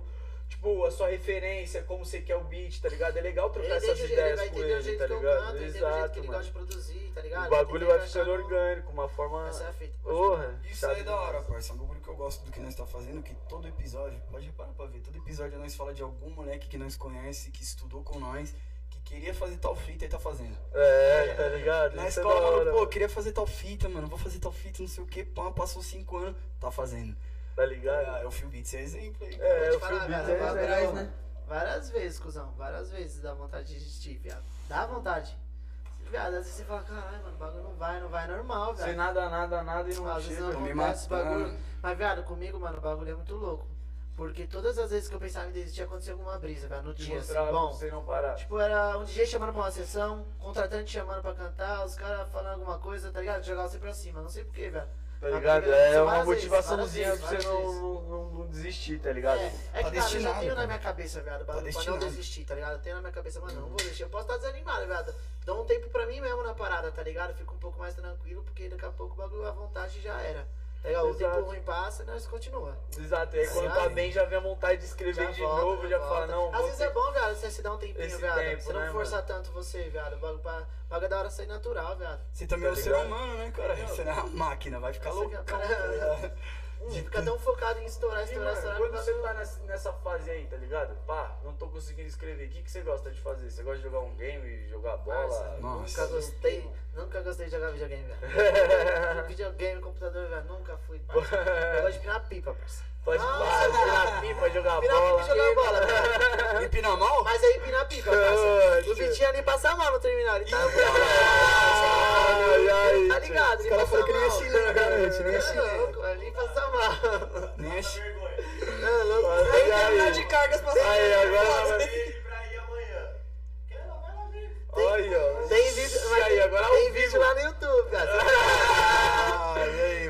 tipo, a sua referência, como você quer o beat, tá ligado? É legal trocar Ele, essas jeito- ele ideias vai com ele, tá ligado? canto, Exato, ele mano. gosta de produzir, tá ligado? O bagulho Vai ficando orgânico, uma forma. Essa é a fita. Porra. Isso aí é da hora, parça. É um bagulho que eu gosto do que nós tá fazendo, que todo episódio, pode reparar pra ver, todo episódio nós fala de algum moleque que nós conhece, que estudou com nós, que queria fazer tal fita e tá fazendo. É, tá ligado? Na Isso é escola, da hora, falou, pô, mano. queria fazer tal fita, mano, vou fazer tal fita, não sei o que, pá, passou cinco anos, tá fazendo. Tá ligado? Ah, é o Phil Beats, é exemplo aí. É, o Phil Beats velho, é Atrás, né? Várias vezes, cuzão. Várias vezes dá vontade de desistir, viado. Dá vontade. Viado, às vezes você fala, caralho, mano, o bagulho não vai, não vai, normal, Sem velho. nada, nada, nada e não Às vezes não me bagulho. Mas, viado, comigo, mano, o bagulho é muito louco. Porque todas as vezes que eu pensava em desistir, acontecia alguma brisa, velho, no dia, assim, bom. você não parar. Tipo, era um DJ chamando pra uma sessão, contratante chamando pra cantar, os caras falando alguma coisa, tá ligado? Jogar você pra cima, não sei porquê, velho. Tá Mas ligado? É uma motivaçãozinha pra você não, não, não, não desistir, tá ligado? É, é que, Tá cara, eu já destinado, tenho na cara. minha cabeça, viado, bagulho, pra não desistir, tá ligado? Eu tenho na minha cabeça, mano, não vou desistir. Eu posso estar desanimado, viado. Dá um tempo pra mim mesmo na parada, tá ligado? Fico um pouco mais tranquilo, porque daqui a pouco o bagulho à vontade já era. Tá ligado? O Exato. tempo ruim passa e nós continua. Exato, e aí quando Sim. tá bem já vem a vontade de escrever Já de volta, novo, já volta. fala, não, Às vezes ter- é bom, viado, você se dá um tempinho, Esse viado. tempo, você não né, forçar tanto você, viado. O bagulho é da hora sair natural, viado. Você também é Tá um ser humano, né, cara? Você não é uma máquina, vai ficar louco. é-. Hum, fica tão focado em estourar, E, estourar, mano, estourar. quando você tá nessa, nessa fase aí, tá ligado? Pá, não tô conseguindo escrever. O que, que você gosta de fazer? Você gosta de jogar um game, jogar bola? Parça, Nossa. Nunca gostei, nunca gostei de jogar videogame, velho. videogame, computador, velho, nunca fui. Eu gosto de pinar pipa, parça. Pode Nossa, parar, pinar pipa, jogar Pinar bola. pipa e jogar bola, velho. Empina mal? Mas aí pinar pipa, parça. O Vitinho ali passa mal no terminal, ele tá... Ai, ai, Tá ligado? Os ele caras falaram que nem é chileno, cara, nem é É chileno. ali passa mal. Nem é chi- É louco. Ai. de cargas pra Aí, agora vai pra ir amanhã. Quer não, vai lá ver. Aí, ó. Tem vídeo, mas aí, agora tem ao vídeo lá no YouTube, cara.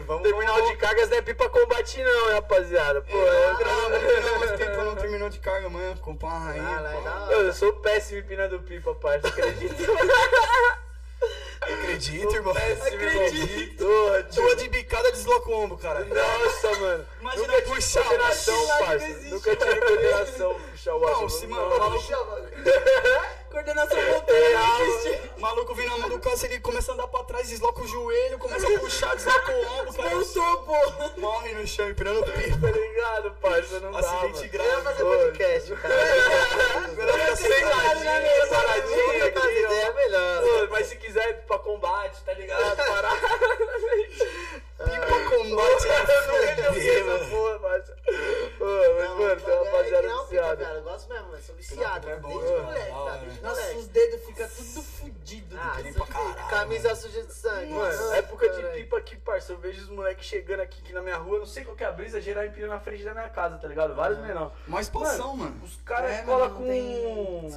Ah, vamos Terminal de cargas não é pipa combate não, rapaziada. Pô, eu, não, não, mas pipa não terminou de carga amanhã, comprar uma Ah, rainha. lá é hora. eu sou péssimo empinando pipa, parça, acredita? Acredita, irmão? Péssimo, Acredito. irmão. Duas tio. de bicada desloca o ombro, cara. Nossa, mano. Imagina Nunca tive coordenação, parça. Nunca tive coordenação, Não, se, Coordenação motora existe. o maluco vem na mão do carro, ele começa a andar pra trás, desloca o joelho, começa a puxar, desloca o ombro, cara. Voltou, pô. Morre no chão, empinando Tá pipa. ligado, parça? Não dá, Acidente mano. Eu ia grave. fazer podcast, cara. Melhor ficar sentadinho. Paradinho aqui, ideia é ó. melhor. Pô, Mas se quiser pra combate, tá ligado? Parar. Pipa combate Eu nunca é essa fuder, porra, parça. Pô, mas, Não, mano, tem uma é rapaziada não, viciada. cara. Eu gosto mesmo, mano. Sou viciado. É bom, Desde moleque, tá? Desde Nossa, os dedos ficam tudo fudido. Ah, aqui, caralho, camisa suja de sangue. Mano, Ai, época de pipa aqui, parça. Eu vejo os moleques chegando aqui, aqui na minha rua. Não sei qual que é a brisa, geral empina na frente da minha casa, tá ligado? Vários menor. Mó expansão, mano. Os caras É, colam mano, com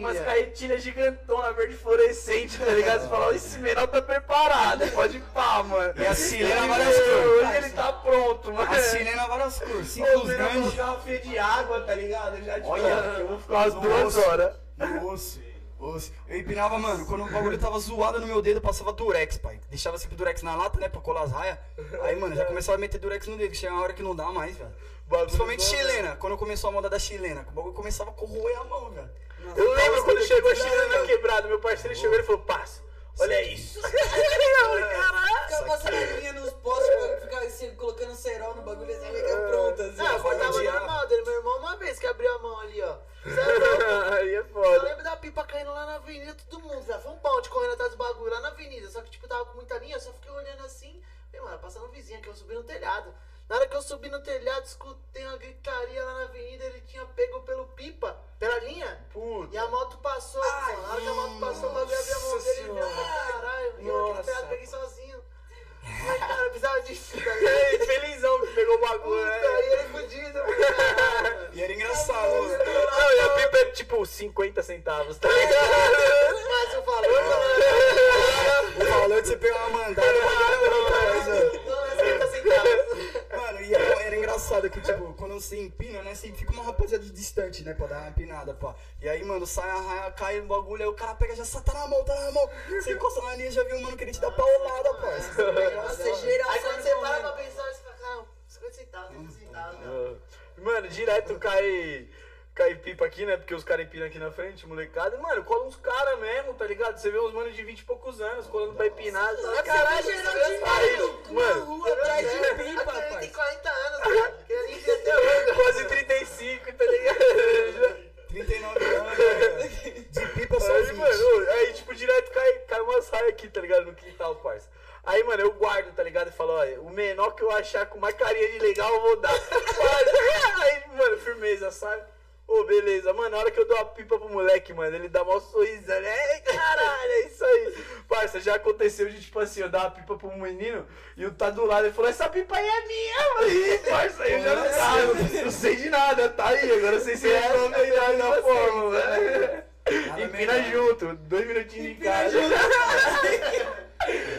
umas caetilhas gigantonas, verde fluorescente, tá ligado? Você fala, "Ó, esse menor tá preparado, pode ir pá, mano. E a silena Hoje várias. Hoje ele tá pronto, mano. A sirena várias cores, Ô, ciclos o menor grandes. uma fia de água, tá ligado? Já, tipo, Olha, eu vou ficar umas no duas horas. No osso. osso. Eu empinava, mano, quando o bagulho tava zoado no meu dedo, eu passava durex, pai. Deixava sempre durex na lata, né, pra colar as raias. Aí, mano, já começava a meter durex no dedo. Chega uma hora que não dá mais, velho. Principalmente chilena, quando começou a moda da chilena. O bagulho começava a corroer a mão, velho. Eu lembro quando chegou a chilena quebrada, meu parceiro chegou e falou, passa, olha isso. Ficava passando a linha nos postes, ficava assim, colocando cerol no bagulho assim, fica pronto assim. Ah, eu cortava odiar. normal dele. Meu irmão uma vez que abriu a mão ali, ó. É? Aí é Eu foda. lembro da pipa caindo lá na avenida, todo mundo, velho. Foi um ponte correndo atrás do bagulho lá na avenida. Só que, tipo, tava com muita linha, eu só fiquei olhando assim. Falei, mano, passando um vizinho aqui, eu subi no telhado. Na hora que eu subi no telhado, escutei uma gritaria lá na avenida, ele tinha pego pelo pipa, pela linha. Puta. E a moto passou, Ai, mano. Na hora que a moto passou, bagulho abriu a mão dele e senhora. caralho, eu Nossa. aquele telhado, peguei sozinho. Mas, cara, eu precisava disso, tá ligado? Felizão que pegou o bagulho, Puta, né? aí ele fudido, caralho. E era engraçado, mano. Não, e a pipa é tipo 50 centavos, tá ligado? Mas o valor não é. O valor de você pegar uma mandada, outra coisa. Não é 50 centavos. Mano, e era, era engraçado que, tipo, quando você empina, né, sempre fica uma rapaziada distante, né, pra dar uma empinada, pá. E aí, mano, sai a raia, cai no bagulho, aí o cara pega, já sa- tá na mão, tá na mão. Você encosta na linha, já viu o mano querer te dar paulada, parça. Nossa, é geral Aí quando você para pra pensar, você fala, cara, 50 centavos, 50 centavos, meu. Mano, direto cai, cai pipa aqui, né? Porque os caras empinam aqui na frente, molecada. Mano, cola uns caras mesmo, tá ligado? Você vê uns manos de 20 e poucos anos colando pra empinar. Nossa, Caralho, geral com uma mano, rua atrás de pipa, Aquele tem parça. 40 anos, cara. Tem quase 35, tá ligado? 39 anos, né, de pipa só Aí, 20. mano, aí, tipo, direto cai, cai umas raias aqui, tá ligado? No quintal, parça. Aí, mano, eu guardo, tá ligado? E falo, olha, o menor que eu achar com mais carinha de legal, eu vou dar. Aí, mano, firmeza, sabe? Ô, beleza. Mano, na hora que eu dou a pipa pro moleque, mano, ele dá mó sorrisão. né? Ei, caralho, é isso aí. Parça, já aconteceu de, tipo assim, eu dar uma pipa pro menino e o tá do lado, ele falou, essa pipa aí é minha. Eu "Ih, parça, eu já não sabe. Não sei de nada, tá aí. Agora eu sei se é nome aí da, da forma, velho. Nada Empina melhor. junto, dois minutinhos de casa.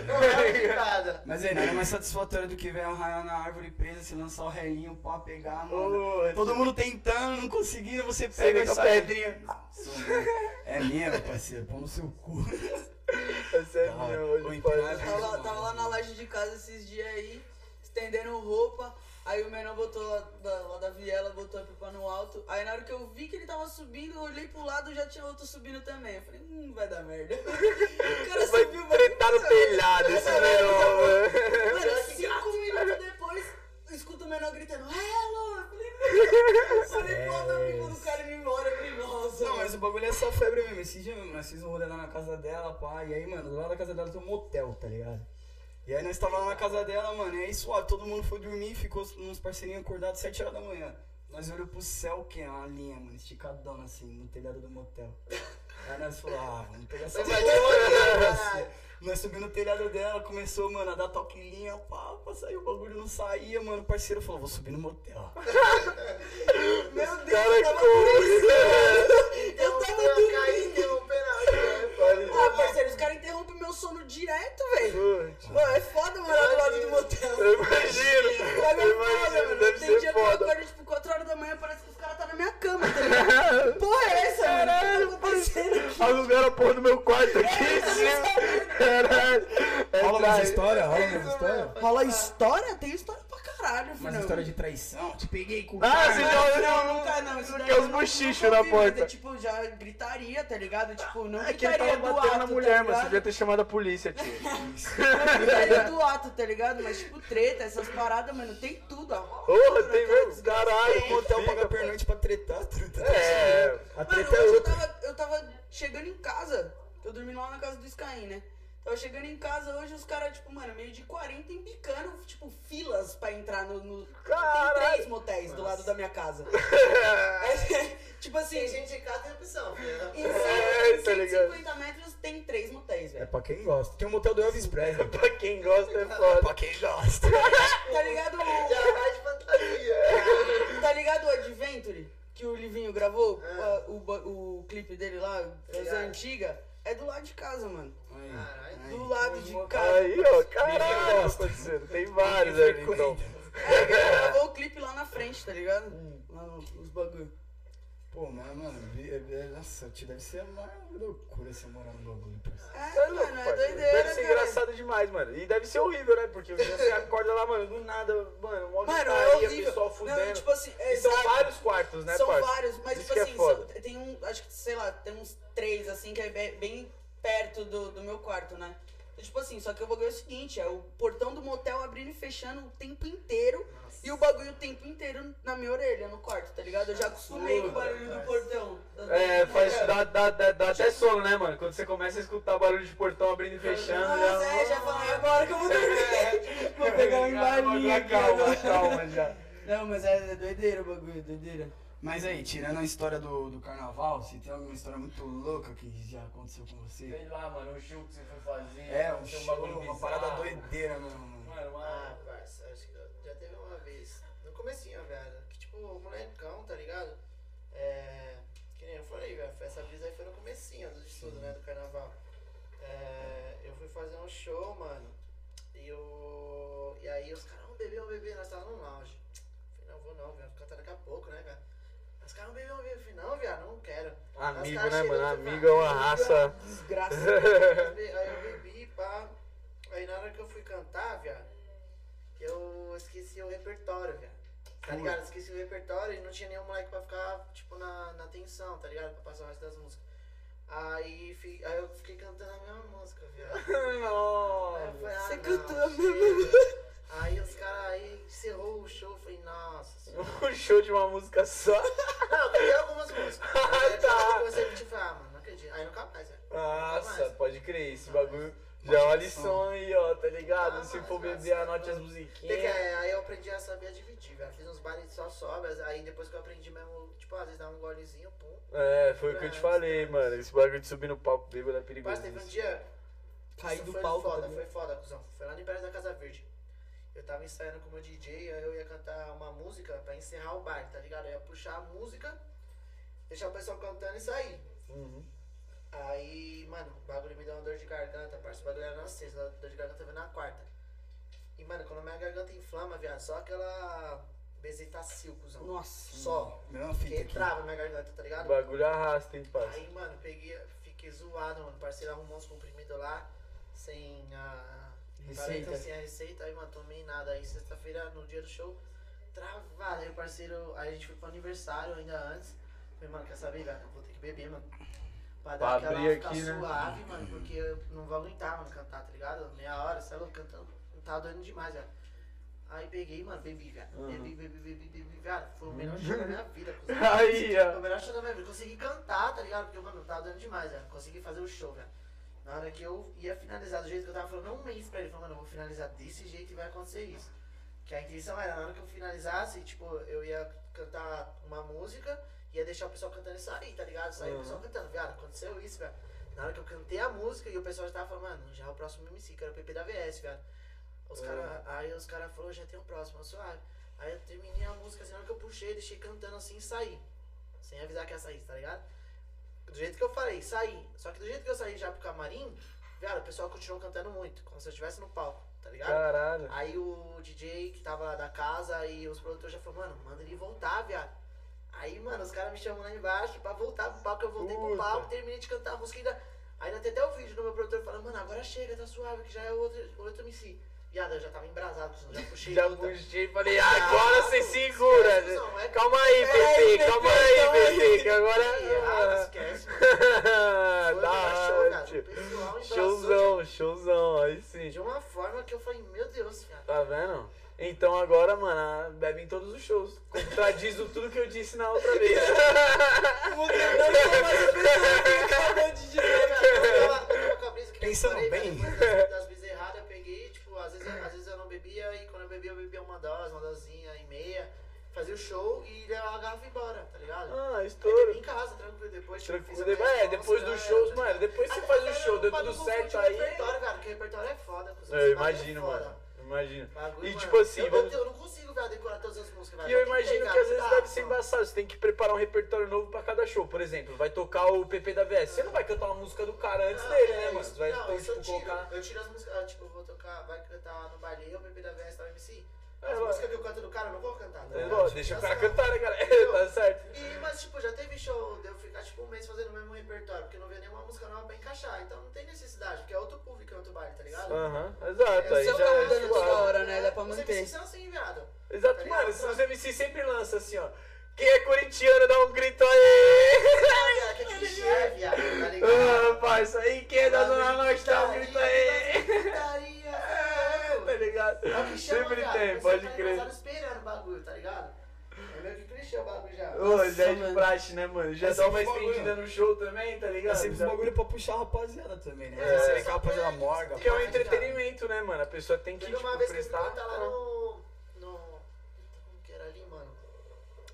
Não é picada. Mas é nada mais satisfatório do que ver a raia na árvore presa, você lançar o relinho pra pegar, mano. Ô, Todo mundo tentando, não conseguindo, você Você pega com a pedrinha. É minha, meu parceiro, pão no seu cu. Essa é minha hora. hoje. Tava lá, tava lá na laje de casa esses dias aí. estendendo roupa. Aí o menor botou lá da, lá da viela, botou a pipa no alto. Aí na hora que eu vi que ele tava subindo, eu olhei pro lado já tinha outro subindo também. Eu falei, hum, vai dar merda. o cara Vai subiu, tretar no telhado esse menor, mano. Mano, cinco minutos depois, eu escuto o menor gritando, hello! Eu falei, eu falei, pô, tá amigo do cara indo embora. Eu falei, nossa. Não, mas o bagulho é só febre mesmo. Esse dia nós fizemos um rolê lá na casa dela, pá. E aí, mano, do lado da casa dela tem um motel, tá ligado? E aí nós lá na casa dela, mano, e aí suave, todo mundo foi dormir, ficou uns parceirinhos acordados 7 horas da manhã. Nós olhamos pro céu, que é uma linha, mano, esticadona assim, no telhado do motel. Aí nós falamos, ah, vamos pegar essa Vai porra. Nós subimos no telhado dela, começou, mano, a dar toquinha, pá, pá, saiu o bagulho, não saía, mano. O parceiro falou, vou subir no motel. Meu Deus, Cara, eu tava? Eu tava Eu dormindo. Ah, parceiro, os caras interrompem meu sono direto, velho. Mano, é foda morar do lado do motel. Eu imagino, Bagulho eu foda, imagino, mano. deve Tem ser dia que eu foda. acordo, tipo, 4 horas da manhã, parece que os caras tá na minha cama, tá ligado? Porra é essa, mano? O que tá aqui? Alugaram a porra do meu quarto aqui em cima. Caralho. É Rola umas trai- histórias, rola umas histórias. Rola história? Tem história caralho, filho. Umas histórias de traição, te peguei com o Ah, cara. você Não, já não, ouviu? nunca não. Isso Porque daí os eu não- bochichos na mas é porta. tipo, já gritaria, tá ligado? Tipo, não É que ele gritaria tava do batendo ato, na tá mulher, mano. Você ligado? devia ter chamado a polícia, tio. Não gritaria do ato, tá ligado? Mas tipo, treta, essas paradas, mano, tem tudo, ó. Porra, tem mesmo? Caralho, O motel fica, paga pernoite pra tretar, treta. É, a Mano, treta é hoje eu outra. tava, eu tava chegando em casa. Eu dormi lá na casa do Skyrim, né? Tava chegando em casa hoje, os caras, tipo, mano, meio de 40 embicando, tipo, filas pra entrar no. no... Tem três motéis do lado da minha casa. É, tipo assim, Tem gente em casa tem opção, filho. em É, tá 150 metros tem três motéis, É velho. pra quem gosta. Tem o motel do Elvis Presley. Pra quem gosta é pra foda. quem gosta. Tá ligado? o- Já vai de fantasia. Tá ligado o Adventure? Que o Livinho gravou? O, o, ba- o clipe dele lá, das ligado. É do lado de casa, mano. Caralho. Do lado de casa. Aí, ó, caralho. Tem vários ali, então. É, gravou o clipe lá na frente, tá ligado? Lá no- nos bagulho. Pô, mas, mano, vi- é- é- nossa, te deve ser a maior loucura você morar no bagulho, parceiro. É, É louco, mano, é doideira, Deve ser cara. engraçado demais, mano. E deve ser horrível, né? Porque você acorda lá, mano, do nada, mano, uma Mano, é horrível. pessoal fudendo. Não, tipo assim, é E são exato. vários quartos, né, São vários, mas Isso tipo é assim, foda. são- tem um, acho que, sei lá, tem uns três, assim, que é be- bem perto do, do meu quarto, né? E, tipo assim, só que o bagulho é o seguinte, é o portão do motel abrindo e fechando o tempo inteiro e o bagulho o tempo inteiro na minha orelha, no quarto, tá ligado? Eu já acostumei com o barulho do portão. É, faz, dá, dá, dá, dá até sono, né, mano? Quando você começa a escutar barulho de portão abrindo e fechando, Nossa, é, já fala, é agora que eu vou dormir. vou pegar um embalinho aqui Calma, agora. calma já. Não, mas é doideira o bagulho, doideira. Mas aí, tirando a história do, do carnaval, se tem alguma história muito louca que já aconteceu com você? Sei lá, mano, o show que você foi fazer. É, um show, uma parada doideira, mano. Mano, Ah, parça, acho que No comecinho, velho. Que tipo, molecão, tá ligado? É. Que nem eu falei, velho. Essa brisa aí foi no comecinho do estudo, né? Do carnaval. É, eu fui fazer um show, mano. E eu. E aí os caras, vamos beber, vamos beber, nós tava no lounge. Falei, não, vou não, velho. Vou cantar daqui a pouco, né, cara? Os caras, vamos beber. Eu falei, não, viado, não quero. Amigo, né, mano? Amigo é uma raça. Desgraça. Aí eu bebi, pá. Aí na hora que eu fui cantar, viado, eu esqueci o repertório, viado. Tá ligado? Esqueci o repertório e não tinha nenhum moleque pra ficar, tipo, na, na tensão, tá ligado? Pra passar o resto das músicas. Aí, fi- aí eu fiquei cantando a mesma música, viado. Aí eu falei, ah, Você não, cantou a chega. Aí os caras aí encerrou o show, eu falei, nossa senhora. Um show de uma música só. Não, eu cantei algumas músicas. Aí tá. eu comecei a tipo, ah, mano, não acredito. Aí nunca mais, velho. Nossa, pode crer, esse bagulho já é uma lição aí, ó, tá ligado? Ah, Se for beber, anote as Tem que, musiquinhas. é, aí eu aprendi a saber a dividir, velho. Fiz uns bailes só sobras, aí depois que eu aprendi mesmo, tipo, às vezes dá um golezinho, pum. É, foi o que eu te falei, mano. Esse bagulho de subir no palco bêbado é perigoso. Mas teve um dia. Caí do foi palco. Foda, tá foi foda, cuzão. Foi lá no Império da Casa Verde. Eu tava ensaiando com o meu DJ, aí eu ia cantar uma música pra encerrar o bar, tá ligado? Eu ia puxar a música, deixar o pessoal cantando e sair. Uhum. Aí, mano, o bagulho me deu uma dor de garganta, parça. O bagulho era na sexta, a dor de garganta veio na quarta. E, mano, quando minha garganta inflama, viado, só aquela bezetacil, cuzão. Nossa. Só. Mesma Que fita aqui. trava minha garganta, tá O ligado? bagulho arrasta, hein, pai. Aí, mano, peguei, fiquei zoado, mano. O parceiro arrumou uns comprimidos lá, sem a Receita. Assim a receita, aí, mano, tomei nada. Aí sexta-feira, no dia do show, travado. Aí o parceiro, aí a gente foi pro aniversário ainda antes. Falei, mano, quer saber, velho? Vou ter que beber, mano. Pra dar Pra aquela ficar aqui, né? suave, mano, porque eu não vou aguentar, mano, cantar, tá ligado? Meia hora, sei lá, cantando, tava doendo demais, velho. Aí peguei, mano, bebi, velho. Uhum. Bebi, bebi, bebi, bebi, velho. Foi o melhor show da minha vida. Aí, Foi o ó. melhor show da minha vida. Consegui cantar, tá ligado? Porque, mano, tava dando demais, velho. Consegui fazer o show, velho. Na hora que eu ia finalizar do jeito que eu tava falando, um mês pra ele, falando, mano, eu vou finalizar desse jeito e vai acontecer isso. Que a intenção era, na hora que eu finalizasse, tipo, eu ia cantar uma música, ia deixar o pessoal cantando e sair, tá ligado? Sair o Uhum. pessoal cantando, viado, aconteceu isso, velho. Na hora que eu cantei a música e o pessoal já tava falando, mano, já é o próximo MC, que era o PP da VS, velho. Os Uhum. cara, aí os caras falaram, já tem o próximo, eu suave. Aí eu terminei a música, assim, na hora que eu puxei, deixei cantando assim e saí. Sem avisar que ia sair, tá ligado? Do jeito que eu falei, saí. Só que do jeito que eu saí já pro camarim, velho, o pessoal continuou cantando muito, como se eu estivesse no palco, tá ligado? Caralho. Aí o DJ que tava lá da casa e os produtores já falaram, mano, manda ele voltar, viado. Aí, mano, os caras me chamam lá embaixo pra voltar pro palco, eu voltei pro Puta. palco, terminei de cantar a música ainda. Ainda tem até o vídeo do meu produtor falando, mano, agora chega, tá suave, que já é outro, outro MC. Viado, eu já tava embrasado, já puxei Já puxei e falei, agora você segura. Não, é- Calma aí, Pepe, calma aí. Pepe, que agora. Errado, esquece, mano. Da show, cara. Showzão, showzão, aí sim. De uma forma que eu falei, meu Deus, cara. Tá vendo? Então agora, mano, bebe em todos os shows. Contradiz o tudo que eu disse na outra vez. Eu Pensando bem. das, brisas erradas, eu peguei, tipo, às vezes, às vezes eu não bebia, e quando eu bebia, eu bebia uma dose, uma dosinha e meia, fazia o show e levava a garrafa embora, tá ligado? Ah, estouro. em casa, tranquilo, depois tipo, Tranquilo. fiz a É, depois dos shows, tá mano, depois você faz o show, deu tudo certo aí. repertório, cara, porque o repertório é foda. Eu é imagino, foda. mano. Imagino. Bagulho, E mano, tipo assim, eu, vamos. eu, não consigo, decorar todas as músicas, velho. E eu imagino cara, que às não vezes dá, deve ser mano. embaçado. Você tem que preparar um repertório novo pra cada show. Por exemplo, vai tocar o PP da VS. Você não vai cantar uma música do cara antes Ah, dele, é, né, mano? Você vai não, então, isso eu tipo, tiro. colocar. Eu tiro as músicas, ah, tipo, eu vou tocar, vai cantar no baile, o bebê da VS tá no MC. É, As vai. músicas que eu canto do cara, eu não vou cantar. tá É, ligado? ó, Tipo, deixa já o cara cantar, né, cara? Tá certo. E, mas, tipo, já teve show de eu ficar, tipo, um mês fazendo o mesmo repertório, porque não veio nenhuma música nova pra encaixar. Então não tem necessidade, porque é outro público, é outro baile, tá ligado? Aham, exato. Aí Você já tá é mudando toda suave. hora, né? Dá pra Os manter. MCs são assim, viado. Exato, Tá mano. Os MC sempre lançam assim, ó. Quem é corintiano dá um grito aí! Viado, que clichê, viado, tá ligado? Ah, parça, aí quem é da Zona Norte dá um grito aí! Gritaria, É, viado. tá ligado? É o que chama, Sempre viado. tem, Você pode tá crer. esperando o bagulho, tá ligado? É meio que clichê o bagulho já. Ô, já é de praxe, né, mano? Já É dá uma estendida no show também, tá É ligado? sempre Já- um bagulho pra puxar a rapaziada também, né? É, Você vê que a rapaziada que- morga. Porque é um entretenimento, né, mano? A pessoa tem que, tipo, uma vez que eu prestar. lá no. no. Como que era ali, mano?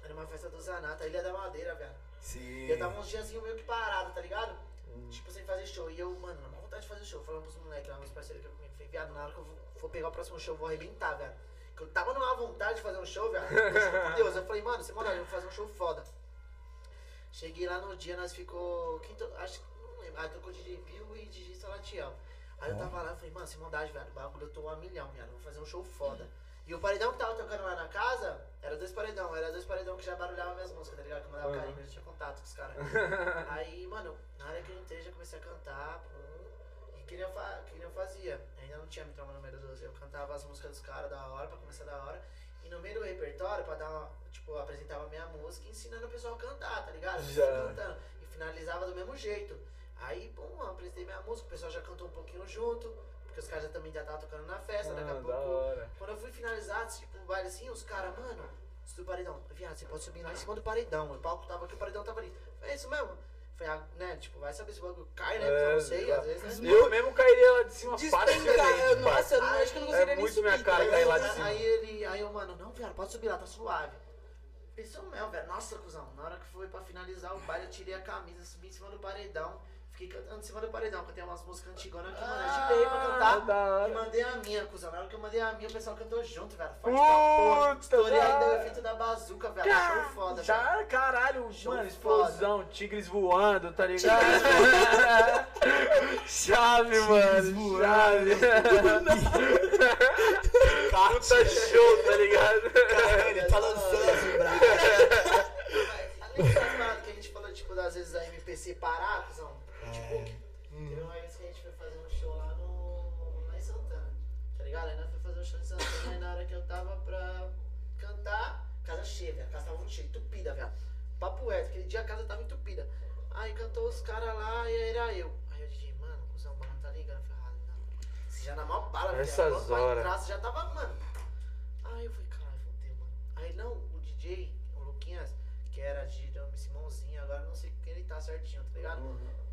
Era uma festa do Zanata, Ilha da Madeira, velho. Sim. E eu tava uns diazinhos meio que parado, tá ligado? Hum. Tipo, sem fazer show. E eu, mano, na vontade de fazer show, falando pros moleques lá, meus parceiros que eu falei, viado, na hora que eu vou, for pegar o próximo show, eu vou arrebentar, velho. Que eu tava numa vontade de fazer um show, velho. Eu por Deus. Eu falei, mano, sem maldade, eu vou fazer um show foda. Cheguei lá no dia, nós ficou. Quem to... Acho que. Não lembro. Aí tocou DJ Bill e DJ Salatiel. Aí eu tava lá, eu falei, mano, sem maldade, velho. O bagulho eu tô a milhão, velho. Vou fazer um show foda. E o paredão que tava tocando lá na casa, era dois paredão, era dois paredão que já barulhavam minhas músicas, tá ligado? Que eu mandava Uhum. carinho, já tinha contato com os caras. Aí, mano, na hora que eu entrei, já comecei a cantar, e que nem, eu fa- que nem eu fazia. Ainda não tinha me trauma número 12. Eu cantava as músicas dos caras da hora, pra começar da hora. E no meio do repertório, pra dar uma, tipo, eu apresentava a minha música, ensinando o pessoal a cantar, tá ligado? Já. cantando. E finalizava do mesmo jeito. Aí, pum, eu apresentei minha música, o pessoal já cantou um pouquinho junto, porque os caras já também já estavam tocando na festa, daqui a Ah, da pouco. hora. Quando eu fui finalizar, tipo, o baile assim, os caras, mano, do paredão. Viado, você pode subir lá em cima do paredão. O palco tava aqui, o paredão tava ali. É isso mesmo? Falei, né, tipo, vai saber se o bagulho cai, né? É, não sei, às vezes, né? Eu mesmo cairia lá de cima facilmente, eu- nossa, eu não acho que eu não conseguiria É nem muito subir. minha cara tá cair lá de cima. Aí ele, aí eu, mano, não, viado, pode subir lá, tá suave. Pensou mesmo, velho. Nossa, cuzão. Na hora que foi pra finalizar o baile, eu tirei a camisa, subi em cima do paredão. Fiquei cantando em cima do paredão, que eu tenho umas músicas antigonas que, mano, eu tirei pra Ah, cantar. da hora. E mandei a minha, cuzão. Na hora que eu mandei a minha, o pessoal cantou junto, velho. Forte pra porra. Puta, Estourei da ainda o efeito da bazuca, velho. Show foda, velho. Já, caralho, Show mano, foda. explosão, tigres voando, tá ligado? chave, mano, chave. Puta show, tá ligado? Ele tá lançando assim, bravo. Além das paradas que a gente falou, tipo, das vezes a MPC parar, Papo reto, aquele dia a casa tava entupida. Aí cantou os caras lá e era eu. Aí eu disse, mano, o cuzão, mano tá ligando. Eu falei, ah, não. Você já na maior bala, velho. Essas pra horas. entrar, Você já tava, mano. Aí eu falei, caralho, fodeu, mano. Aí não, o DJ, o Luquinhas, que era de Simãozinho, agora não sei quem ele tá certinho, tá ligado?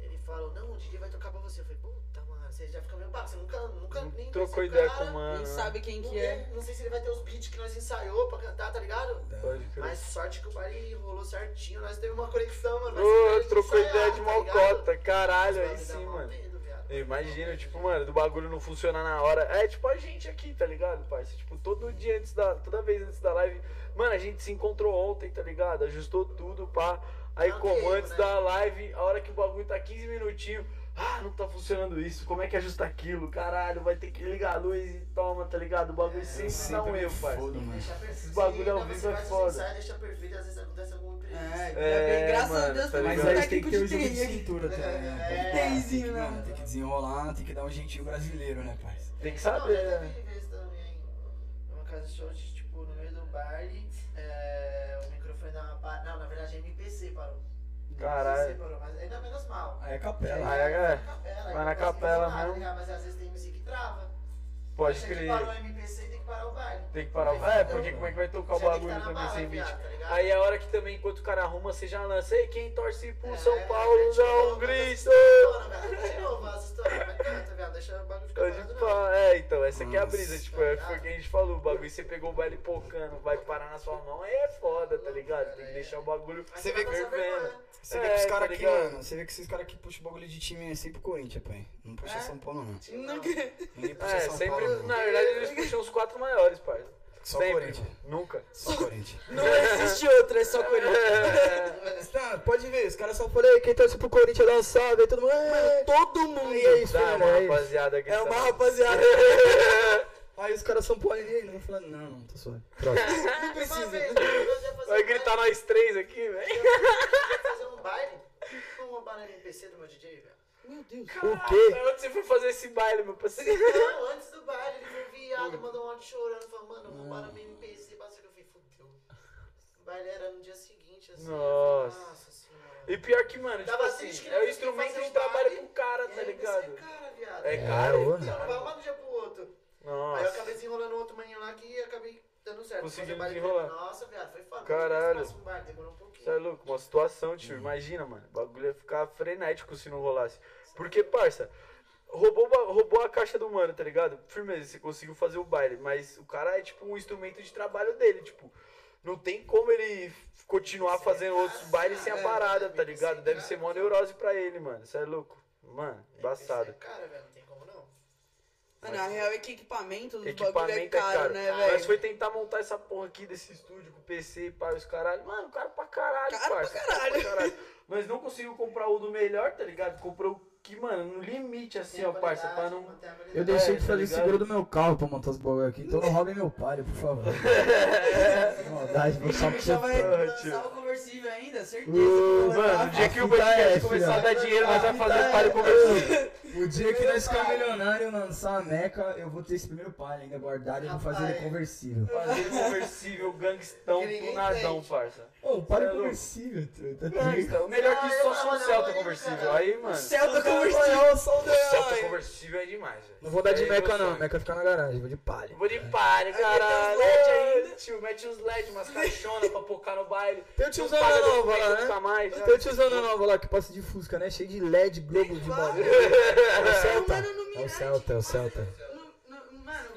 Ele falou, não, o DJ vai tocar pra você. Eu falei, puta, mano, você já fica meio papo. Você nunca, nunca Não nem Trocou ideia cara, com o mano. Nem sabe quem que é. não sei se ele vai ter os beats que nós ensaiou pra cantar, tá ligado? Pode crer. Mas sorte que o baile rolou certinho, nós teve uma conexão, mano. Ô, trocou ensaiava, ideia de tá malcota, caralho, aí sim, mano. medo, viado. Eu imagino, tipo, mano, do bagulho não funcionar na hora. É tipo a gente aqui, tá ligado, parça? Tipo, todo dia antes da. Toda vez antes da live. Mano, a gente se encontrou ontem, tá ligado? Ajustou tudo, pá. Aí Não como antes né? da live, a hora que o bagulho tá 15 minutinhos. Ah, não tá funcionando isso. Como é que ajusta aquilo? Caralho, vai ter que ligar a luz e toma, tá ligado? O bagulho sempre dá um erro, mano. Perfeito. Esses bagulho ao vivo é foda. ensaios, deixa perfeito, às vezes acontece imprevisto. É, É, é, graças a mano, Deus tá também Mas um aí tem que ter o de jogo de cintura também, né? Tem que- Tenzinho, tem que, né? mano, tem que desenrolar, tem que dar um jeitinho brasileiro, né, parça? Tem que saber, né? numa casa de show, tipo, no meio do baile, é, da par... Não, na verdade a MPC parou. Caralho. Parou, mas ainda menos mal. Aí é capela. Aí é- capela, vai na capela mesmo. Mas às vezes tem MC que trava. Pode Acha que crer. parou o MPC tem que parar o baile. Tem que parar o. É, porque como é que vai tocar o tem que bagulho tá também sem beat? tá? Aí é a hora que também, enquanto o cara arruma, você já lança. Ei, quem torce pro É, São Paulo, um as histórias, mas canta, viado, deixa o bagulho ficar parado, não. pá. É, então, essa aqui é a brisa. Tipo, é, foi o que a gente falou. O bagulho, você pegou o baile pocando, vai parar na sua mão. Aí é foda, tá ligado? Tem que deixar o bagulho Você vê vergonha. Você É, vê que os tá caras aqui, mano, você vê que esses caras que puxam o bagulho de time é sempre Corinthians, pai. Não puxa É? São Paulo, não. Não que- Ninguém puxa É, São sempre. Paulo, não. Na verdade, eles puxam os quatro maiores, pai. Só sempre. Corinthians. Nunca. Só Corinthians. Não existe outra, é só Corinthians. Tá, pode ver, os caras só falam, "Ei, quem torce pro Corinthians dá um salve, aí todo mundo. "É". Todo mundo. Aí é isso, Dá mano, uma é isso. rapaziada aqui. É uma sabe? rapaziada. Aí os caras são aí, não falando, não, não, tô suave. Próximo. Não Uma precisa. Vai gritar nós três aqui, velho. fazer um baile. Vamos roubar na MPC do meu DJ, velho. Meu Deus. O quê? Onde você foi fazer esse baile, meu parceiro? Não, antes do baile, ele foi viado, mandou um áudio chorando, falou, mano, roubaram minha MPC, parceiro. Eu falei, fudeu. O baile era no dia seguinte, assim. Nossa. falei, Nossa senhora. E pior que, mano, tipo Dava assim, é o instrumento de o trabalho baile. pro cara, tá aí, ligado? você, cara, viado. É É, caro. ô. Não, vai do dia pro outro. Aí eu Nossa. acabei desenrolando outro maninho lá que acabei dando certo. Conseguiu Fazer dele. Nossa, viado, foi foda. Caralho. Baile, demorou um pouquinho. Você é louco, uma situação, tio. Imagina, mano. O bagulho ia ficar frenético se não rolasse. Porque, parça, roubou, roubou a caixa do mano, tá ligado? Firmeza, você conseguiu fazer o baile. Mas o cara é tipo um instrumento de trabalho dele, tipo. Não tem como ele continuar fazendo outros bailes sem a É, parada, é, tá ligado? Deve ser mó neurose pra ele, mano. Você é louco. Mano, embaçado. Esse é Cara, velho, não tem como não. Mano, a real é que equipamento dos bagulho é Equipamento é caro, caro. né, Nós velho? foi tentar montar essa porra aqui desse estúdio com PC e pá, os caralho. Mano, caro pra caralho, Caro pra parça. caralho. Nós não conseguimos comprar o do melhor, tá ligado? Comprou o que, mano, no limite, assim, Tem ó, parça, pra não. Eu deixei É, de tá fazer o ligado? seguro do meu carro pra montar os bagulho aqui, então não roubem meu palio, por favor. Maldade, vou só Já vai Tio. o conversível ainda, certeza. Uh, que Mano, lançar. no dia que o podcast é, começar a dar dinheiro, nós vamos fazer é. conversível. O dia que nós ficar milionário e lançar a Meca, eu vou ter esse primeiro palio ainda guardado e vou fazer ele conversível. Fazer conversível, gangstão, tunadão, entende. parça. Ô, o palio Cê é conversível, truta, tá Gangsta. ligado? O melhor que só for na Celta conversível. Aí, mano. Celta conversível. o som dela, Celta conversível é demais, velho. Não vou dar de É Meca não. Meca fica na garagem, vou de palio. Vou de palha, Aí tem uns caralho. LED ainda. Tio, mete uns LED, umas caixonas pra pocar no baile. Tem o Não tiozão paga na nova lá, né? mais. Tem o tiozão na nova lá que passa de Fusca, né? Cheio de LED, globo de bagulho. É o Celta. Mano, no É o. Celta, é o Celta. No- no- Mano,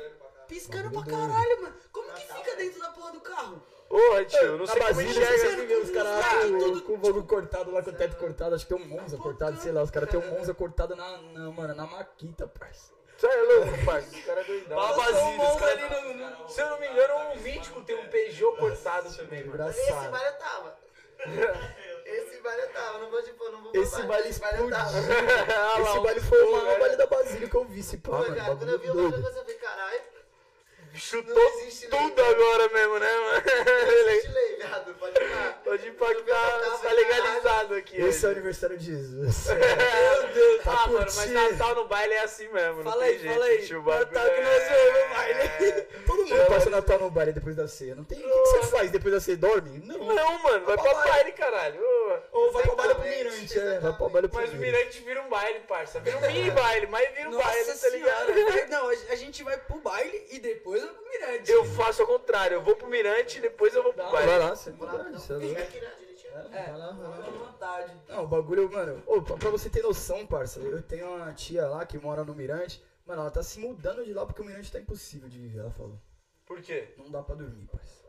piscando pra caralho, mano. Como que fica dentro da porra do carro? Porra, tio, não Na sei como enxerga. vê os caras lá com, o bagulho cortado lá, com o teto cortado. Acho que tem um Monza cortado, sei lá. Os caras têm um Monza cortado na, na, mano, na maquita, parça. Você é louco, parça. Os caras é doidão. Basília, os caras- caras- ali no- no- Se eu não me engano, um Mítico tem um Peugeot cortado também, mano. Esse Engraçado. baile eu tava. Esse baile eu tava, não vou tipo, não vou Esse baile esse baile eu tava. Esse um baile foi o maior baile da Basília que eu vi, esse pá, Pô, mano. cara, quando eu vi o baile, doido. eu falei, caralho, Chutou tudo lei. agora mesmo, né, mano? não existe lei, viado, pode ir lá. Pode impactar, tá legalizado aqui. Esse é o hoje. aniversário de Jesus. Meu Deus. Tá ah, mano, mas. Natal no baile é assim mesmo. Fala aí, fala aí. Natal que é- nós vamos, vai. baile. Todo mundo passa Natal no baile depois da ceia. Não tem. O que, que você faz depois da ceia? Dorme? Não. Não, mano, vai pra baile, caralho. Ou vai pra baile pro Mirante, é. Vai pra baile pro Mas o Mirante. Vira um baile, parça. Vira um mini baile, mas vira um baile, tá ligado? Não, a a gente vai pro baile e depois vai pro Mirante. Eu faço ao contrário, eu vou pro Mirante e depois eu vou pro Vai baile. lá, você é verdade, você é louco. Direitinho. É, vai lá, vai lá. Vontade. Não, o bagulho, mano. Ô, pra, pra você ter noção, parça, eu tenho uma tia lá que mora no Mirante. Mano, ela tá se mudando de lá porque o Mirante tá impossível de viver, ela falou. Por quê? Não dá pra dormir, parça.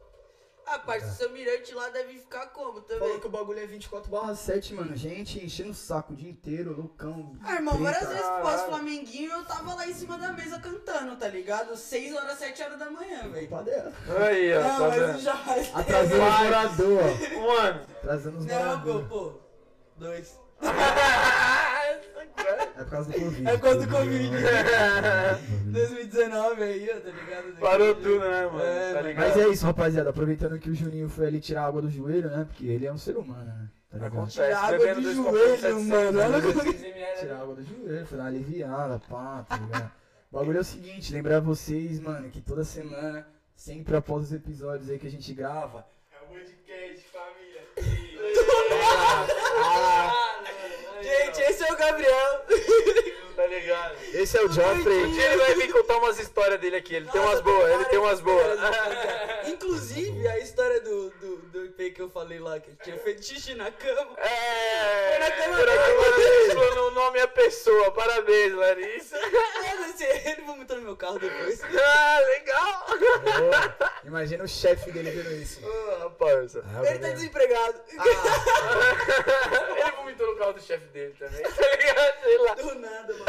Ah, parça, seu Mirante lá deve ficar como também? Falou que o bagulho é 24 barra 7, mano. Gente enchendo o saco o dia inteiro, loucão. Ah, irmão, várias treta. vezes pós-Flamenguinho eu tava lá em cima da mesa cantando, tá ligado? 6 horas, 7 horas da manhã, velho. Culpa dela. Aí, ó, Não, tá mas vendo? já. Atrasando os moradores, ó. Mano. Atrasando os Não, pô, moradores. pô. Dois. É por causa do Covid. É por causa do Covid. 2019 aí, ó, tá ligado? Parou tudo, né, mano? É, tá mas ligado? Mas é isso, rapaziada. Aproveitando que o Juninho foi ali tirar água do joelho, né? Porque ele é um ser humano, né? Tá ligado? Acontece, Tirar água bebendo do joelho, copos de 700, mano, olha como- 200 ml. Tirar água do joelho, foi dar uma aliviada, pá, tá ligado? O bagulho é o seguinte, lembrar vocês, mano, que toda semana, sempre após os episódios aí que a gente grava, Gente, esse é o Gabriel. Tá ligado? esse é o Um Joffrey. dia ele vai vir contar umas histórias dele aqui. Ele tem umas Nossa, boas, ele tem umas boas. Inclusive, a história do, do, do IP que eu falei lá, que ele tinha xixi na cama. É. Foi na cama Foi na dele. cama dele, falou o nome é pessoa. Parabéns, Larissa. Ele vomitou no meu carro depois. Ah, legal. Ô, imagina o chefe dele vendo isso. Ah, parça. Ah, Ele tá desempregado. Ele vomitou no carro do chefe dele também, tá ligado? Sei lá. Do nada, mano.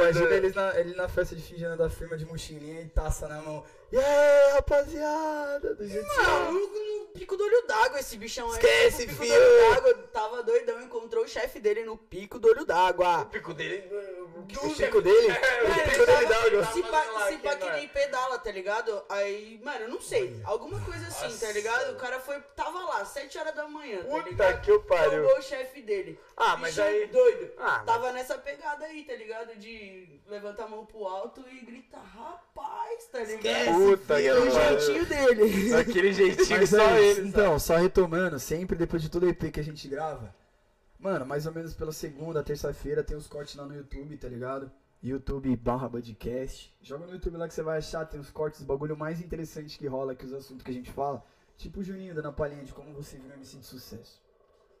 Imagina ele na, ele na festa de fim de ano da firma de mochilinha e taça na mão. E aí, rapaziada? Do jeito que Mano, no, no pico do olho d'água esse bichão aí. Esquece, no pico filho. do olho d'água, tava doidão, encontrou o chefe dele no pico do olho d'água. O pico dele. O pico dele? É, o pico ele dele d'água. Se pá, se pá que nem pedala, tá ligado? Aí, mano, eu não sei. Alguma coisa assim, tá ligado? O cara foi, tava lá, 7 horas da manhã, tá Puta ligado? que eu pariu. Tomou o chefe dele. Ah, mas Bicho aí- doido. Ah, mas- Tava nessa pegada aí, tá ligado? De levantar a mão pro alto e gritar, rapaz, tá ligado? Puta que Do pariu. jeitinho dele. Aquele jeitinho Mas só é ele. Então, só retomando, sempre depois de todo EP que a gente grava, mano, mais ou menos pela segunda, terça-feira, tem os cortes lá no YouTube, tá ligado? YouTube barra podcast. Joga no YouTube lá que você vai achar, tem os cortes, o bagulho mais interessante que rola, que os assuntos que a gente fala. Tipo o Juninho dando a palhinha de como você viu um MC de sucesso.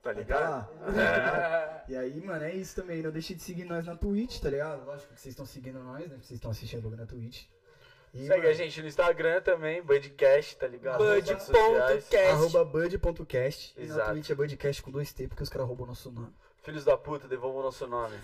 Tá Tá ligado? É. E aí, mano, é isso também. Não deixe de seguir nós na Twitch, tá ligado? Lógico que vocês estão seguindo nós, né? Vocês estão assistindo na Twitch. E, Segue mano, a gente no Instagram também, Budcast, tá ligado? Nas redes sociais. Bud.cast. Arroba bud.cast. E. Twitch é budcast com dois T, porque os caras roubam o nosso nome. Filhos da puta, devolvam o nosso nome.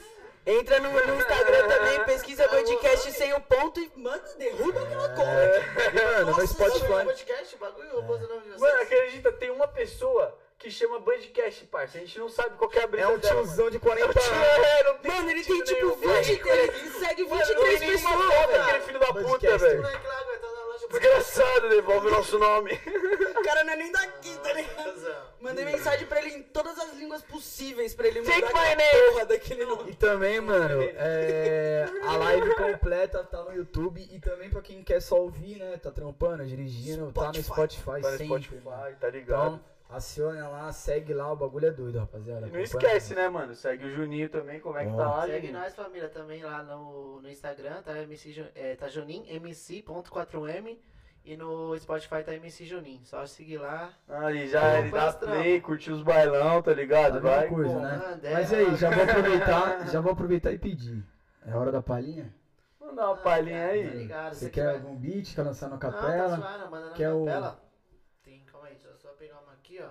Entra no, no Instagram também, pesquisa podcast sem o ponto e manda, derruba aquela conta. E, mano, no Nossa, Spotify. podcast, o bagulho, eu vou o nome de vocês. Mano, acredita, tem uma pessoa que chama Budcast, parça. A gente não sabe qual que é a brisa É um dela. tiozão de É 40 um tio, anos. é, não tem Mano, ele tem tipo nenhum, 20, velho. ele segue Mano, não 23 tem nenhuma pessoas, foto velho. aquele filho da puta, velho. Loja. Desgraçado, devolve o nosso nome. O cara não é nem daqui, tá ligado? Mandei mensagem pra ele em todas as línguas possíveis pra ele mudar Take aquela porra daquele nome. E também, mano, é, a live completa tá no YouTube e também pra quem quer só ouvir, né? Tá trampando, dirigindo, tá no Spotify Tá no sempre. Spotify, tá ligado? Então, aciona lá, segue lá, o bagulho é doido, rapaziada. E não esquece, né, mano? Segue o Juninho também, como é que Ó. tá lá, Segue Juninho? nós, família, também lá no, no Instagram, tá? MC, é, tá Junin, MC.4M. E no Spotify tá MC Junin. Só seguir lá. Aí já ele dá play, curtiu os bailão, tá ligado? Tá Vai. coisa, né? Mandela. Mas aí, já vou aproveitar, já vou aproveitar e pedir. É hora da palhinha? Manda uma palhinha Tá aí. ligado? Você que quer vai- algum beat? Quer lançar Não, tá capela? suave, não, manda na Quer o- capela. Tem, calma aí, deixa eu só pegar uma aqui, ó.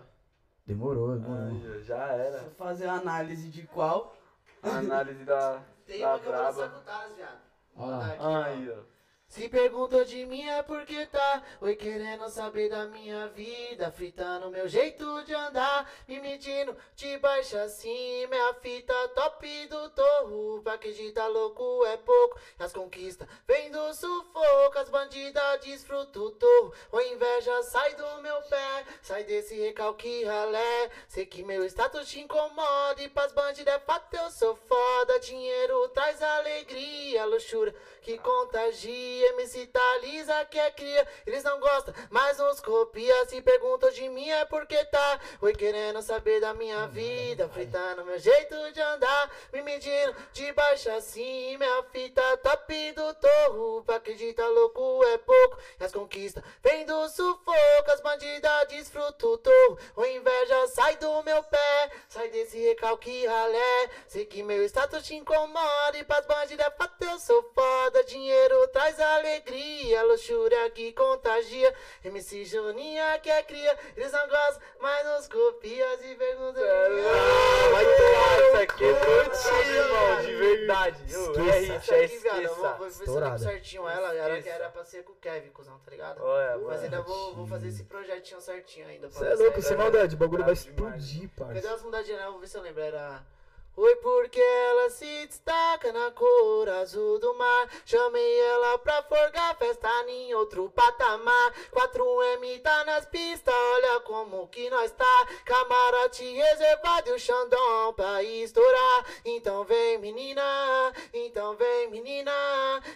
Demorou, demorou. Aí, já era. Vou fazer a análise de qual. A análise da, Tem da uma que eu braba. Thales, viado. Ó lá. Aqui, ó. Aí, ó. Se perguntou de mim é porque tá. Oi querendo saber da minha vida Fritando meu jeito de andar. Me medindo de baixo acima É a fita top do torro. Pra acreditar louco é pouco. As conquistas vem do sufoco As bandidas desfrutam o torro. O inveja sai do meu pé Sai desse recalque ralé. Sei que meu status te incomoda E pras bandidas é fato eu sou foda. Dinheiro traz alegria, luxúria que contagia. MC Thalisa que é cria, eles não gostam, mas nos copia. Se perguntam de mim é porque tá. Oi, querendo saber da minha vida, fritando meu jeito de andar, me medindo de baixo assim. Minha fita top do torro, pra acreditar louco é pouco. E as conquistas vem do sufoco, as bandidas desfrutam o torro. O inveja sai do meu pé, sai desse recalque ralé. Sei que meu status te incomoda e pras bandidas é fato eu sou foda. Dinheiro traz alegria, luxúria que contagia. MC Juninha que é cria, eles não gostam, mas nos copia e perguntam. Vai tomar isso aqui, irmão, de verdade. Ô, É hit, Essa é aqui, viado, eu vou, vou esqueça. ver se certinho ela. Era, Esqueça. era pra ser com o Kevin, cuzão, tá ligado? Olha, Mas mano. ainda vou, vou fazer esse projetinho certinho ainda. Você é louco, sem maldade, o bagulho vai explodir, Cadê parça. as mudadinhas? né? Vou ver se eu lembro. Era. Oi, porque ela se destaca na cor azul do mar. Chamei ela pra forgar festa em outro patamar. 4M tá nas pistas, olha como que nós tá. Camarote reservado e o Xandão pra estourar. Então vem menina, então vem menina.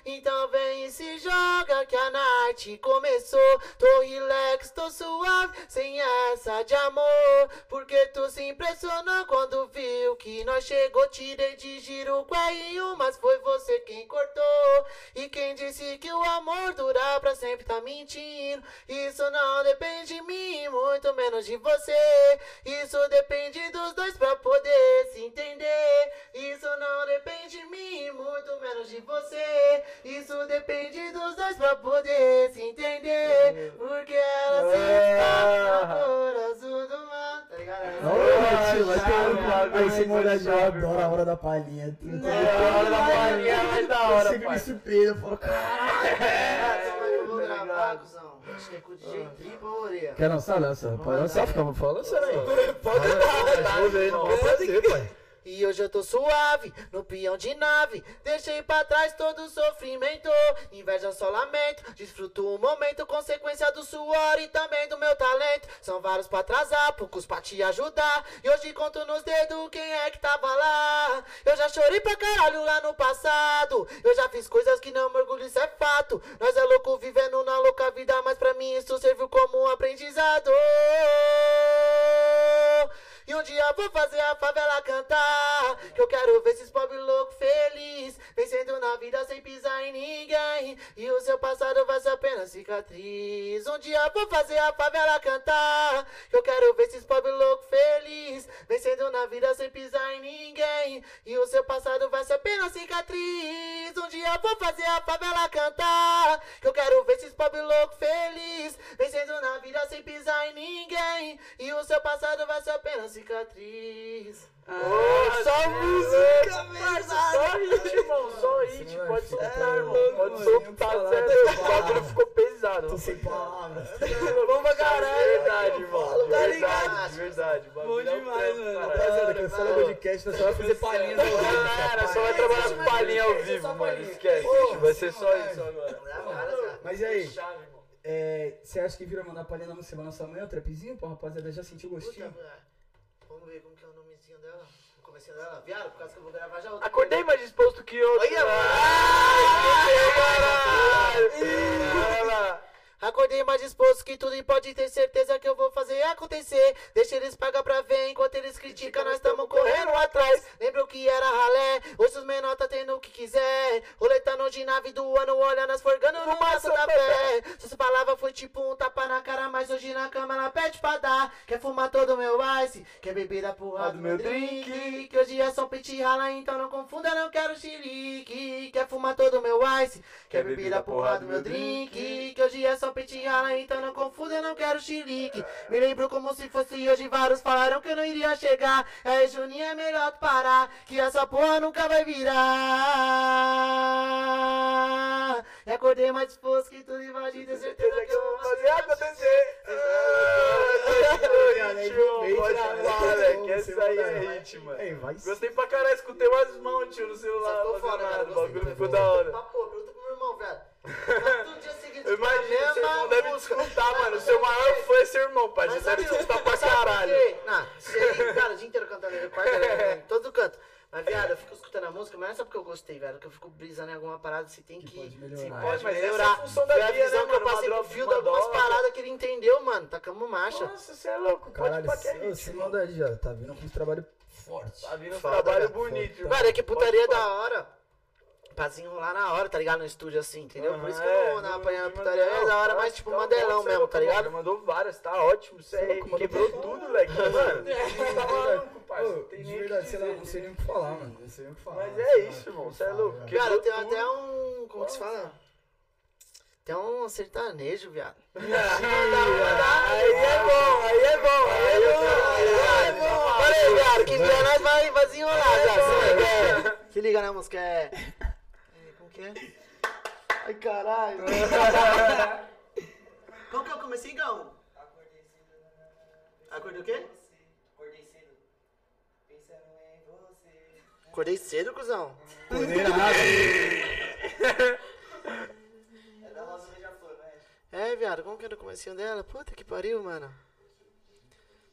Então vem e se joga que a night começou. Tô relax, tô suave, sem essa de amor. Porque tu se impressionou quando viu que nós chegou. Tirei de giro com R1, mas foi você quem cortou. E quem disse que o amor dura pra sempre tá mentindo. Isso não depende de mim, muito menos de você. Isso depende dos dois pra poder se entender. Isso não depende de mim, muito menos de você. Isso depende dos dois pra poder se entender. Porque ela se faz na cor azul do mar. Tá ligado? Olha, tio, vai ter um- bagulho Eu adoro a hora da palhinha. É, a hora da palhinha é mais da hora, Sempre me surpreendo, eu falo, caralho. Ah, então eu vou gravar, cuzão. Acho que é com o DJ Tripa ou orelha. Quer lançar? Lança. Pode lançar, fica falando sério aí. Pode dar, vou ver, não. Pode fazer, pai. E hoje eu tô suave, no peão de nave. Deixei pra trás todo o sofrimento. Inveja só lamento. Desfruto o momento, consequência do suor e também do meu talento. São vários pra atrasar, poucos pra te ajudar. E hoje conto nos dedos quem é que tava lá. Eu já chorei pra caralho lá no passado. Eu já fiz coisas que não me orgulho, isso é fato. Nós é louco vivendo na louca vida, mas pra mim isso serviu como um aprendizado. E um dia vou fazer a favela cantar. Que eu quero ver esses pobres loucos felizes. Vencendo na vida sem pisar em ninguém. E o seu passado vai ser apenas cicatriz. Um dia vou fazer a favela cantar. Que eu quero ver esses pobres loucos felizes. Vencendo na vida sem pisar em ninguém. E o seu passado vai ser apenas cicatriz. Um dia vou fazer a favela cantar. Que eu quero ver esses pobres loucos felizes. Na vida sem pisar em ninguém. E o seu passado vai ser apenas cicatriz. Ô, só música, parça. Só hit, irmão. Só hit. Pode soltar, tão irmão. Pode mano. soltar, sério. eu O bagulho ficou pesado. Tô sem palavras. Vamos pra caralho. Verdade, irmão. De tá ligado? de verdade. Bom é demais, mano. Rapaziada, cancela o podcast, nós só vai fazer vivo. Cara, só vai trabalhar com palhinha ao vivo, mano. Esquece. Vai ser só isso agora. Mas e aí? É, você acha que vira mandar palhinha na música semana sua mãe, o trapzinho? Pô, rapaziada, já sentiu gostinho? Puta, vamos ver como que é o nomezinho dela. O comecinho dela, viado, por causa que eu vou gravar já outra. Acordei mais disposto que outro. Olha, Ai, caralho. Acordei mais disposto que tudo e pode ter certeza que eu vou fazer acontecer. Deixa eles pagar pra ver enquanto eles criticam, nós estamos correndo atrás. Lembra o que era ralé? Hoje os menor tá tendo o que quiser. Roletando de nave do ano, olha nós forgando no maço da fé. Suas palavras foi tipo um tapa na cara, mas hoje na cama ela pede pra dar. Quer fumar todo o meu ice? Quer beber da porra do meu drink? Que hoje é só pente rala, então não confunda, não quero xilique. Quer fumar todo o meu ice? Quer beber da porra do meu drink? Que hoje é só pente rala, então não confunda, eu não quero xilique. Me lembro como se fosse hoje, vários falaram que eu não iria chegar. É, Juninho, é melhor tu parar, que essa porra nunca vai virar. E acordei mais disposto que tudo vai ter certeza que eu vou fazer acontecer. Moleque. Essa aí é hit, mano. Vai Gostei pra caralho, escutei umas mãos, tio, no celular. Foda, nada, cara. O bagulho ficou da hora. Pô, pergunta pro meu irmão, velho. Todo dia seguinte, Eu imagino, seu irmão deve Mas mano. O sabe seu maior fã é seu irmão, pai. Você deve escutar pra caralho. Não, se ele, cara, o dia inteiro cantando ele quarto, ele- todo canto. Mas, viado, eu fico escutando a música, mas não é só porque eu gostei, velho. Que eu fico brisando em alguma parada, se tem Que que. pode melhorar. pode É, mas essa é a melhorar. função da Foi a Bia, visão né, que eu mano? passei Uma pro fio de algumas paradas que ele entendeu, mano. Tacamos marcha. Nossa, você é louco. Caralho, pode pra que é sem isso, maldade já. Tá vindo com um trabalho forte. Tá vindo um Foda, trabalho velho. bonito. irmão. Mano, é que putaria é Pode da hora. Pra desenrolar na hora, tá ligado? No estúdio assim, entendeu? Por isso que eu é, vou na não putaria é da hora, tá, mas tipo tá mandelão bom, você é mesmo, tá ligado? Já mandou várias, tá ótimo. Você Você é louco, mandou quebrou pra tudo, moleque. Mano, tá maluco, Ô, parceiro. Tem de que verdade, sei lá, não sei nem o que falar, mano. Não sei nem o que falar. Mas é isso, que irmão, eu cê é louco. Que- Cara, tem tudo. até um. Como que se fala? Tem um sertanejo, viado. Aí é bom, aí é bom, aí é bom. Aí é bom. Olha aí, viado, que vier nós vai, vai desenrolar, viado. Se liga, na música, é. É, Como que é? Ai, caralho. Qual que é o comecinho, Gão? Acordei o quê? Acordei cedo, cuzão. É, viado, como que era o comecinho dela? Puta que pariu, mano.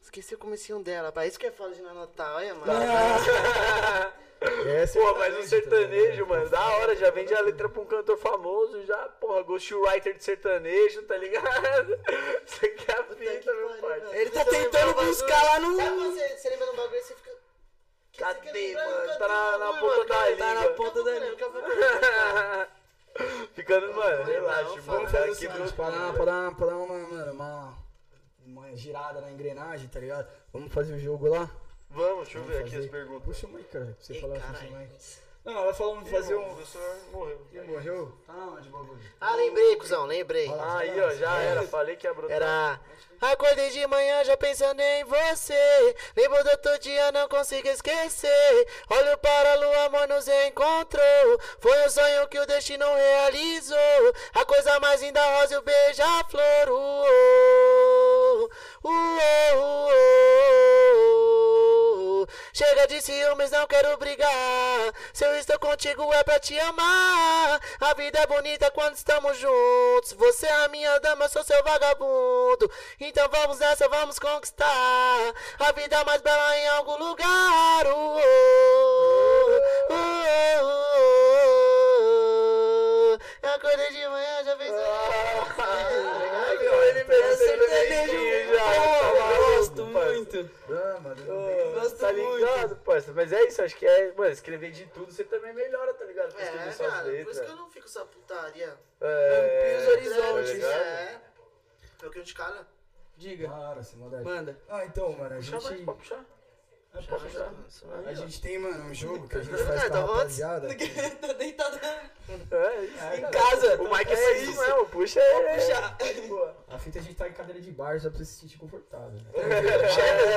Esqueci o comecinho dela, pá. Isso que é foda de não anotar, olha, mano. É, Pô, mas um sertanejo também, mano, da hora, já vende a letra pra um cantor famoso, já, porra, ghostwriter de sertanejo, tá ligado? Isso aqui é a fita, meu pariu, parceiro. Ele tá Você tentando buscar lá no- Sabe quando você, você lembra de um bagulho e você fica. que você quer Cadê, mano? Tá na- o na ponta da Tá língua. na ponta da língua. Daqui a pouco eu lembro. Ficando, mano, relaxa, Vamos tá fazer o aqui seguinte, pra pra dar uma, mano, uma, uma girada na engrenagem, tá ligado? Vamos fazer o jogo lá? Vamos, deixa eu ver aqui as perguntas. Puxa o cara, pra você Ih, falar caralho. assim, o. Não, ela falou vamos fazer um... O senhor morreu. Ih, morreu? Tá na onde o bagulho? Ah, lembrei, cuzão, lembrei. Fala. Aí, ó, já era, falei que ia brotar. Era. Acordei de manhã já pensando em você. Lembro do outro dia, não consigo esquecer. Olho para a lua, amor nos encontrou. Foi um sonho que o destino realizou. A coisa mais linda, rosa e o beija-flor. De ciúmes, não quero brigar. Se eu estou contigo é pra te amar. A vida é bonita quando estamos juntos. Você é a minha dama, eu sou seu vagabundo. Então vamos nessa, vamos conquistar. A vida é mais bela em algum lugar. Uou, uou, muito. Ah, mano, Ô, Gosto tá muito. ligado, parceiro? Mas é isso, acho que é, mano, escrever de tudo, você também melhora, tá ligado? Pra É, escrever suas cara, por isso letras. que eu não fico essa putaria. É, Amplia os horizontes. tá ligado? É. É o que a gente cala. Diga, Cara, sem maldade. manda. Ah, então, mano, a gente... pode puxar. É, puxar. Aí, A gente tem, mano, um jogo que a gente É, faz com a tá rapaziada. Tô deitado É isso. É, em casa. O Mike é é isso mesmo, puxa ele. Puxa. Boa. A fita a gente tá em cadeira de bar já pra você se sentir confortável. Né?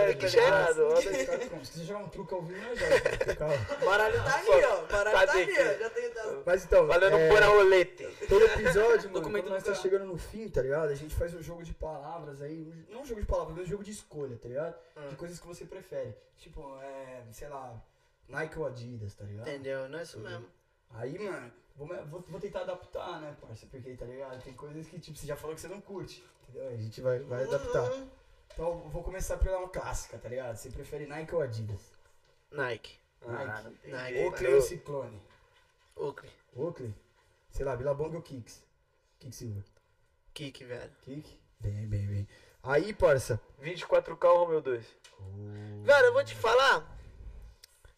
É, que tá aí. fica como? Se você jogar um truque ao vivo, nós joga. Calma. Baralho tá ali, ó. Baralho tá Cadê ali, que- ó. Já tem dado. Mas então, Valendo é, por a rolete. todo episódio, mano, quando nós tá chegando no fim, tá ligado? A gente faz um jogo de palavras aí. Não um jogo de palavras, mas um jogo de escolha, tá ligado? De coisas que você prefere. Tipo, é, sei lá, Nike ou Adidas, tá ligado? Entendeu? Não é isso mesmo. Aí, mano, vou, vou, vou tentar adaptar, né, parça? Porque, tá ligado? Tem coisas que, tipo, você já falou que você não curte, entendeu? A gente vai, vai adaptar. Uhum. Então, eu vou começar pela uma clássica, tá ligado? Você prefere Nike ou Adidas? Nike. Ah, Nike. jeito. Oakley ou Ciclone? Oakley. Oakley? Sei lá, Billabong ou Kicks? Kicksilver? Kik, velho. Kick? Bem, bem, bem. Aí, parça. 24K ou Romeo 2? Velho, eu vou te falar.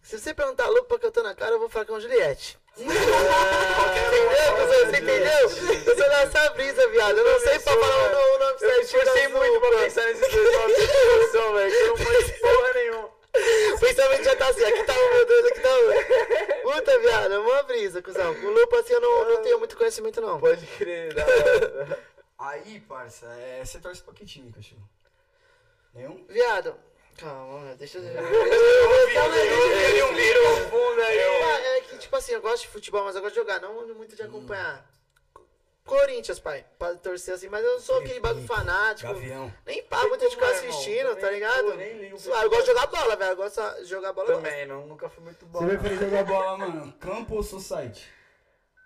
Se você perguntar a lupa que eu tô na cara, eu vou falar com Juliette. entendeu? Você, você entendeu? Eu sou nessa brisa, viado. Eu não sei pra falar o nome- o nome Eu me certinho esforcei das muito pra pensar nesses dois nomes de produção, velho. Que eu não manjo porra nenhuma. O pensamento já tá assim, aqui tá um, meu Deus, aqui tá um. Puta, viado, é uma brisa, cuzão. Com lupa assim eu não, não tenho muito conhecimento, não. Pode crer, da hora. Aí, parça, é, você torce pra que time, cachorro? Nenhum? Viado, calma, deixa eu... Ele um vira o fundo aí. Ah, É que, tipo assim, eu gosto de futebol, mas eu gosto de jogar, não muito de acompanhar. Corinthians, pai, pra torcer assim, mas eu não sou aquele bagulho fanático. Gavião. Nem pá, muito de ficar é, assistindo, tá ligado? pô, nem ligo Suave, eu gosto de jogar bola, velho. Eu gosto de jogar bola. eu. Também, não, nunca fui muito bom. Você prefere jogar bola, mano? Campo ou society?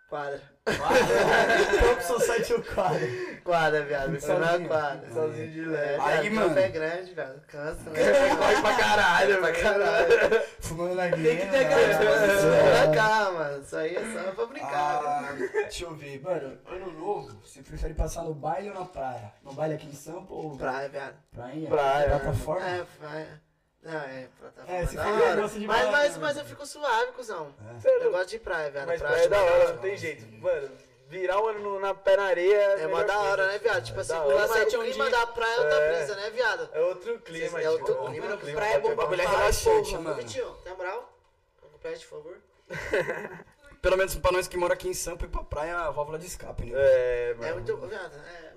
Quadra. Campo, society Muito quadra. Quadra, viado. Foi na Sozinho. quadra. Sozinho de leve. Aí, Aí, mano. mano. pé grande, viado. Cansa, né? Corre pra caralho, pra caralho. Fumando na Tem que ter aquela Pra guia. cá, mano. Isso aí é só pra brincar. Ah, deixa eu ver, mano. Ano novo, você prefere passar no baile ou na praia? No baile aqui em Sampa ou Praia, viado. prainha? Praia. Plataforma? É, praia. Não, é, plataforma. É, se da for hora. negócio de mas, mas, né, mas mano? eu fico suave, cuzão. É Eu gosto de praia, viado. Mas praia praia é da acho hora, não tem jeito. Mano, virar um ano no- na pé na areia É a mó melhor da hora, coisa. né, viado? Tipo É assim, da o é um clima dia. da praia é outra É. brisa, né, viado? É outro clima, É outro clima. Outro clima. Praia é bom pra bagulho é Vai, relaxante, mano. Vitinho, na moral, complete, por favor. Pelo menos pra nós que mora aqui em Sampa, ir pra praia é a válvula de escape, né? É, mano. É muito, viado, é,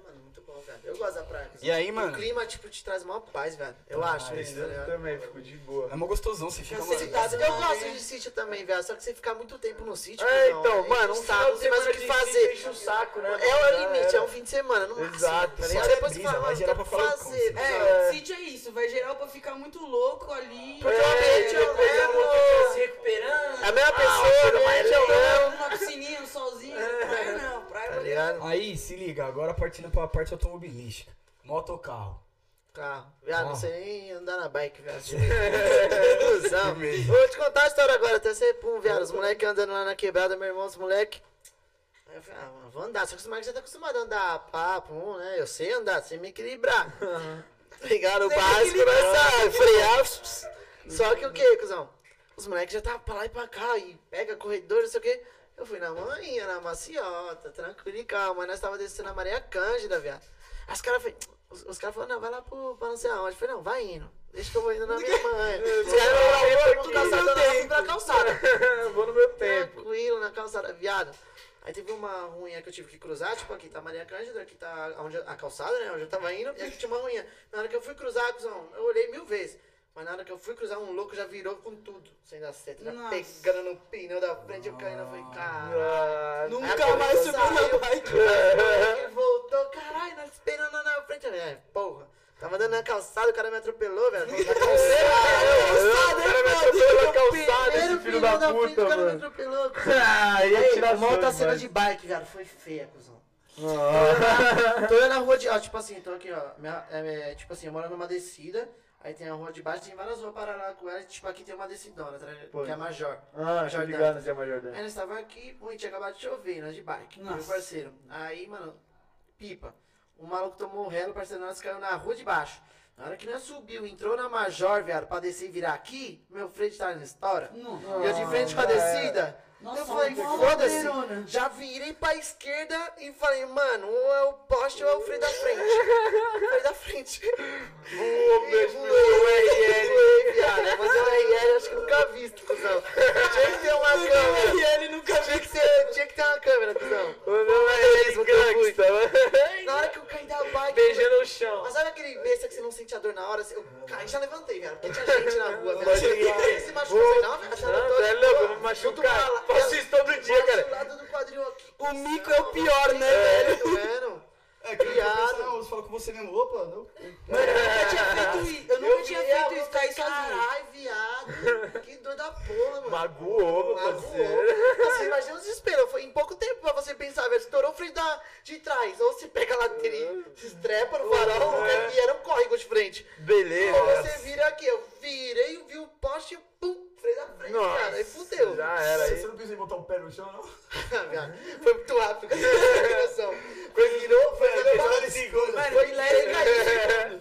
Eu gosto da praia. E aí, O mano? clima, tipo, te traz maior paz, velho. Eu acho Ah, isso, tá eu ligado? também fico de boa. É mó gostosão, você fica, mano. tá- Eu gosto de sítio também, velho. Só que você ficar muito tempo no sítio. É, então, é mano, um de não tem mais o que fazer. enche o saco, né? É o limite, era. é um fim de semana, no máximo. Exato. Tá Só ligado? é Depois você fala, vai mano, gerar pra fazer. É, sítio é isso, vai geral pra ficar muito louco ali. Porque o ambiente é o se recuperando. É a mesma pessoa, o ambiente é o mesmo. Numa piscininha, um solzinho. Praia não, praia Tá vai ligado? Aí, se liga, agora partindo pra parte automobilística. Moto ou carro? Carro. Viado, não Ah. sei nem andar na bike, viado. Vou te contar a história agora, até ser pum, viado. Os moleques andando lá na quebrada, meu irmão, os moleques. Aí eu falei, ah, mano, vou andar. Só que os moleques já tá acostumado a andar pum, né? Eu sei andar, sei me equilibrar. Tá ligado? O básico, nós sabe, frear. Só que o que, cuzão? Os moleques já estavam pra lá e pra cá, e pega corredor, não sei o quê. Eu fui na manhã, na maciota, tranquilo e calma. Aí nós tava descendo a Maria Cândida, viado. Aí os caras os, os caras falaram, não, vai lá pro, pra não sei aonde. Eu falei, não, vai indo. Deixa que eu vou indo na minha mãe. Os caras pra calçada, fui pra calçada. Vou no meu tempo. Tranquilo, na calçada, viado. Aí teve uma ruinha que eu tive que cruzar, tipo, aqui tá Maria Cândida, aqui tá onde, a calçada, né, onde eu tava indo, e aqui tinha uma ruinha. Na hora que eu fui cruzar, cuzão, eu olhei mil vezes. Mas na hora que eu fui cruzar, um louco já virou com tudo, sem dar certo. Já Nossa. pegando no pneu da frente, eu caindo, eu falei, cara... Ah, Nunca mais subiu na bike. Ele voltou, caralho, nós esperando na frente. Eu falei, É, porra. Tava andando na calçada, o cara me atropelou, velho. Na calçada, O cara me atropelou na calçada, esse Primeiro filho pneu da frente, puta, o cara me mano. atropelou. Ah, ia Ei, tirar outra sangue, cena de bike, velho, foi feia, cuzão. Ah. tô eu na rua de. Ó, tipo assim, tô aqui, ó. Minha, é, é, tipo assim, eu moro numa descida. Aí tem a rua de baixo, tem várias ruas paralelas com ela. E, tipo, aqui tem uma descidona, tá ligado? Pô. Que é a Major. Ah, Jordão. ligado, Zé Major Aí nós tava aqui, pô, tinha acabado de chover, nós de bike, meu Nossa. parceiro. Aí, mano, pipa. O maluco tomou o relo, o parceiro nós caiu na rua de baixo. Na hora que nós subiu, entrou na Major, viado, pra descer e virar aqui, meu frente tava na história. Não. E eu de frente com a descida. Nossa, eu falei, foda-se. Já virei pra esquerda e falei, mano, ou é o poste ou é o freio da frente. freio da frente. Voou, beijo, Voei, voei, viado. Mas é um RL, acho que nunca visto, cuzão. Tinha que ter uma câmera. E ele nunca Tinha que ter, tinha que ter uma câmera, cuzão. Não é Isso ele, que eu fui. gangsta. Na hora que eu caí da bike. Beijando o chão. Mas sabe aquele besta que você não sente a dor na hora? Eu caí já levantei, velho. Porque tinha gente na rua, velho. Se machucou. Eu falei, não, velho, dor é louco, eu vou me machucar. Faço isso todo dia, cara. o lado do quadril aqui. O mico é o pior, né, É, velho? tá vendo? É, que Viado. não, você fala com você mesmo. Opa, não. Mano, eu nunca tinha feito isso. Eu nunca tinha feito isso, cair sozinho. Caralho, viado. Que dor da porra, mano. Magoou, meu Magoou. parceiro. Você imagina o desespero. Foi em pouco tempo pra você pensar, velho. Estourou o freio da, de trás. Ou se pega a lateira e se estrepa no farol. É. E era um córrego de frente. Beleza. Ou você vira aqui. Eu virei, vi o poste e pum, freio da frente, Nossa, cara. Aí fudeu. Já era Você aí. não pensa em botar o pé no chão, não? Foi muito rápido. Você não tem noção. Foi, virou, foi, Olha esse gol, né? foi leve e caiu.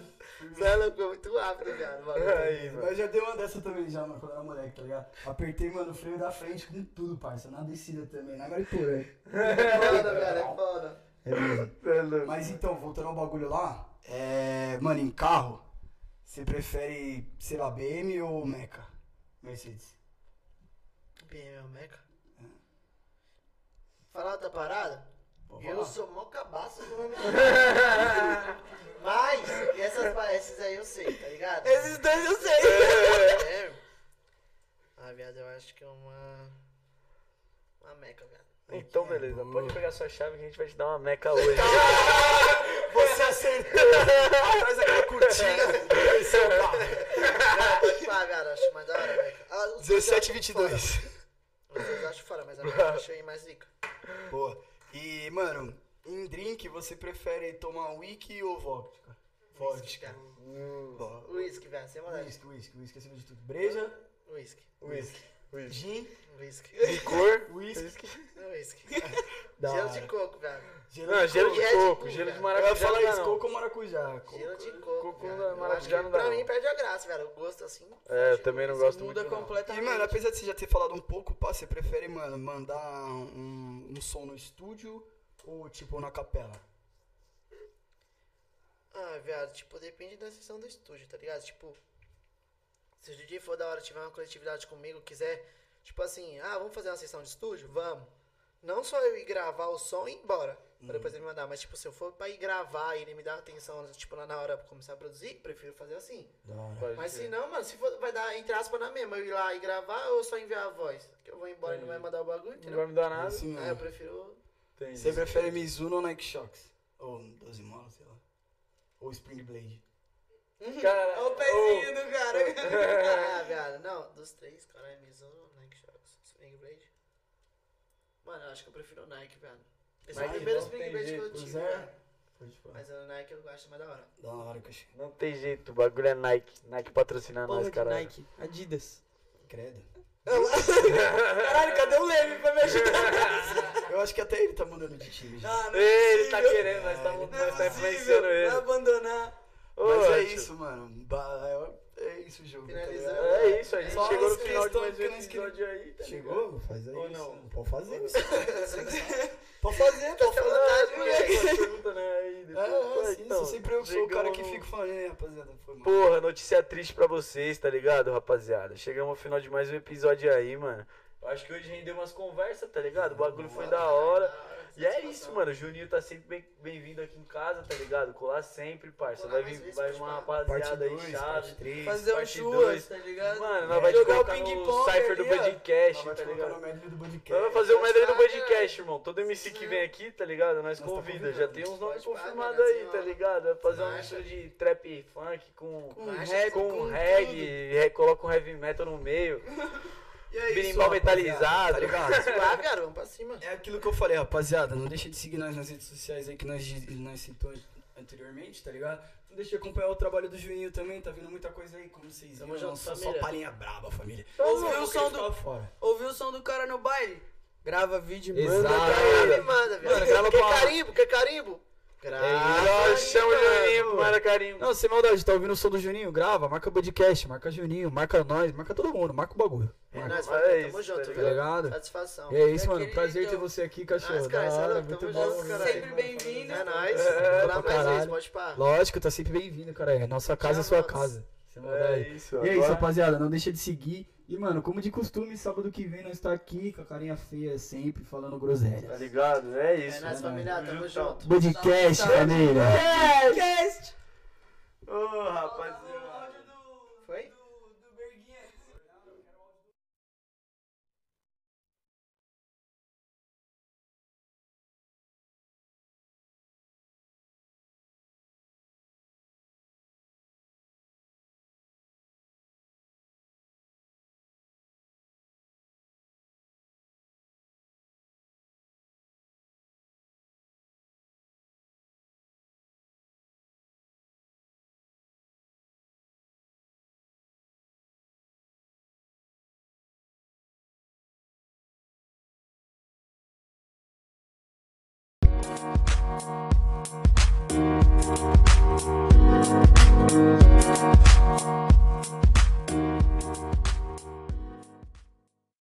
Você é louco, foi muito rápido, viado. Valeu. Aí, mano. Mas já dei uma dessa também já, mano, quando era moleque, tá ligado? Apertei, mano, o freio da frente com tudo, parça. Na descida também, na Mariporã. Foda, velho, é foda. É mesmo. É louco. Mas então, voltando ao bagulho lá, é. Mano, em carro, você prefere, sei lá, BM ou Meca? Mercedes. BMW Meca. Falar outra parada? Pode Eu falar. sou mó cabaço com o nome Mas, essas, pa- esses aí eu sei, tá ligado? Esses dois eu sei. É. Ah, viado, eu acho que é uma. Uma meca, viado. Então, beleza. Pode pegar sua chave que a gente vai te dar uma meca hoje. Você acertou! Atrás daquela cortina. Esse é o Ah, falar, viado, acho mais da hora, meca. Ah, os dois eu 17 acho 22. fora. Os dois eu acho fora, mas a eu achei mais rica. Boa. E, mano, em drink você prefere tomar whisky ou vodka? Vodka. Vodka. Whisky, velho, sem maldade. Whisky, whisky, whisky acima de tudo. Breja, Whisky. Whisky. gin, Whisky. Licor. whisky. Whisky. Da Gelo hora. de coco, velho. Gelo Não, de gelo de coco, gelo de maracujá. Eu ia falar isso, coco ou maracujá? Coco. Gelo de coco. Coco não- maracujá não dá, Pra mim perde a graça, velho. O gosto assim. É, eu também não muito. gosto Muda muito. não. E, completamente. mano, apesar de você já ter falado um pouco, pá, você prefere, mano, mandar um, um som no estúdio ou, tipo, na capela? Ah, viado, tipo, depende da sessão do estúdio, tá ligado? Tipo, se o DJ for da hora, tiver uma coletividade comigo, quiser, tipo assim, ah, vamos fazer uma sessão de estúdio? Vamos. Não só eu ir gravar o som e ir embora, pra depois ele me mandar, mas tipo, se eu for pra ir gravar e ele me dar atenção, tipo, lá na hora pra começar a produzir, prefiro fazer assim. Pode Mas ser. se não, mano, se for, vai dar, entre aspas, na mesma, eu ir lá e gravar ou só enviar a voz? Que eu vou embora e não vai mandar o bagulho, Não vai me dar nada. Assim, Ah, eu prefiro... Entendi. Você prefere Mizuno ou Nike Shox? Ou 12 molas, sei lá. Ou Spring Blade? Cara, Olha o pezinho do cara. ah, viado, não, dos três, cara, é Mizuno, Nike Shox, Spring Blade. Mano, eu acho que eu prefiro o Nike, velho. Esse é o Nike, primeiro não Spring tem que eu jeito, tive, é. velho. Pode falar. Mas o Nike eu acho mais da hora. Da hora achei. Não tem jeito, o bagulho é Nike. Nike patrocina Porra nós, de cara. Nike, Adidas. Credo. Caralho, cadê o Leme pra me ajudar? Eu acho que até ele tá mudando de time já. Ah, não é Ele tá possível. querendo, nós tá, Não nós Não tá é possível. influenciando Vai ele. abandonar. Ô, Mas é isso, mano. Ba- É é isso jogo. tá? É isso, a gente Só chegou no final de mais um episódio aí, tá ligado? Chegou? Faz aí. Ou isso. não? Pode fazer. Pode fazer, pode Tá à fazer. vontade, É, pergunta, né, aí, depois, É, é, sim, então, sou sempre eu que sou o cara que fico falando, "É, rapaziada, foi. Porra, notícia triste pra vocês, tá ligado, rapaziada? Chegamos ao final de mais um episódio aí, mano. Eu acho que hoje rendeu umas conversas, tá ligado? O bagulho foi da hora. E é isso, mano. O Juninho tá sempre bem- bem-vindo aqui em casa, tá ligado? Colar sempre, parça. Vai vir vai uma. Parte rapaziada aí 2, chave. 3. Fazer um churras, tá ligado? Mano, nós vai Jogar o ping-pong Cypher do. Budcast, Vai tá ligado? Nós vamos fazer o medley do Budcast, irmão. Todo MC que vem aqui, tá ligado? Nós tá convida. Já tem uns nomes confirmados pagar, aí, tá senhora. ligado? Vai fazer Marcha. mistura de trap funk com... Com rap, Com reggae, re- coloca um heavy metal no meio, E é berimbau metalizado. Tá ligado? Suave, cara, vamos pra cima. É aquilo que eu falei, rapaziada. Não deixa de seguir nós nas redes sociais aí que nós, nós citou anteriormente, tá ligado? Não deixa de acompanhar o trabalho do Juninho também, tá vindo muita coisa aí, como vocês Tamo viram. junto, Só, só palhinha braba, família. Ouviu o som do- ficar fora. Ouviu o som do cara no baile? Grava vídeo e Exato. manda pra Ele ele. manda, velho. Mano, grava Quer pra- carimbo? Quer carimbo? Grava. Nós chama o Juninho, manda carinho. Não, sem maldade, tá ouvindo o som do Juninho? Grava, marca o podcast, marca Juninho, marca nós, marca todo mundo, marca o bagulho. É Marca. nóis, É isso, tamo junto, tá velho. ligado? Satisfação. E é isso, mano. Prazer ter você aqui, cachorro. Nossa, cara, da é hora, muito bom. Sempre bem-vindo. É nóis. É, lá mais vezes, pode pá. Lógico, tá sempre bem-vindo, cara. É nossa casa, é sua casa. Sem É maldade. isso, E é isso, rapaziada. Não deixa de seguir. E, mano, como de costume, sábado que vem nós tá aqui com a carinha feia sempre, falando Tá groselha. ligado? É É isso. nóis, família, tamo junto. Podcast, família. Cast. Ô, rapaziada. you